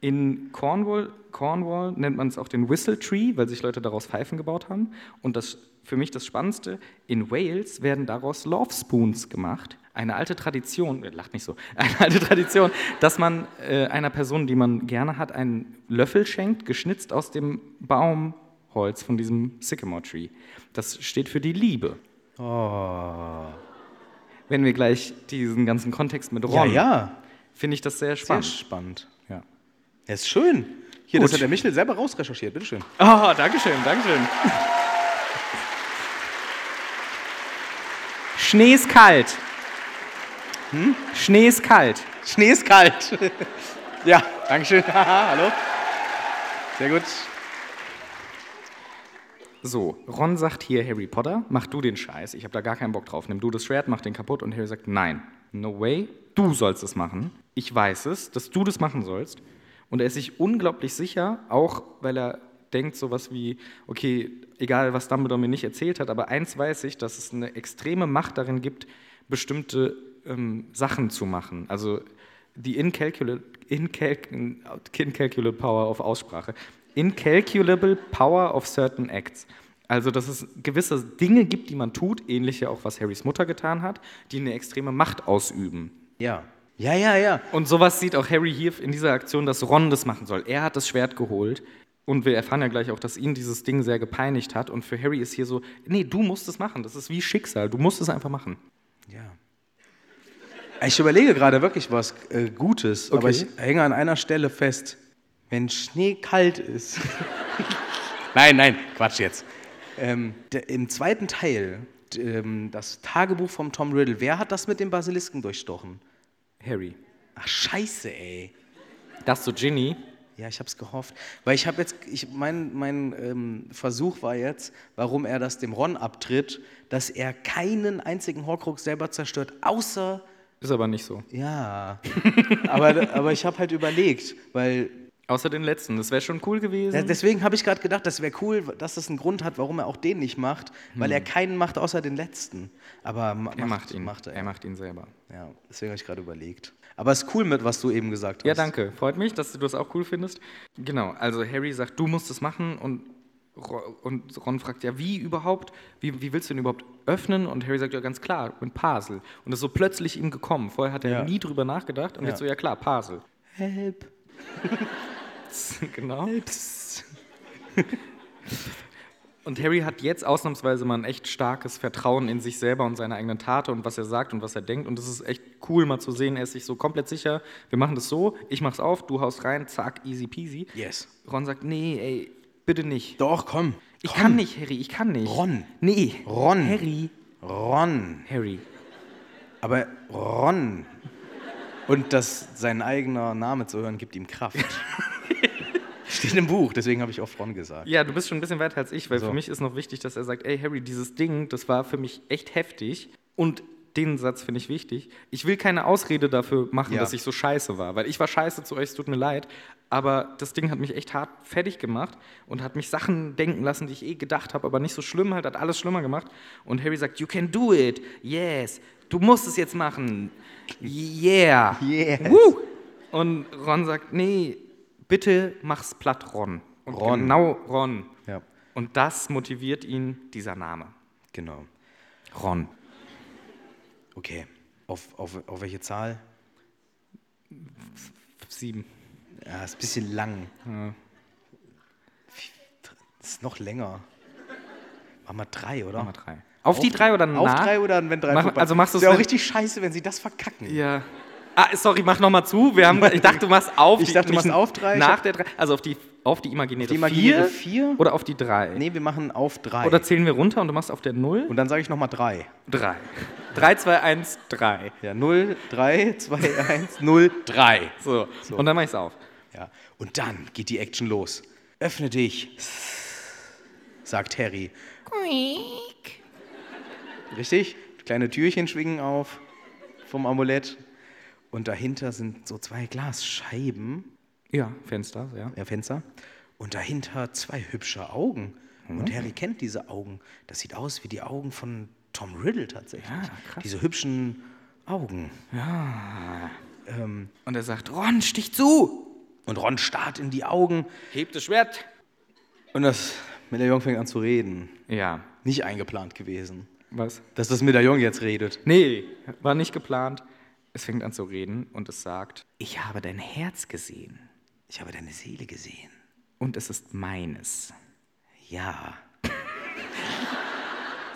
S1: In Cornwall, Cornwall nennt man es auch den Whistle Tree, weil sich Leute daraus Pfeifen gebaut haben. Und das für mich das Spannendste, in Wales werden daraus Love Spoons gemacht. Eine alte Tradition, äh, lacht nicht so, eine alte Tradition, dass man äh, einer Person, die man gerne hat, einen Löffel schenkt, geschnitzt aus dem Baumholz von diesem Sycamore Tree. Das steht für die Liebe.
S2: Oh.
S1: Wenn wir gleich diesen ganzen Kontext mit
S2: Ja,
S1: Ron,
S2: ja.
S1: finde ich das sehr
S2: Sehr
S1: spannend.
S2: spannend.
S1: Ja.
S2: Ja, ist schön. Hier, das
S1: Gut.
S2: hat der Michel selber rausrecherchiert. Bitteschön.
S1: Oh, Dankeschön, Dankeschön. Schnee ist kalt. Hm? Schnee ist kalt.
S2: Schnee ist kalt. ja, Dankeschön. Hallo. Sehr gut.
S1: So, Ron sagt hier, Harry Potter, mach du den Scheiß. Ich habe da gar keinen Bock drauf. Nimm du das Schwert, mach den kaputt. Und Harry sagt, nein, no way, du sollst es machen. Ich weiß es, dass du das machen sollst. Und er ist sich unglaublich sicher, auch weil er denkt sowas wie, okay, egal was Dumbledore mir nicht erzählt hat, aber eins weiß ich, dass es eine extreme Macht darin gibt, bestimmte ähm, Sachen zu machen. Also die incalculable, incal incalculable Power of Aussprache. Incalculable Power of certain acts. Also, dass es gewisse Dinge gibt, die man tut, ähnlich ja auch, was Harrys Mutter getan hat, die eine extreme Macht ausüben.
S2: Ja. Ja, ja, ja.
S1: Und sowas sieht auch Harry hier in dieser Aktion, dass Ron das machen soll. Er hat das Schwert geholt und wir erfahren ja gleich auch, dass ihn dieses Ding sehr gepeinigt hat. Und für Harry ist hier so, nee, du musst es machen. Das ist wie Schicksal. Du musst es einfach machen.
S2: Ja. Ich überlege gerade wirklich was äh, Gutes, aber
S1: Okay.
S2: ich hänge an einer Stelle fest. Wenn Schnee kalt ist.
S1: Nein, nein, Quatsch jetzt.
S2: Ähm, der, Im zweiten Teil, ähm, das Tagebuch vom Tom Riddle, wer hat das mit dem Basilisken durchstochen?
S1: Harry.
S2: Ach, scheiße, ey.
S1: Das so Ginny.
S2: Ja, ich habe es gehofft. Weil ich habe jetzt, ich, mein, mein ähm, Versuch war jetzt, warum er das dem Ron abtritt, dass er keinen einzigen Horcrux selber zerstört, außer,
S1: Ist aber nicht so.
S2: ja. aber, aber ich habe halt überlegt, weil
S1: Außer den letzten. Das wäre schon cool gewesen.
S2: Ja, deswegen habe ich gerade gedacht, das wäre cool, dass das einen Grund hat, warum er auch den nicht macht, weil er keinen macht außer den letzten. Aber ma-
S1: er macht ihn.
S2: Macht er.
S1: er macht ihn selber.
S2: Ja, deswegen habe ich gerade überlegt. Aber es ist cool mit, was du eben gesagt hast.
S1: Ja, danke. Freut mich, dass du das auch cool findest. Genau, also Harry sagt, du musst es machen und, und Ron fragt, ja, wie überhaupt? Wie, wie willst du ihn überhaupt öffnen? Und Harry sagt, ja, ganz klar, mit Parsel. Und das ist so plötzlich ihm gekommen. Vorher hat er
S2: Ja.
S1: nie drüber nachgedacht und
S2: Ja.
S1: jetzt so, ja klar, Parsel.
S2: Help.
S1: genau. Und Harry hat jetzt ausnahmsweise mal ein echt starkes Vertrauen in sich selber und seine eigenen Taten und was er sagt und was er denkt. Und das ist echt cool mal zu sehen. Er ist sich so komplett sicher. Wir machen das so, ich mach's auf, du haust rein, zack, easy peasy.
S2: Yes.
S1: Ron sagt, nee, ey, bitte nicht.
S2: Doch, komm.
S1: Ich
S2: komm.
S1: kann nicht, Harry, ich kann nicht.
S2: Ron.
S1: Nee.
S2: Ron.
S1: Harry.
S2: Ron.
S1: Harry.
S2: Aber Ron. Und dass sein eigener Name zu hören, gibt ihm Kraft. Steht im Buch, deswegen habe ich oft Ron gesagt.
S1: Ja, du bist schon ein bisschen weiter als ich, weil
S2: So.
S1: für mich ist noch wichtig, dass er sagt, ey Harry, dieses Ding, das war für mich echt heftig und den Satz finde ich wichtig. Ich will keine Ausrede dafür machen,
S2: Ja.
S1: dass ich so scheiße war, weil ich war scheiße zu euch, es tut mir leid, aber das Ding hat mich echt hart fertig gemacht und hat mich Sachen denken lassen, die ich eh gedacht habe, aber nicht so schlimm, halt hat alles schlimmer gemacht und Harry sagt, you can do it, yes, du musst es jetzt machen, yeah.
S2: Yes.
S1: Woo! Und Ron sagt, nee, bitte mach's platt, Ron. Und
S2: Ron.
S1: Genau, Ron.
S2: Ja,
S1: Und das motiviert ihn, dieser Name.
S2: genau.
S1: Ron.
S2: Okay. Auf, auf, auf welche Zahl?
S1: Sieben.
S2: Ja, ist ein bisschen lang. Das ist noch länger. Machen wir drei, oder?
S1: Nummer drei. Auf, die drei oder
S2: Auf
S1: nach?
S2: drei oder wenn drei
S1: Mach-
S2: vorbei-
S1: also machst du
S2: Ist
S1: es,
S2: ja auch richtig scheiße, wenn sie das verkacken.
S1: Ja. Ah, sorry, mach nochmal zu. Wir haben, ich dachte, du machst auf.
S2: Ich dachte, du machst auf drei. Ich
S1: Nach der drei. Also auf die, auf die imaginäre,
S2: Die imaginäre
S1: vier,
S2: vier?
S1: Oder auf die drei.
S2: Nee, wir machen auf drei.
S1: Oder zählen wir runter und du machst auf der Null?
S2: Und dann sage ich nochmal drei.
S1: Drei. Drei, zwei, eins, drei.
S2: Ja, 0, 3, 2, 1, 0, 3.
S1: So. Und dann mach ich's auf.
S2: Ja. Und dann geht die Action los. Öffne dich, sagt Harry. Richtig? Kleine Türchen schwingen auf vom Amulett. Und dahinter sind so zwei Glasscheiben,
S1: Ja, Fenster, ja.
S2: ja, Fenster. Und dahinter zwei hübsche Augen.
S1: Mhm.
S2: Und Harry kennt diese Augen. Das sieht aus wie die Augen von Tom Riddle tatsächlich.
S1: Ja, krass.
S2: Diese hübschen Augen.
S1: Und er sagt, Ron, stich zu!
S2: Und Ron starrt in die Augen.
S1: Heb das Schwert!
S2: Und das Medaillon fängt an zu reden.
S1: Ja.
S2: Nicht eingeplant gewesen.
S1: Was?
S2: Dass das Medaillon jetzt redet.
S1: Nee, war nicht geplant. Es fängt an zu reden und es sagt, ich habe dein Herz gesehen
S2: Ich habe deine Seele gesehen.
S1: und es ist meines.
S2: Ja.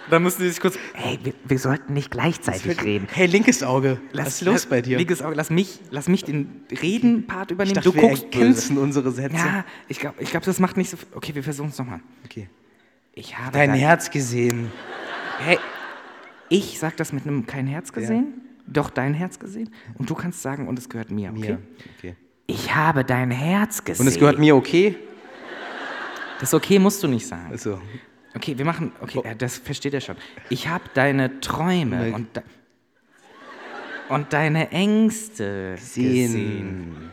S1: Da müssen sie sich kurz.
S6: Hey, wir, wir sollten nicht gleichzeitig reden.
S2: Hey, linkes Auge. Was ist los
S1: lass,
S2: bei dir?
S1: Linkes Auge, lass mich, lass mich den Reden-Part
S2: ich
S1: übernehmen.
S2: dachte,
S1: du
S2: wir
S1: guckst böse.
S2: unsere Sätze.
S1: Ja, ich glaube, ich glaub, das macht nicht so. Okay, wir versuchen es nochmal.
S2: Okay.
S1: Ich habe
S2: Dein Herz gesehen.
S1: Hey, ich sag das mit einem kein Herz gesehen, doch dein Herz gesehen. Und du kannst sagen, und es gehört mir, okay?
S2: Mir. Okay.
S6: Ich habe dein Herz gesehen.
S2: Und es gehört mir okay?
S1: Das okay musst du nicht sagen.
S2: Also,
S1: Okay, wir machen. Okay, äh, das versteht er schon. Ich habe deine Träume und, de und deine Ängste gesehen.
S2: sehen.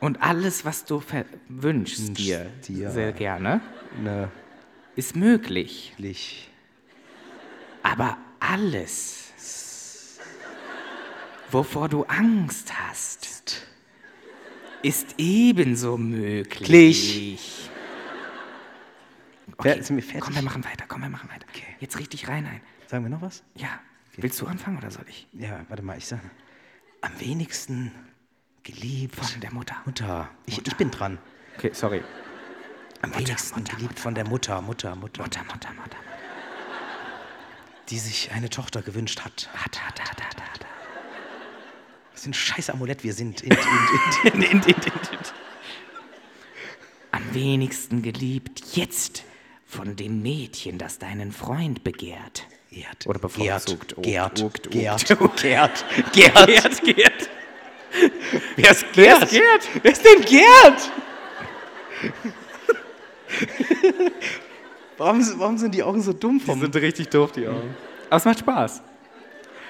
S1: Und alles, was du wünschst dir,
S2: dir.
S1: sehr gerne,
S2: Ne,
S1: ist möglich.
S2: Licht.
S1: Aber alles
S6: wovor du Angst hast, ist ebenso möglich.
S2: Glich.
S6: Okay,
S2: sind wir fertig?
S6: komm, wir machen weiter, komm, wir machen weiter.
S2: Okay.
S6: Jetzt richtig rein ein.
S2: Sagen wir noch was?
S6: Ja. Willst du anfangen oder soll ich?
S2: Ja, warte mal, ich sage. Am wenigsten geliebt.
S6: Von der Mutter.
S2: Mutter. Ich, ich bin dran.
S1: Okay, sorry.
S2: Am wenigsten geliebt von der Mutter, Mutter, Mutter,
S6: Mutter, Mutter, Mutter.
S2: die sich eine Tochter gewünscht hat.
S6: Hat, hat, hat, hat, hat.
S2: Was für ein scheiß Amulett wir sind. In, in, in.
S6: Am wenigsten geliebt jetzt von dem Mädchen, das deinen Freund begehrt.
S2: Gerd.
S1: Oder bevorzugt.
S2: Gerd. Gerd. Gerd. Gerd. Gerd.
S1: Gerd, Gerd.
S2: Wer ist Gerd? Wer ist denn Gerd? warum, warum sind die Augen so dumm
S1: Die
S2: vom
S1: sind richtig doof, die Augen. Aber es macht Spaß.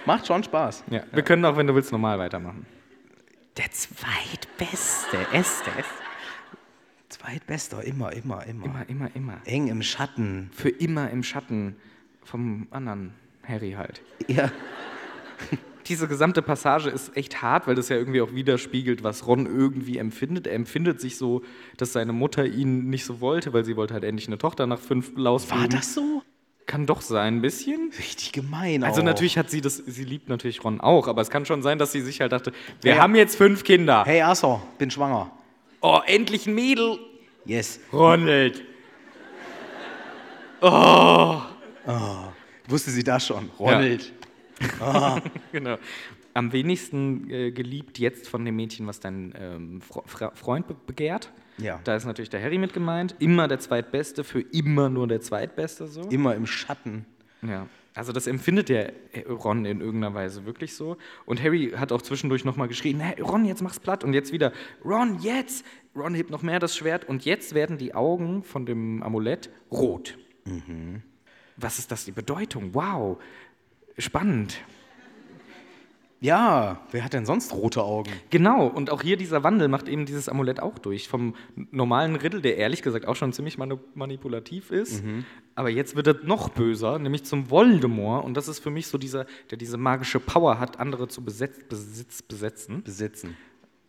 S2: Macht schon Spaß.
S1: Ja, wir können auch, wenn du willst, normal weitermachen.
S6: Der zweitbeste Estes.
S2: Zweitbester, immer, immer, immer,
S1: Immer, immer, immer.
S2: Eng im Schatten.
S1: Für immer im Schatten vom anderen Harry halt.
S2: Ja.
S1: Diese gesamte Passage ist echt hart, weil das ja irgendwie auch widerspiegelt, was Ron irgendwie empfindet. Er empfindet sich so, dass seine Mutter ihn nicht so wollte, weil sie wollte halt endlich eine Tochter nach fünf Lausbuben.
S2: War das so?
S1: Kann doch sein, ein bisschen.
S2: Richtig gemein.
S1: Also
S2: auch.
S1: natürlich hat sie das, sie liebt natürlich Ron auch, aber es kann schon sein, dass sie sich halt dachte, wir
S2: Ja.
S1: haben jetzt fünf Kinder.
S2: Hey Asser, bin schwanger.
S1: Oh, endlich ein Mädel.
S2: Yes.
S1: Ronald.
S2: Wusste sie das schon? Ronald.
S1: Genau. Am wenigsten äh, geliebt jetzt von dem Mädchen, was dein ähm, Fre Fre Freund be begehrt.
S2: Ja.
S1: Da ist natürlich der Harry mit gemeint. Immer der Zweitbeste, für immer nur der Zweitbeste so.
S2: Immer im Schatten.
S1: Ja. Also das empfindet der äh, Ron in irgendeiner Weise wirklich so. Und Harry hat auch zwischendurch nochmal geschrien, hey, Ron, jetzt mach's platt. Und jetzt wieder, Ron, jetzt. Ron hebt noch mehr das Schwert. Und jetzt werden die Augen von dem Amulett rot. Was ist das, die Bedeutung? Wow, spannend.
S2: Ja, wer hat denn sonst rote Augen?
S1: Genau, und auch hier dieser Wandel macht eben dieses Amulett auch durch. Vom normalen Riddle, der ehrlich gesagt auch schon ziemlich manipulativ ist, aber jetzt wird er noch böser, nämlich zum Voldemort. Und das ist für mich so dieser, der diese magische Power hat, andere zu besetz, besitz, besetzen
S2: Besitzen.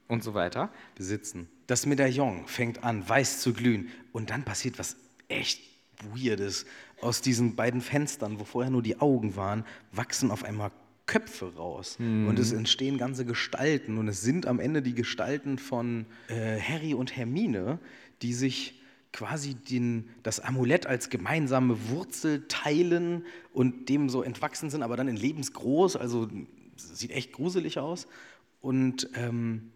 S1: und so weiter.
S2: Besitzen. Das Medaillon fängt an, weiß zu glühen. Und dann passiert was echt Weirdes. Aus diesen beiden Fenstern, wo vorher nur die Augen waren, wachsen auf einmal Köpfe raus. Und es entstehen ganze Gestalten. Und es sind am Ende die Gestalten von äh, Harry und Hermine, die sich quasi den, das Amulett als gemeinsame Wurzel teilen und dem so entwachsen sind, aber dann in lebensgroß. Also sieht echt gruselig aus. Und ähm,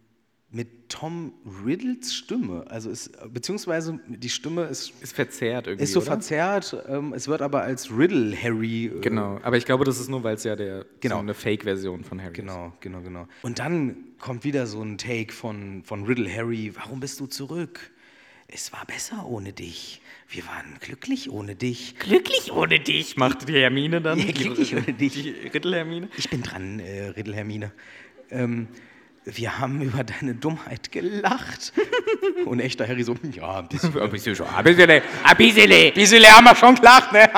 S2: mit Tom Riddles Stimme, also ist, beziehungsweise die Stimme ist,
S1: Ist verzerrt irgendwie.
S2: ist so
S1: oder?
S2: verzerrt, ähm, es wird aber als Riddle Harry. Äh,
S1: Genau, aber ich glaube, das ist nur, weil es ja der,
S2: Genau.
S1: so eine Fake-Version von Harry ist.
S2: Genau, genau, genau. Und dann kommt wieder so ein Take von, von Riddle Harry, warum bist du zurück? Es war besser ohne dich. Wir waren glücklich ohne dich.
S6: Glücklich ohne dich.
S1: Macht die Hermine dann?
S2: Ja, glücklich ohne dich.
S1: Die Riddle-Hermine?
S2: Ich bin dran, äh, Riddle Hermine. Ähm, wir haben über deine Dummheit gelacht. Und echter Harry so, ja, ein bisschen.
S1: Ein bisschen schon. Ein bisschen, ein bisschen.
S2: bisschen haben wir schon gelacht, ne?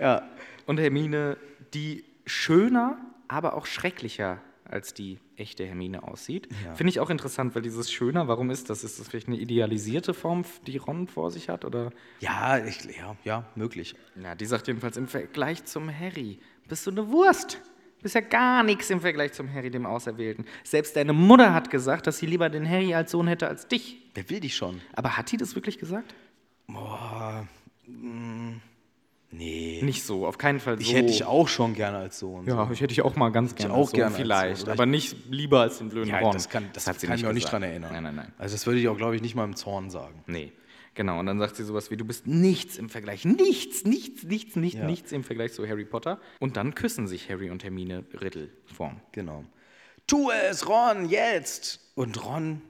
S1: Und Hermine, die schöner, aber auch schrecklicher als die echte Hermine aussieht.
S2: Ja.
S1: Finde ich auch interessant, weil dieses schöner, warum ist das? Ist das vielleicht eine idealisierte Form, die Ron vor sich hat? Oder?
S2: Ja, ich, ja, ja, möglich.
S1: Ja, die sagt jedenfalls im Vergleich zum Harry, bist du eine Wurst. Bist ja gar nichts im Vergleich zum Harry, dem Auserwählten. Selbst deine Mutter hat gesagt, dass sie lieber den Harry als Sohn hätte als dich.
S2: Wer will dich schon?
S1: Aber hat die das wirklich gesagt?
S2: Boah, mm, nee.
S1: Nicht so, auf keinen Fall so.
S2: Ich hätte dich auch schon gerne als Sohn.
S1: Ja, ich hätte dich auch mal ganz gerne
S2: auch
S1: als Sohn
S2: gerne
S1: vielleicht,
S2: Sohn,
S1: aber nicht lieber als den blöden
S2: Ja,
S1: Ron.
S2: das kann, das
S1: hat sie
S2: kann ich mich auch nicht dran erinnern.
S1: Nein, nein, nein.
S2: Also das würde ich auch, glaube ich, nicht mal im Zorn sagen.
S1: Nee, genau. Und dann sagt sie sowas wie, du bist nichts im Vergleich, nichts, nichts, nichts, nichts,
S2: Ja.
S1: nichts im Vergleich zu Harry Potter. Und dann küssen sich Harry und Hermine Riddelform.
S2: Genau. Tu es, Ron, jetzt! Und Ron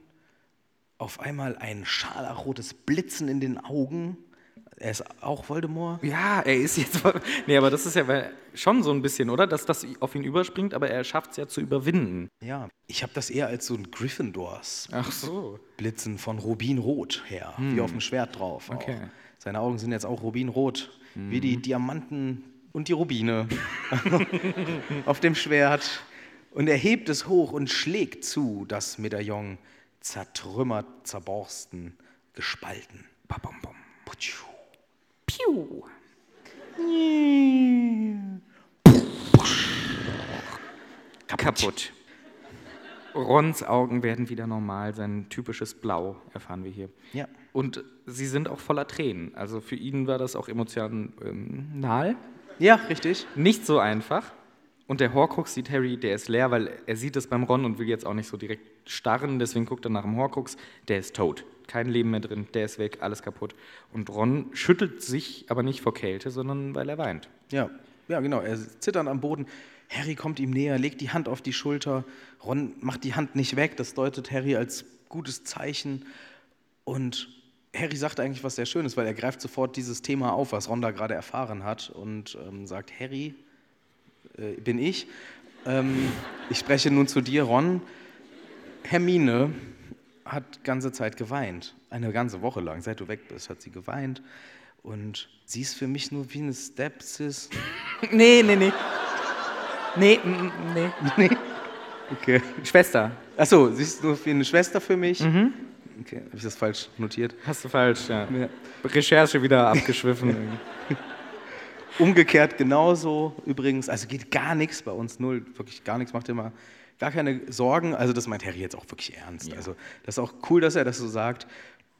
S2: auf einmal ein scharlachrotes Blitzen in den Augen. Er ist auch Voldemort.
S1: Ja, er ist jetzt. Nee, aber das ist ja schon so ein bisschen, oder? Dass das auf ihn überspringt, aber er schafft es ja zu überwinden.
S2: Ja, ich habe das eher als so ein Gryffindors
S1: Ach so.
S2: Blitzen von Rubinrot her, wie auf dem Schwert drauf. auch.
S1: Okay.
S2: Seine Augen sind jetzt auch Rubinrot, wie die Diamanten und die Rubine auf dem Schwert. Und er hebt es hoch und schlägt zu, das Medaillon zertrümmert, zerborsten, gespalten.
S1: Babum, bum.
S2: Putschu.
S1: Piu. Kaputt. Rons Augen werden wieder normal, sein typisches Blau, erfahren wir hier.
S2: Ja.
S1: Und sie sind auch voller Tränen. Also für ihn war das auch emotional.
S2: Ja, richtig.
S1: Nicht so einfach. Und der Horcrux sieht Harry, der ist leer, weil er sieht es beim Ron und will jetzt auch nicht so direkt starren. Deswegen guckt er nach dem Horcrux. Der ist tot. Kein Leben mehr drin. Der ist weg. Alles kaputt. Und Ron schüttelt sich aber nicht vor Kälte, sondern weil er weint.
S2: Ja, ja, genau. Er zittert am Boden. Harry kommt ihm näher, legt die Hand auf die Schulter. Ron macht die Hand nicht weg. Das deutet Harry als gutes Zeichen. Und Harry sagt eigentlich was sehr Schönes, weil er greift sofort dieses Thema auf, was Ron da gerade erfahren hat und ähm, sagt, Harry, äh, bin ich. Ähm, ich spreche nun zu dir, Ron. Hermine hat ganze Zeit geweint. Eine ganze Woche lang, seit du weg bist, hat sie geweint. Und sie ist für mich nur wie eine Stepsis.
S1: Nee, nee, nee. Nee, mm, nee.
S2: Nee. Okay.
S1: Schwester.
S2: Achso, sie ist nur wie eine Schwester für mich. Okay, habe ich das falsch notiert?
S1: Hast du falsch, ja.
S2: Ja.
S1: Recherche wieder abgeschwiffen.
S2: Umgekehrt genauso übrigens. Also geht gar nichts bei uns, null, wirklich gar nichts. Macht ihr mal gar keine Sorgen. Also das meint Harry jetzt auch wirklich ernst. Also das ist auch cool, dass er das so sagt.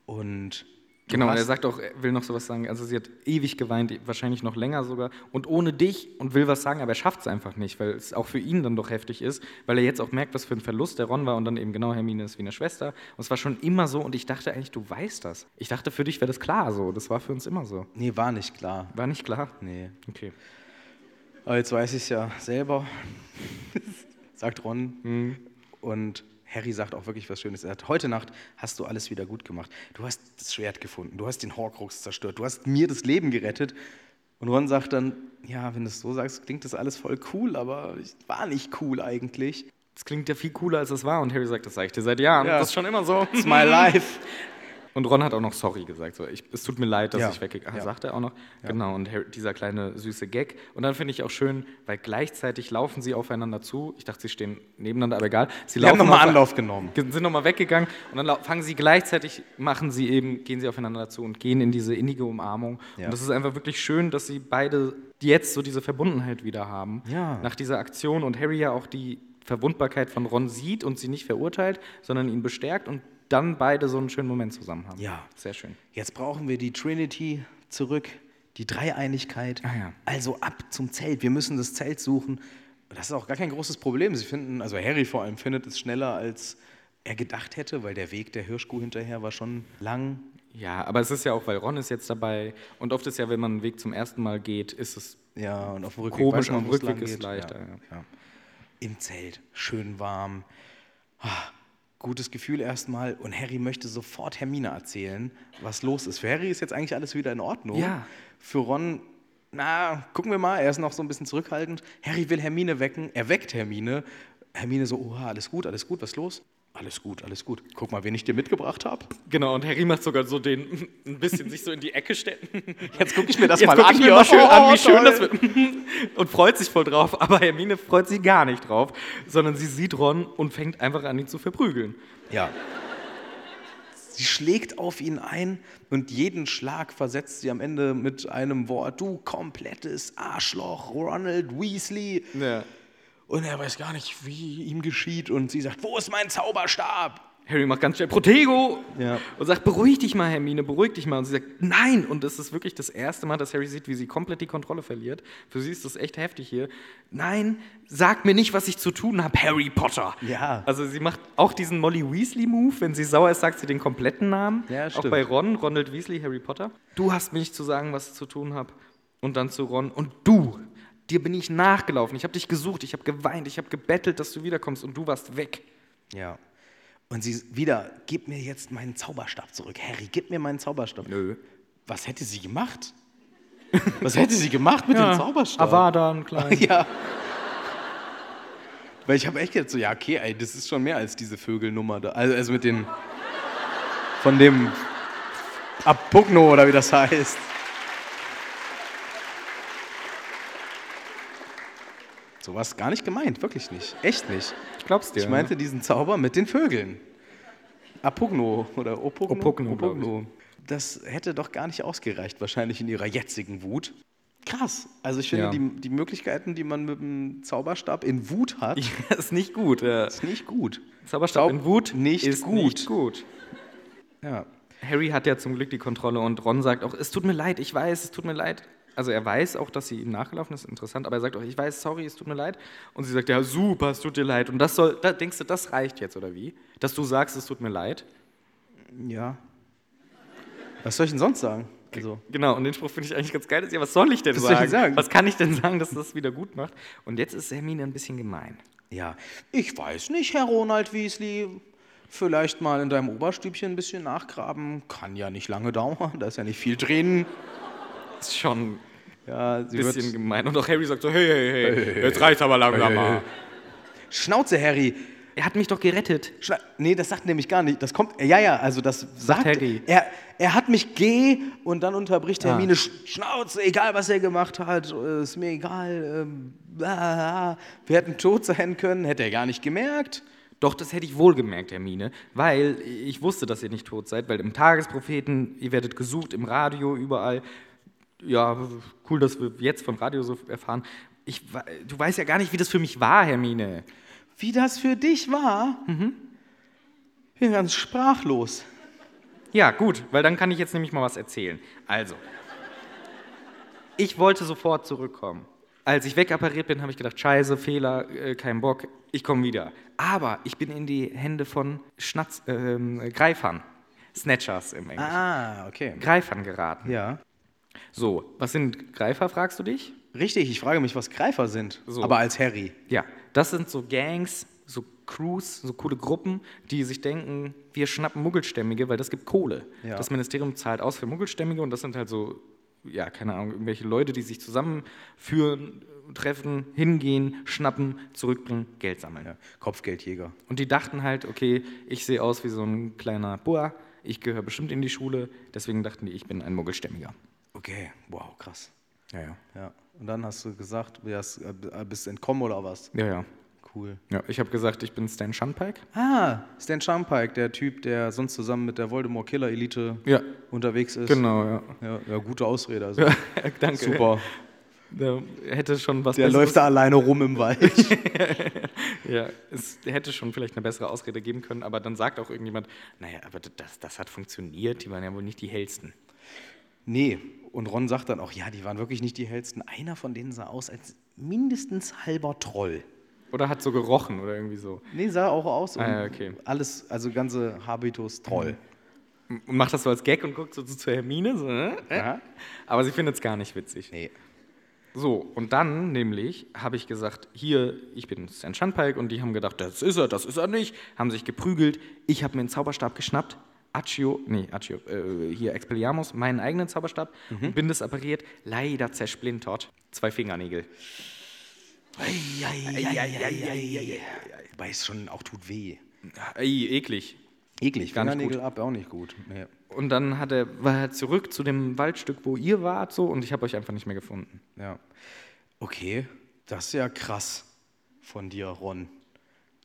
S2: Und
S1: genau, er sagt auch, er will noch sowas sagen. Also sie hat ewig geweint, wahrscheinlich noch länger sogar. Und ohne dich und will was sagen, aber er schafft es einfach nicht, weil es auch für ihn dann doch heftig ist, weil er jetzt auch merkt, was für ein Verlust der Ron war und dann eben genau Hermine ist wie eine Schwester. Und es war schon immer so und ich dachte eigentlich, du weißt das. Ich dachte, für dich wäre das klar so. Das war für uns immer so.
S2: Nee, war nicht klar.
S1: War nicht klar?
S2: Nee.
S1: Okay.
S2: Aber jetzt weiß ich es ja selber, sagt Ron. Und Harry sagt auch wirklich was Schönes. Er sagt, heute Nacht hast du alles wieder gut gemacht. Du hast das Schwert gefunden, du hast den Horcrux zerstört, du hast mir das Leben gerettet. Und Ron sagt dann, ja, wenn du es so sagst, klingt das alles voll cool, aber es war nicht cool eigentlich.
S1: Das klingt ja viel cooler, als es war. Und Harry sagt, das sage ich dir seit Jahren.
S2: Ja.
S1: Das ist schon immer so.
S2: It's my life.
S1: Und Ron hat auch noch sorry gesagt. So, ich, es tut mir leid, dass
S2: Ja.
S1: ich weggegangen
S2: Ja.
S1: Sagt er auch noch. Genau, und Harry, dieser kleine süße Gag. Und dann finde ich auch schön, weil gleichzeitig laufen sie aufeinander zu. Ich dachte, sie stehen nebeneinander, aber egal. Sie
S2: Wir haben
S1: laufen
S2: nochmal
S1: auf-
S2: Anlauf genommen.
S1: sind nochmal weggegangen und dann fangen sie gleichzeitig, machen sie eben, gehen sie aufeinander zu und gehen in diese innige Umarmung.
S2: Ja.
S1: Und das ist einfach wirklich schön, dass sie beide jetzt so diese Verbundenheit wieder haben.
S2: Ja.
S1: Nach dieser Aktion und Harry ja auch die Verwundbarkeit von Ron sieht und sie nicht verurteilt, sondern ihn bestärkt und dann beide so einen schönen Moment zusammen haben.
S2: Ja.
S1: Sehr schön.
S2: Jetzt brauchen wir die Trinity zurück, die Dreieinigkeit.
S1: Ah, ja.
S2: Also ab zum Zelt. Wir müssen das Zelt suchen. Das ist auch gar kein großes Problem. Sie finden, also Harry vor allem findet es schneller, als er gedacht hätte, weil der Weg der Hirschkuh hinterher war schon lang.
S1: Ja, aber es ist ja auch, weil Ron ist jetzt dabei und oft ist ja, wenn man einen Weg zum ersten Mal geht, ist es
S2: Ja, und auf dem Rückweg
S1: Komisch,
S2: wo es
S1: Rückweg ist
S2: geht.
S1: leichter,
S2: ja.
S1: ja.
S2: Im Zelt, schön warm. Ah, gutes Gefühl erstmal. Und Harry möchte sofort Hermine erzählen, was los ist. Für Harry ist jetzt eigentlich alles wieder in Ordnung.
S1: Ja.
S2: Für Ron, na, gucken wir mal, er ist noch so ein bisschen zurückhaltend. Harry will Hermine wecken, er weckt Hermine. Hermine so, oha, alles gut, alles gut, was ist los? Alles gut, alles gut. Guck mal, wen ich dir mitgebracht habe.
S1: Genau, und Harry macht sogar so den, ein bisschen sich so in die Ecke stellen.
S2: Jetzt gucke ich mir das
S1: Jetzt
S2: mal an.
S1: ich mir mal schön an,
S2: Oh,
S1: wie schön
S2: toll.
S1: das wird. Und freut sich voll drauf. Aber Hermine freut sich gar nicht drauf, sondern sie sieht Ron und fängt einfach an, ihn zu verprügeln.
S2: Ja. Sie schlägt auf ihn ein und jeden Schlag versetzt sie am Ende mit einem Wort: Du komplettes Arschloch, Ronald Weasley.
S1: Ja.
S2: Und er weiß gar nicht, wie ihm geschieht. Und sie sagt: Wo ist mein Zauberstab?
S1: Harry macht ganz schnell Protego
S2: Ja.
S1: und sagt, beruhig dich mal, Hermine, beruhig dich mal. Und sie sagt, nein. Und das ist wirklich das erste Mal, dass Harry sieht, wie sie komplett die Kontrolle verliert. Für sie ist das echt heftig hier. Nein, sag mir nicht, was ich zu tun habe, Harry Potter.
S2: Ja.
S1: Also sie macht auch diesen Molly Weasley-Move. Wenn sie sauer ist, sagt sie den kompletten Namen.
S2: Ja,
S1: auch
S2: stimmt.
S1: bei Ron, Ronald Weasley, Harry Potter. Du hast mir nicht zu sagen, was ich zu tun habe. Und dann zu Ron. Und du, dir bin ich nachgelaufen. Ich habe dich gesucht, ich habe geweint, ich habe gebettelt, dass du wiederkommst. Und du warst weg.
S2: Ja. Und sie wieder: Gib mir jetzt meinen Zauberstab zurück. Harry, gib mir meinen Zauberstab.
S1: Nö.
S2: Was hätte sie gemacht? Was hätte sie gemacht mit dem Zauberstab?
S1: Avada, ein klein.
S2: Ja. Weil ich habe echt gedacht, so, ja, okay, ey, das ist schon mehr als diese Vögelnummer da. Also, also mit den. Von dem. Apugno oder wie das heißt. Sowas gar nicht gemeint, wirklich nicht. Echt nicht.
S1: Ich glaub's dir.
S2: Ich meinte diesen Zauber mit den Vögeln. Apugno oder Opugno.
S1: Opugno, ich.
S2: Das hätte doch gar nicht ausgereicht, wahrscheinlich in ihrer jetzigen Wut. Krass. Also ich finde,
S1: Ja.
S2: die, die Möglichkeiten, die man mit dem Zauberstab in Wut hat,
S1: Ja, ist nicht gut. Ja.
S2: ist nicht gut.
S1: Zauberstab
S2: Zaub-
S1: in Wut
S2: nicht
S1: ist
S2: gut.
S1: nicht gut.
S2: Ja.
S1: Harry hat ja zum Glück die Kontrolle und Ron sagt auch, es tut mir leid, ich weiß, es tut mir leid. Also er weiß auch, dass sie ihm nachgelaufen ist, interessant, aber er sagt auch, ich weiß, sorry, es tut mir leid. Und sie sagt, ja, super, es tut dir leid. Und das soll, da denkst du, das reicht jetzt, oder wie? Dass du sagst, es tut mir leid?
S2: Ja. Was soll ich denn sonst sagen? Also,
S1: Genau, und den Spruch finde ich eigentlich ganz geil. Ja, was soll ich denn
S2: Was soll ich
S1: sagen?
S2: denn sagen?
S1: Was kann ich denn sagen, dass das wieder gut macht? Und jetzt ist Hermine ein bisschen gemein.
S2: ja. Ich weiß nicht, Herr Ronald Weasley. Vielleicht mal in deinem Oberstübchen ein bisschen nachgraben. Kann ja nicht lange dauern, da ist ja nicht viel drin.
S1: Ist schon
S2: Ja,
S1: ein bisschen
S2: wird
S1: gemein. Und auch Harry sagt so, hey, hey, hey, jetzt reicht's aber langsam mal.
S2: Schnauze, Harry.
S1: Er hat mich doch gerettet.
S2: Schna nee, das sagt nämlich gar nicht. Das kommt. Ja, ja, also das sagt,
S1: Harry.
S2: Er, er hat mich geh und dann unterbricht
S1: Ah.
S2: Hermine Sch- Schnauze, egal was er gemacht hat, äh, ist mir egal. Ähm, ah, wir hätten tot sein können, hätte er gar nicht gemerkt.
S1: Doch, das hätte ich wohl gemerkt, Hermine, weil ich wusste, dass ihr nicht tot seid, weil im Tagespropheten, ihr werdet gesucht, im Radio, überall. Ja, cool, dass wir jetzt vom Radio so erfahren. Ich, du weißt ja gar nicht, wie das für mich war, Hermine.
S2: Wie das für dich war?
S1: Mhm.
S2: Ich bin ganz sprachlos.
S1: Ja, gut, weil dann kann ich jetzt nämlich mal was erzählen. Also, ich wollte sofort zurückkommen. Als ich wegappariert bin, habe ich gedacht, scheiße, Fehler, äh, kein Bock, ich komme wieder. Aber ich bin in die Hände von Schnatz, ähm, Greifern, Snatchers im Englischen,
S2: Ah, okay.
S1: Greifern geraten.
S2: Ja.
S1: So, was sind Greifer, fragst du dich?
S2: Richtig, ich frage mich, was Greifer sind.
S1: So.
S2: Aber als Harry.
S1: Ja, das sind so Gangs, so Crews, so coole Gruppen, die sich denken, wir schnappen Muggelstämmige, weil das gibt Kohle.
S2: Ja.
S1: Das Ministerium zahlt aus für Muggelstämmige und das sind halt so, ja, keine Ahnung, irgendwelche Leute, die sich zusammenführen, treffen, hingehen, schnappen, zurückbringen, Geld sammeln.
S2: Ja. Kopfgeldjäger.
S1: Und die dachten halt, okay, ich sehe aus wie so ein kleiner Boa, ich gehöre bestimmt in die Schule, deswegen dachten die, ich bin ein Muggelstämmiger.
S2: Okay, wow, krass.
S1: Ja, ja.
S2: Ja. Und dann hast du gesagt, du hast, äh, bist entkommen oder was?
S1: Ja, ja.
S2: Cool.
S1: ja ich habe gesagt, ich bin Stan Shunpike.
S2: Ah, Stan Shumpike, der Typ, der sonst zusammen mit der Voldemort Killer Elite
S1: Ja,
S2: unterwegs ist.
S1: genau, ja.
S2: Ja, ja, gute Ausrede. Also.
S1: Danke.
S2: Super.
S1: Der hätte schon was
S2: Der
S1: Besseres-
S2: läuft da alleine rum im Wald.
S1: Ja, es hätte schon vielleicht eine bessere Ausrede geben können, aber dann sagt auch irgendjemand, naja, aber das, das hat funktioniert, die waren ja wohl nicht die hellsten.
S2: nee, und Ron sagt dann auch, ja, die waren wirklich nicht die hellsten. Einer von denen sah aus als mindestens halber Troll.
S1: Oder hat so gerochen oder irgendwie so.
S2: Nee, sah auch aus.
S1: Ah, okay.
S2: Alles, also ganze Habitus Troll.
S1: Und macht das so als Gag und guckt so zu zur Hermine, so, äh?
S2: Ja.
S1: aber sie findet es gar nicht witzig.
S2: Nee.
S1: So, und dann nämlich habe ich gesagt, hier, ich bin Stan Shunpike und die haben gedacht, das ist er, das ist er nicht, haben sich geprügelt. Ich habe mir einen Zauberstab geschnappt, Accio, nee, Accio, äh, hier Expelliarmus, meinen eigenen Zauberstab, und bin das appariert, leider zersplintert, zwei Fingernägel.
S2: Wobei es schon auch tut weh.
S1: Ey, eklig.
S2: Eklig,
S1: Gar nicht
S2: Fingernägel ab, auch nicht gut. Nee.
S1: Und dann hat er, war er zurück zu dem Waldstück, wo ihr wart, so, und ich habe euch einfach nicht mehr gefunden.
S2: Ja. Okay, das ist ja krass von dir, Ron.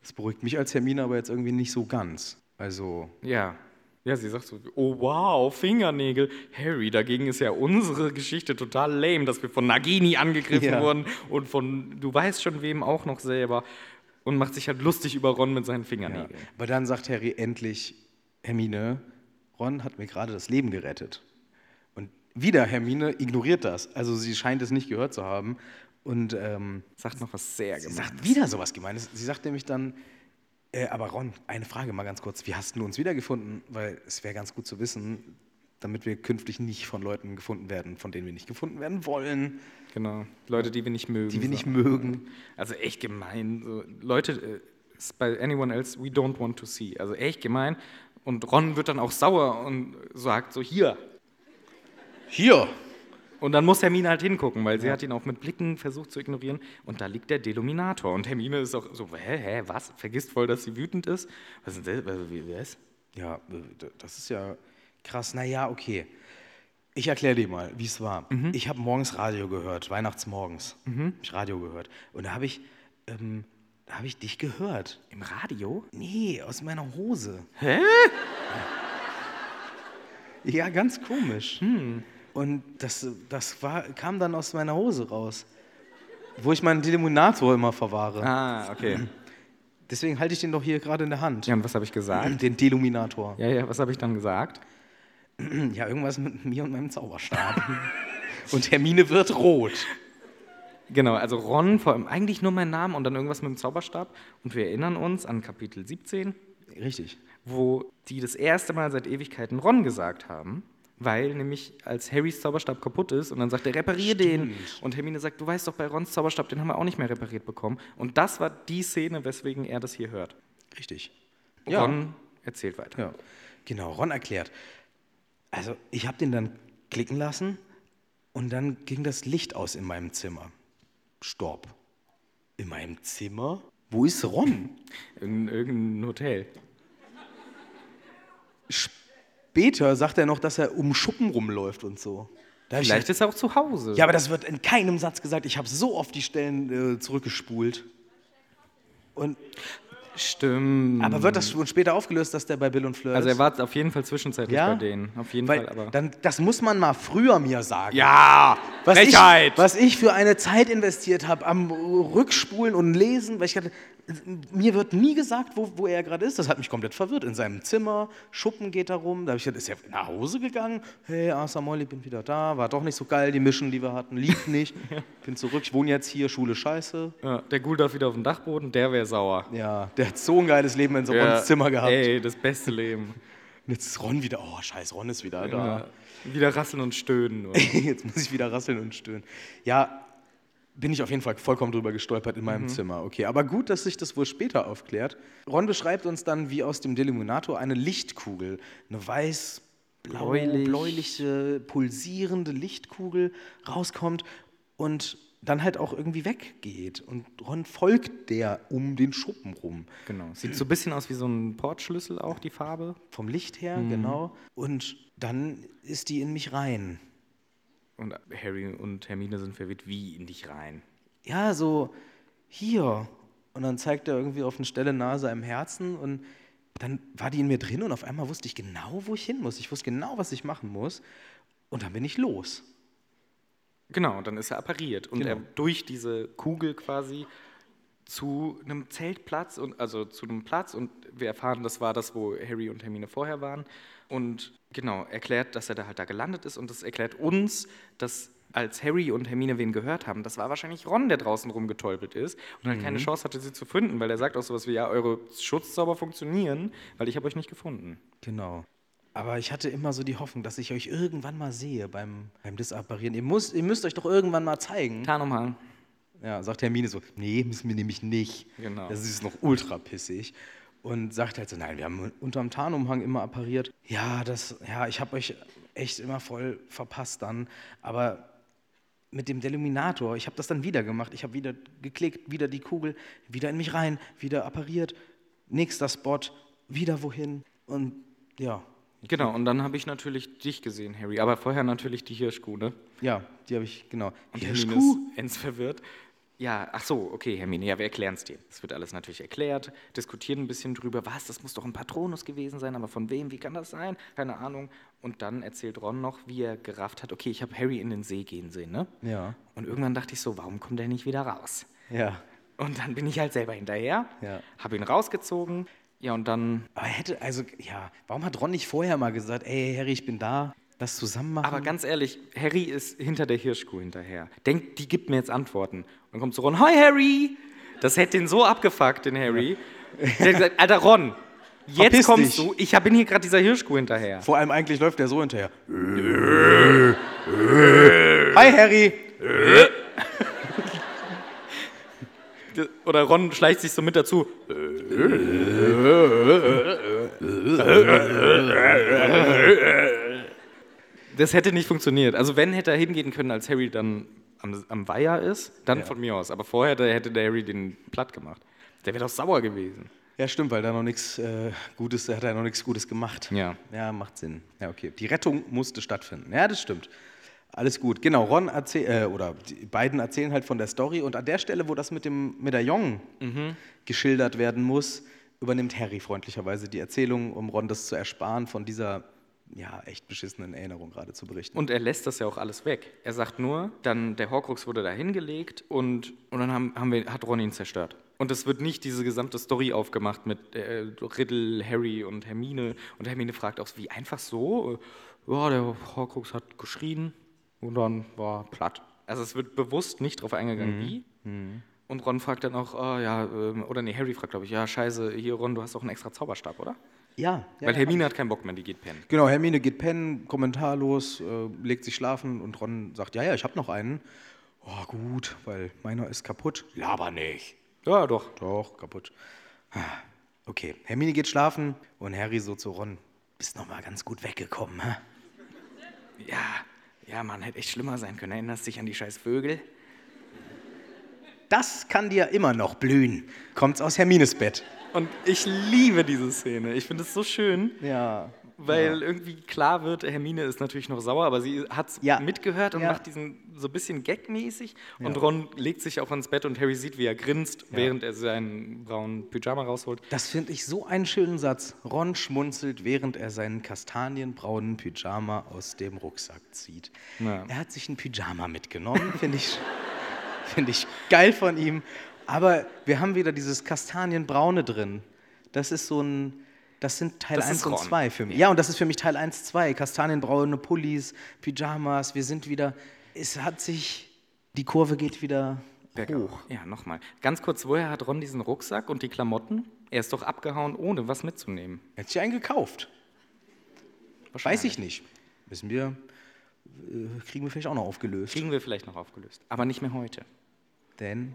S2: Das beruhigt mich als Hermine aber jetzt irgendwie nicht so ganz. Also,
S1: Ja. Ja, sie sagt so, oh wow, Fingernägel. Harry, dagegen ist ja unsere Geschichte total lame, dass wir von Nagini angegriffen
S2: Ja.
S1: wurden und von, du weißt schon wem auch noch selber. Und macht sich halt lustig über Ron mit seinen
S2: ja.
S1: Fingernägeln.
S2: Aber dann sagt Harry endlich, Hermine, Ron hat mir gerade das Leben gerettet. Und wieder Hermine ignoriert das. Also sie scheint es nicht gehört zu haben. Und ähm,
S1: Sagt noch was sehr
S2: sie
S1: gemein.
S2: sagt wieder sowas Gemeines. Sie sagt nämlich dann, äh, aber Ron, eine Frage mal ganz kurz. Wie hast du uns wiedergefunden? Weil es wäre ganz gut zu wissen, damit wir künftig nicht von Leuten gefunden werden, von denen wir nicht gefunden werden wollen,
S1: Genau. Leute, die wir nicht mögen.
S2: die wir nicht
S1: so.
S2: mögen.
S1: Also echt gemein. So, Leute, äh, bei anyone else we don't want to see. Also echt gemein. Und Ron wird dann auch sauer und sagt so, hier.
S2: Hier!
S1: Und dann muss Hermine halt hingucken, weil sie hat ihn auch mit Blicken versucht zu ignorieren. Und da liegt der Deluminator. Und Hermine ist auch so, hä, hä, was? Vergisst voll, dass sie wütend ist. Was ist denn das? Was-?
S2: Ja, das ist ja krass. Naja, okay. Ich erkläre dir mal, wie es war. Ich habe morgens Radio gehört, Weihnachtsmorgens. Hab ich Radio gehört. Und da habe ich, ähm, da habe ich dich gehört.
S1: Im Radio?
S2: Nee, aus meiner Hose. Hä? Ja, ganz komisch. Und das, das war, kam dann aus meiner Hose raus, wo ich meinen Deluminator immer verwahre.
S1: Ah, okay.
S2: Deswegen halte ich den doch hier gerade in der Hand.
S1: Ja, und was habe ich gesagt?
S2: Den Deluminator.
S1: Ja, ja, was habe ich dann gesagt?
S2: Ja, irgendwas mit mir und meinem Zauberstab. und Hermine wird rot.
S1: Genau, also Ron, vor allem eigentlich nur mein Name und dann irgendwas mit dem Zauberstab. Und wir erinnern uns an Kapitel 17,
S2: Richtig.
S1: wo die das erste Mal seit Ewigkeiten Ron gesagt haben, weil nämlich als Harrys Zauberstab kaputt ist und dann sagt er, reparier den. Und Hermine sagt, du weißt doch, bei Rons Zauberstab, den haben wir auch nicht mehr repariert bekommen. Und das war die Szene, weswegen er das hier hört.
S2: Richtig. Ja.
S1: Ron erzählt weiter.
S2: Ja, genau. Ron erklärt. Also, ich habe den dann klicken lassen und dann ging das Licht aus in meinem Zimmer. Stopp. In meinem Zimmer? Wo ist Ron?
S1: In irgendein Hotel.
S2: Später sagt er noch, dass er um Schuppen rumläuft und so. Da hab ich
S1: Vielleicht ist er auch zu Hause.
S2: Ja, aber das wird in keinem Satz gesagt. Ich habe so oft die Stellen äh, zurückgespult. Und,
S1: Stimmt.
S2: aber wird das schon später aufgelöst, dass der bei Bill und Fleur
S1: also
S2: ist?
S1: er war auf jeden Fall zwischenzeitlich
S2: Ja?
S1: bei denen. Auf jeden
S2: Weil
S1: Fall, aber.
S2: dann, das muss man mal früher mir sagen.
S1: ja!
S2: was ich,
S1: Frechheit!
S2: was ich für eine Zeit investiert habe am Rückspulen und Lesen, weil ich hatte, mir wird nie gesagt, wo, wo er gerade ist. Das hat mich komplett verwirrt. In seinem Zimmer, Schuppen geht da rum. Da habe ich gedacht, ist er nach Hause gegangen? Hey, Molly, bin wieder da. War doch nicht so geil, die Mission, die wir hatten. Lief nicht. Bin zurück. Ich wohne jetzt hier, Schule scheiße.
S1: Ja, der Ghoul darf wieder auf den Dachboden, der wäre sauer.
S2: Ja, der hat so ein geiles Leben in so
S1: Ja,
S2: Rons Zimmer gehabt.
S1: Ey, das beste Leben.
S2: Und jetzt ist Ron wieder, oh scheiß, Ron ist wieder da.
S1: Ja. Wieder rasseln und stöhnen. Nur.
S2: Jetzt muss ich wieder rasseln und stöhnen. Ja, bin ich auf jeden Fall vollkommen drüber gestolpert in meinem Zimmer. Okay, aber gut, dass sich das wohl später aufklärt. Ron beschreibt uns dann, wie aus dem Deluminator eine Lichtkugel, eine weiß blau,
S1: Bläulich.
S2: bläuliche, pulsierende Lichtkugel rauskommt und dann halt auch irgendwie weggeht. Und Ron folgt der um den Schuppen rum.
S1: Genau. Sieht so ein bisschen aus wie so ein Portschlüssel auch, die Farbe.
S2: Vom Licht her, genau. Und dann ist die in mich rein.
S1: Und Harry und Hermine sind verwirrt, wie in dich rein.
S2: ja, so hier. Und dann zeigt er irgendwie auf eine Stelle nahe seinem Herzen und dann war die in mir drin und auf einmal wusste ich genau, wo ich hin muss. Ich wusste genau, was ich machen muss. Und dann bin ich los.
S1: Genau, dann ist er appariert. Und
S2: Genau.
S1: er durch diese Kugel quasi zu einem Zeltplatz und also zu einem Platz und wir erfahren, das war das, wo Harry und Hermine vorher waren. Und genau, erklärt, dass er da halt da gelandet ist und das erklärt uns, dass als Harry und Hermine wen gehört haben, das war wahrscheinlich Ron, der draußen rumgetäubelt ist und halt keine Chance hatte, sie zu finden, weil er sagt auch sowas wie, ja, eure Schutzzauber funktionieren, weil ich habe euch nicht gefunden.
S2: Genau. Aber ich hatte immer so die Hoffnung, dass ich euch irgendwann mal sehe beim, beim Disapparieren. Ihr, muss, ihr müsst euch doch irgendwann mal zeigen.
S1: Tarnumhang.
S2: Ja, sagt Hermine so, nee, müssen wir nämlich nicht.
S1: Genau.
S2: Das ist noch ultra pissig. Und sagt halt so, nein, wir haben unterm Tarnumhang immer appariert. Ja, das, ja, ich habe euch echt immer voll verpasst dann. Aber mit dem Deluminator, ich habe das dann wieder gemacht. Ich habe wieder geklickt, wieder die Kugel, wieder in mich rein, wieder appariert. Nächster Spot, wieder wohin. Und ja,
S1: Genau, und dann habe ich natürlich dich gesehen, Harry, aber vorher natürlich die Hirschkuh, ne?
S2: ja, die habe ich, genau.
S1: Und
S2: Hirschkuh?
S1: Ends verwirrt. Ja, ach so, okay, Hermine, ja, wir erklären es dir. Es wird alles natürlich erklärt, diskutieren ein bisschen drüber, was, das muss doch ein Patronus gewesen sein, aber von wem, wie kann das sein? Keine Ahnung. Und dann erzählt Ron noch, wie er gerafft hat, okay, ich habe Harry in den See gehen sehen, ne?
S2: Ja.
S1: Und irgendwann dachte ich so, warum kommt er nicht wieder raus?
S2: Ja.
S1: Und dann bin ich halt selber hinterher,
S2: Ja.
S1: habe ihn rausgezogen, ja, und dann
S2: Aber er hätte, also, ja, warum hat Ron nicht vorher mal gesagt, ey, Harry, ich bin da, das zusammen machen?
S1: Aber ganz ehrlich, Harry ist hinter der Hirschkuh hinterher. Denkt, die gibt mir jetzt Antworten. Und dann kommt so Ron, hi Harry! Das hätte den so abgefuckt, den Harry. Der hat gesagt, Alter Ron, jetzt
S2: Verpiss
S1: kommst
S2: dich.
S1: du, ich bin hier gerade dieser Hirschkuh hinterher.
S2: Vor allem eigentlich läuft der so hinterher. Hi, Harry.
S1: Oder Ron schleicht sich so mit dazu. Das hätte nicht funktioniert. Also wenn hätte er hingehen können, als Harry dann am, am Weiher ist, dann von mir aus. Aber vorher da hätte der Harry den platt gemacht. Der wäre doch sauer gewesen.
S2: Ja, stimmt, weil da noch nichts äh, Gutes, er hat ja noch nichts Gutes gemacht.
S1: Ja.
S2: Ja, macht Sinn. Ja, okay. Die Rettung musste stattfinden. Ja, das stimmt. Alles gut. Genau, Ron erzählt, äh, oder die beiden erzählen halt von der Story und an der Stelle, wo das mit dem Medaillon geschildert werden muss, übernimmt Harry freundlicherweise die Erzählung, um Ron das zu ersparen, von dieser, ja, echt beschissenen Erinnerung gerade zu berichten.
S1: Und er lässt das ja auch alles weg. Er sagt nur, dann der Horcrux wurde da hingelegt und, und dann haben, haben wir, hat Ron ihn zerstört. Und es wird nicht diese gesamte Story aufgemacht mit äh, Riddle, Harry und Hermine. Und Hermine fragt auch, wie einfach so? Ja, der Horcrux hat geschrien und dann war platt. Also es wird bewusst nicht drauf eingegangen, wie. Und Ron fragt dann auch, oh, ja, ähm, oder nee, Harry fragt, glaube ich, ja, scheiße, hier Ron, du hast auch einen extra Zauberstab, oder?
S2: ja, ja,
S1: Weil
S2: ja.
S1: Hermine hat keinen Bock mehr, die geht pennen.
S2: Genau, Hermine geht pennen, kommentarlos, äh, legt sich schlafen und Ron sagt, ja, ja, ich habe noch einen. Oh, gut, weil meiner ist kaputt. Laber nicht.
S1: Ja, doch.
S2: Doch, kaputt. Ah, Okay, Hermine geht schlafen und Harry so zu Ron, bist noch mal ganz gut weggekommen, hä?
S1: Ja, ja, Mann, hätte echt schlimmer sein können. Erinnerst dich an die scheiß Vögel?
S2: Das kann dir immer noch blühen. Kommt's aus Hermines Bett.
S1: Und ich liebe diese Szene. Ich finde es so schön,
S2: Ja.
S1: Weil irgendwie klar wird, Hermine ist natürlich noch sauer, aber sie hat
S2: Ja.
S1: mitgehört und
S2: Ja.
S1: macht diesen so ein bisschen gagmäßig. Und Ron legt sich auch ins Bett und Harry sieht, wie er grinst, während er seinen braunen Pyjama rausholt.
S2: Das finde ich so einen schönen Satz. Ron schmunzelt, während er seinen kastanienbraunen Pyjama aus dem Rucksack zieht.
S1: Ja.
S2: Er hat sich ein Pyjama mitgenommen, finde ich, find ich geil von ihm. Aber wir haben wieder dieses Kastanienbraune drin. Das ist so ein, das sind Teil
S1: Das
S2: 1
S1: ist
S2: und
S1: Ron.
S2: 2 für mich. Ja, und das ist für mich Teil 1, 2. Kastanienbraune Pullis, Pyjamas, wir sind wieder, es hat sich, die Kurve geht wieder hoch.
S1: Ja, nochmal. Ganz kurz, woher hat Ron diesen Rucksack und die Klamotten? Er ist doch abgehauen, ohne was mitzunehmen.
S2: Er hat sich einen gekauft. Weiß ich nicht. Wissen wir, äh, kriegen wir vielleicht auch noch aufgelöst.
S1: Kriegen wir vielleicht noch aufgelöst. Aber nicht mehr heute.
S2: Denn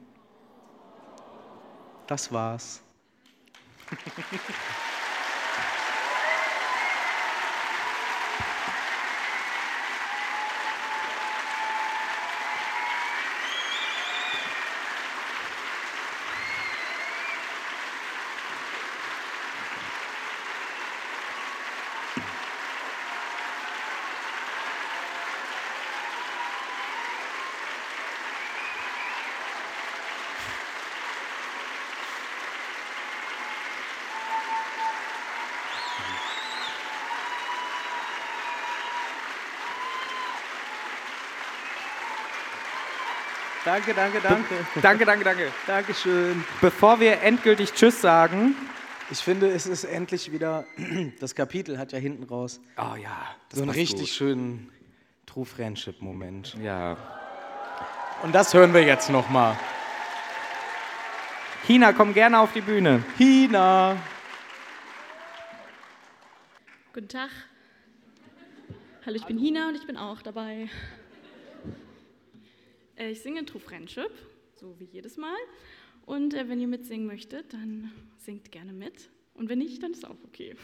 S2: das war's. Danke, danke, danke.
S1: Danke, danke, danke.
S2: Dankeschön.
S1: Bevor wir endgültig Tschüss sagen.
S2: Ich finde, es ist endlich wieder, das Kapitel hat ja hinten raus
S1: Oh ja, das
S2: so einen richtig
S1: gut.
S2: schönen True Friendship-Moment.
S1: Ja.
S2: Und das hören wir jetzt nochmal.
S1: Hina, komm gerne auf die Bühne.
S2: Hina.
S7: Guten Tag. Hallo, ich bin Hina und ich bin auch dabei. Äh, Ich singe True Friendship, so wie jedes Mal. Und äh, wenn ihr mitsingen möchtet, dann singt gerne mit. Und wenn nicht, dann ist auch okay.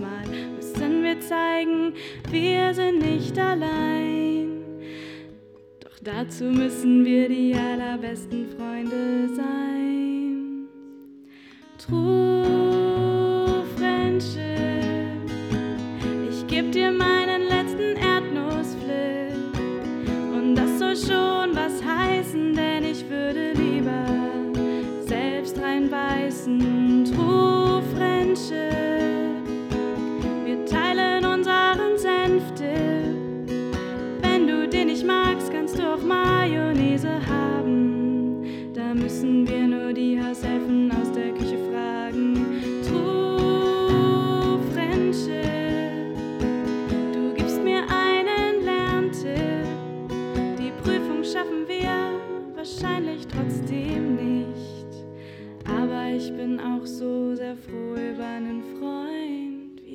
S7: Ausmalt, müssen wir zeigen, wir sind nicht allein. Doch dazu müssen wir die allerbesten Freunde sein. True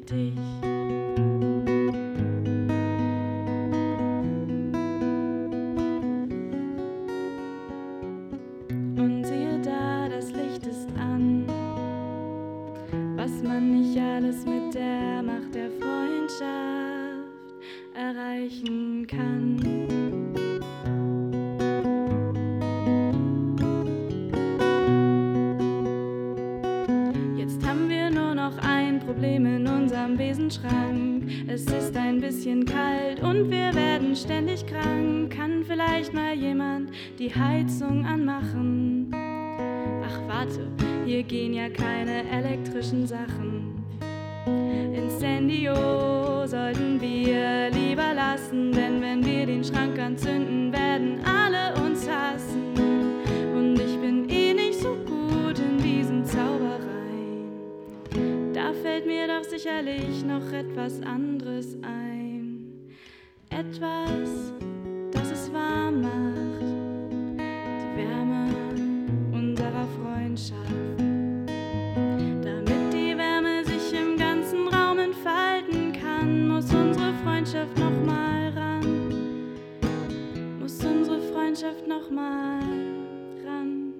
S7: dich. Problem in unserem Besenschrank. Es ist ein bisschen kalt und wir werden ständig krank. Kann vielleicht mal jemand die Heizung anmachen? Ach warte, hier gehen ja keine elektrischen Sachen. Incendio sollten wir lieber lassen, denn wenn wir den Schrank anzünden, werden alle uns hassen. Da fällt mir doch sicherlich noch etwas anderes ein. Etwas, das es warm macht. Die Wärme unserer Freundschaft. Damit die Wärme sich im ganzen Raum entfalten kann, muss unsere Freundschaft noch mal ran. Muss unsere Freundschaft noch mal ran.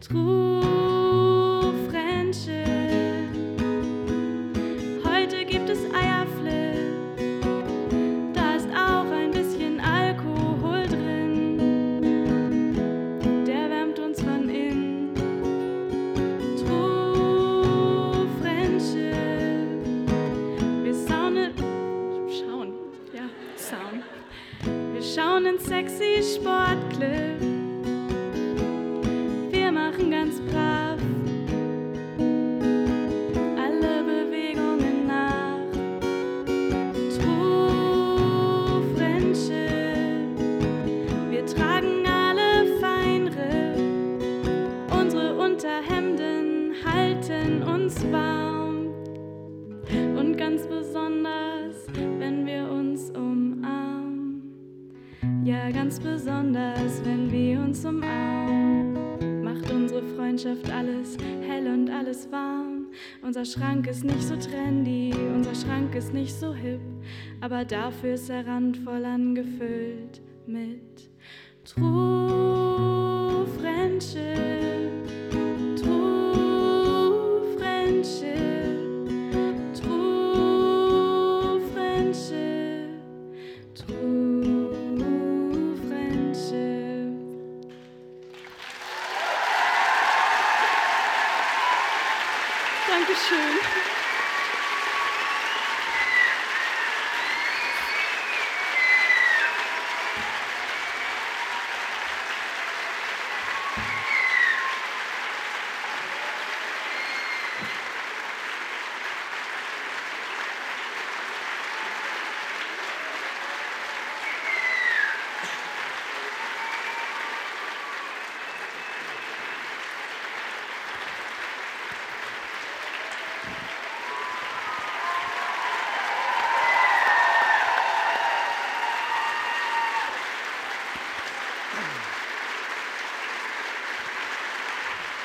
S7: True Heute gibt es Eierflip. Da ist auch ein bisschen Alkohol drin. Der wärmt uns von innen. True Friendship. Wir saunen. Schauen. Ja, Sound. Wir schauen in sexy Sportclip. Trendy, unser Schrank ist nicht so hip, aber dafür ist er randvoll angefüllt mit True Friendship.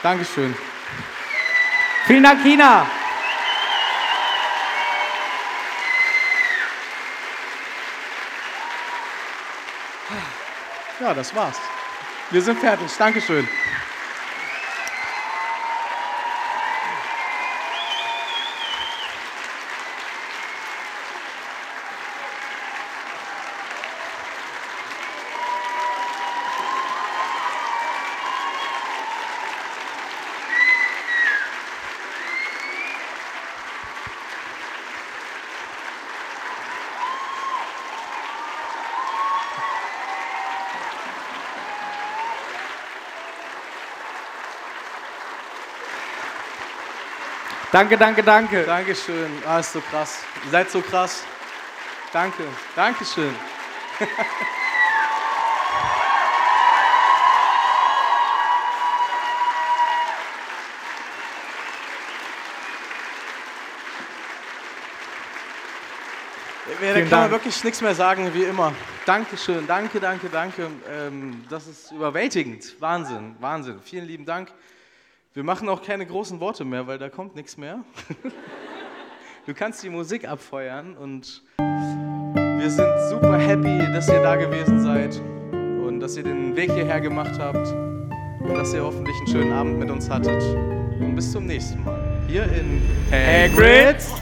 S7: Dankeschön.
S8: Vielen Dank, China.
S2: Ja, das war's. Wir sind fertig. Dankeschön.
S8: Danke, danke, danke.
S2: Dankeschön. Ah, ist so krass. Ihr seid so krass. Danke. Dankeschön. Ja, Da kann man wirklich nichts mehr sagen, wie immer. Dankeschön, danke, danke, danke. Ähm, das ist überwältigend. Wahnsinn, Wahnsinn. Vielen lieben Dank. Wir machen auch keine großen Worte mehr, weil da kommt nichts mehr. Du kannst die Musik abfeuern und wir sind super happy, dass ihr da gewesen seid und dass ihr den Weg hierher gemacht habt und dass ihr hoffentlich einen schönen Abend mit uns hattet. Und bis zum nächsten Mal. Hier in Hagrid's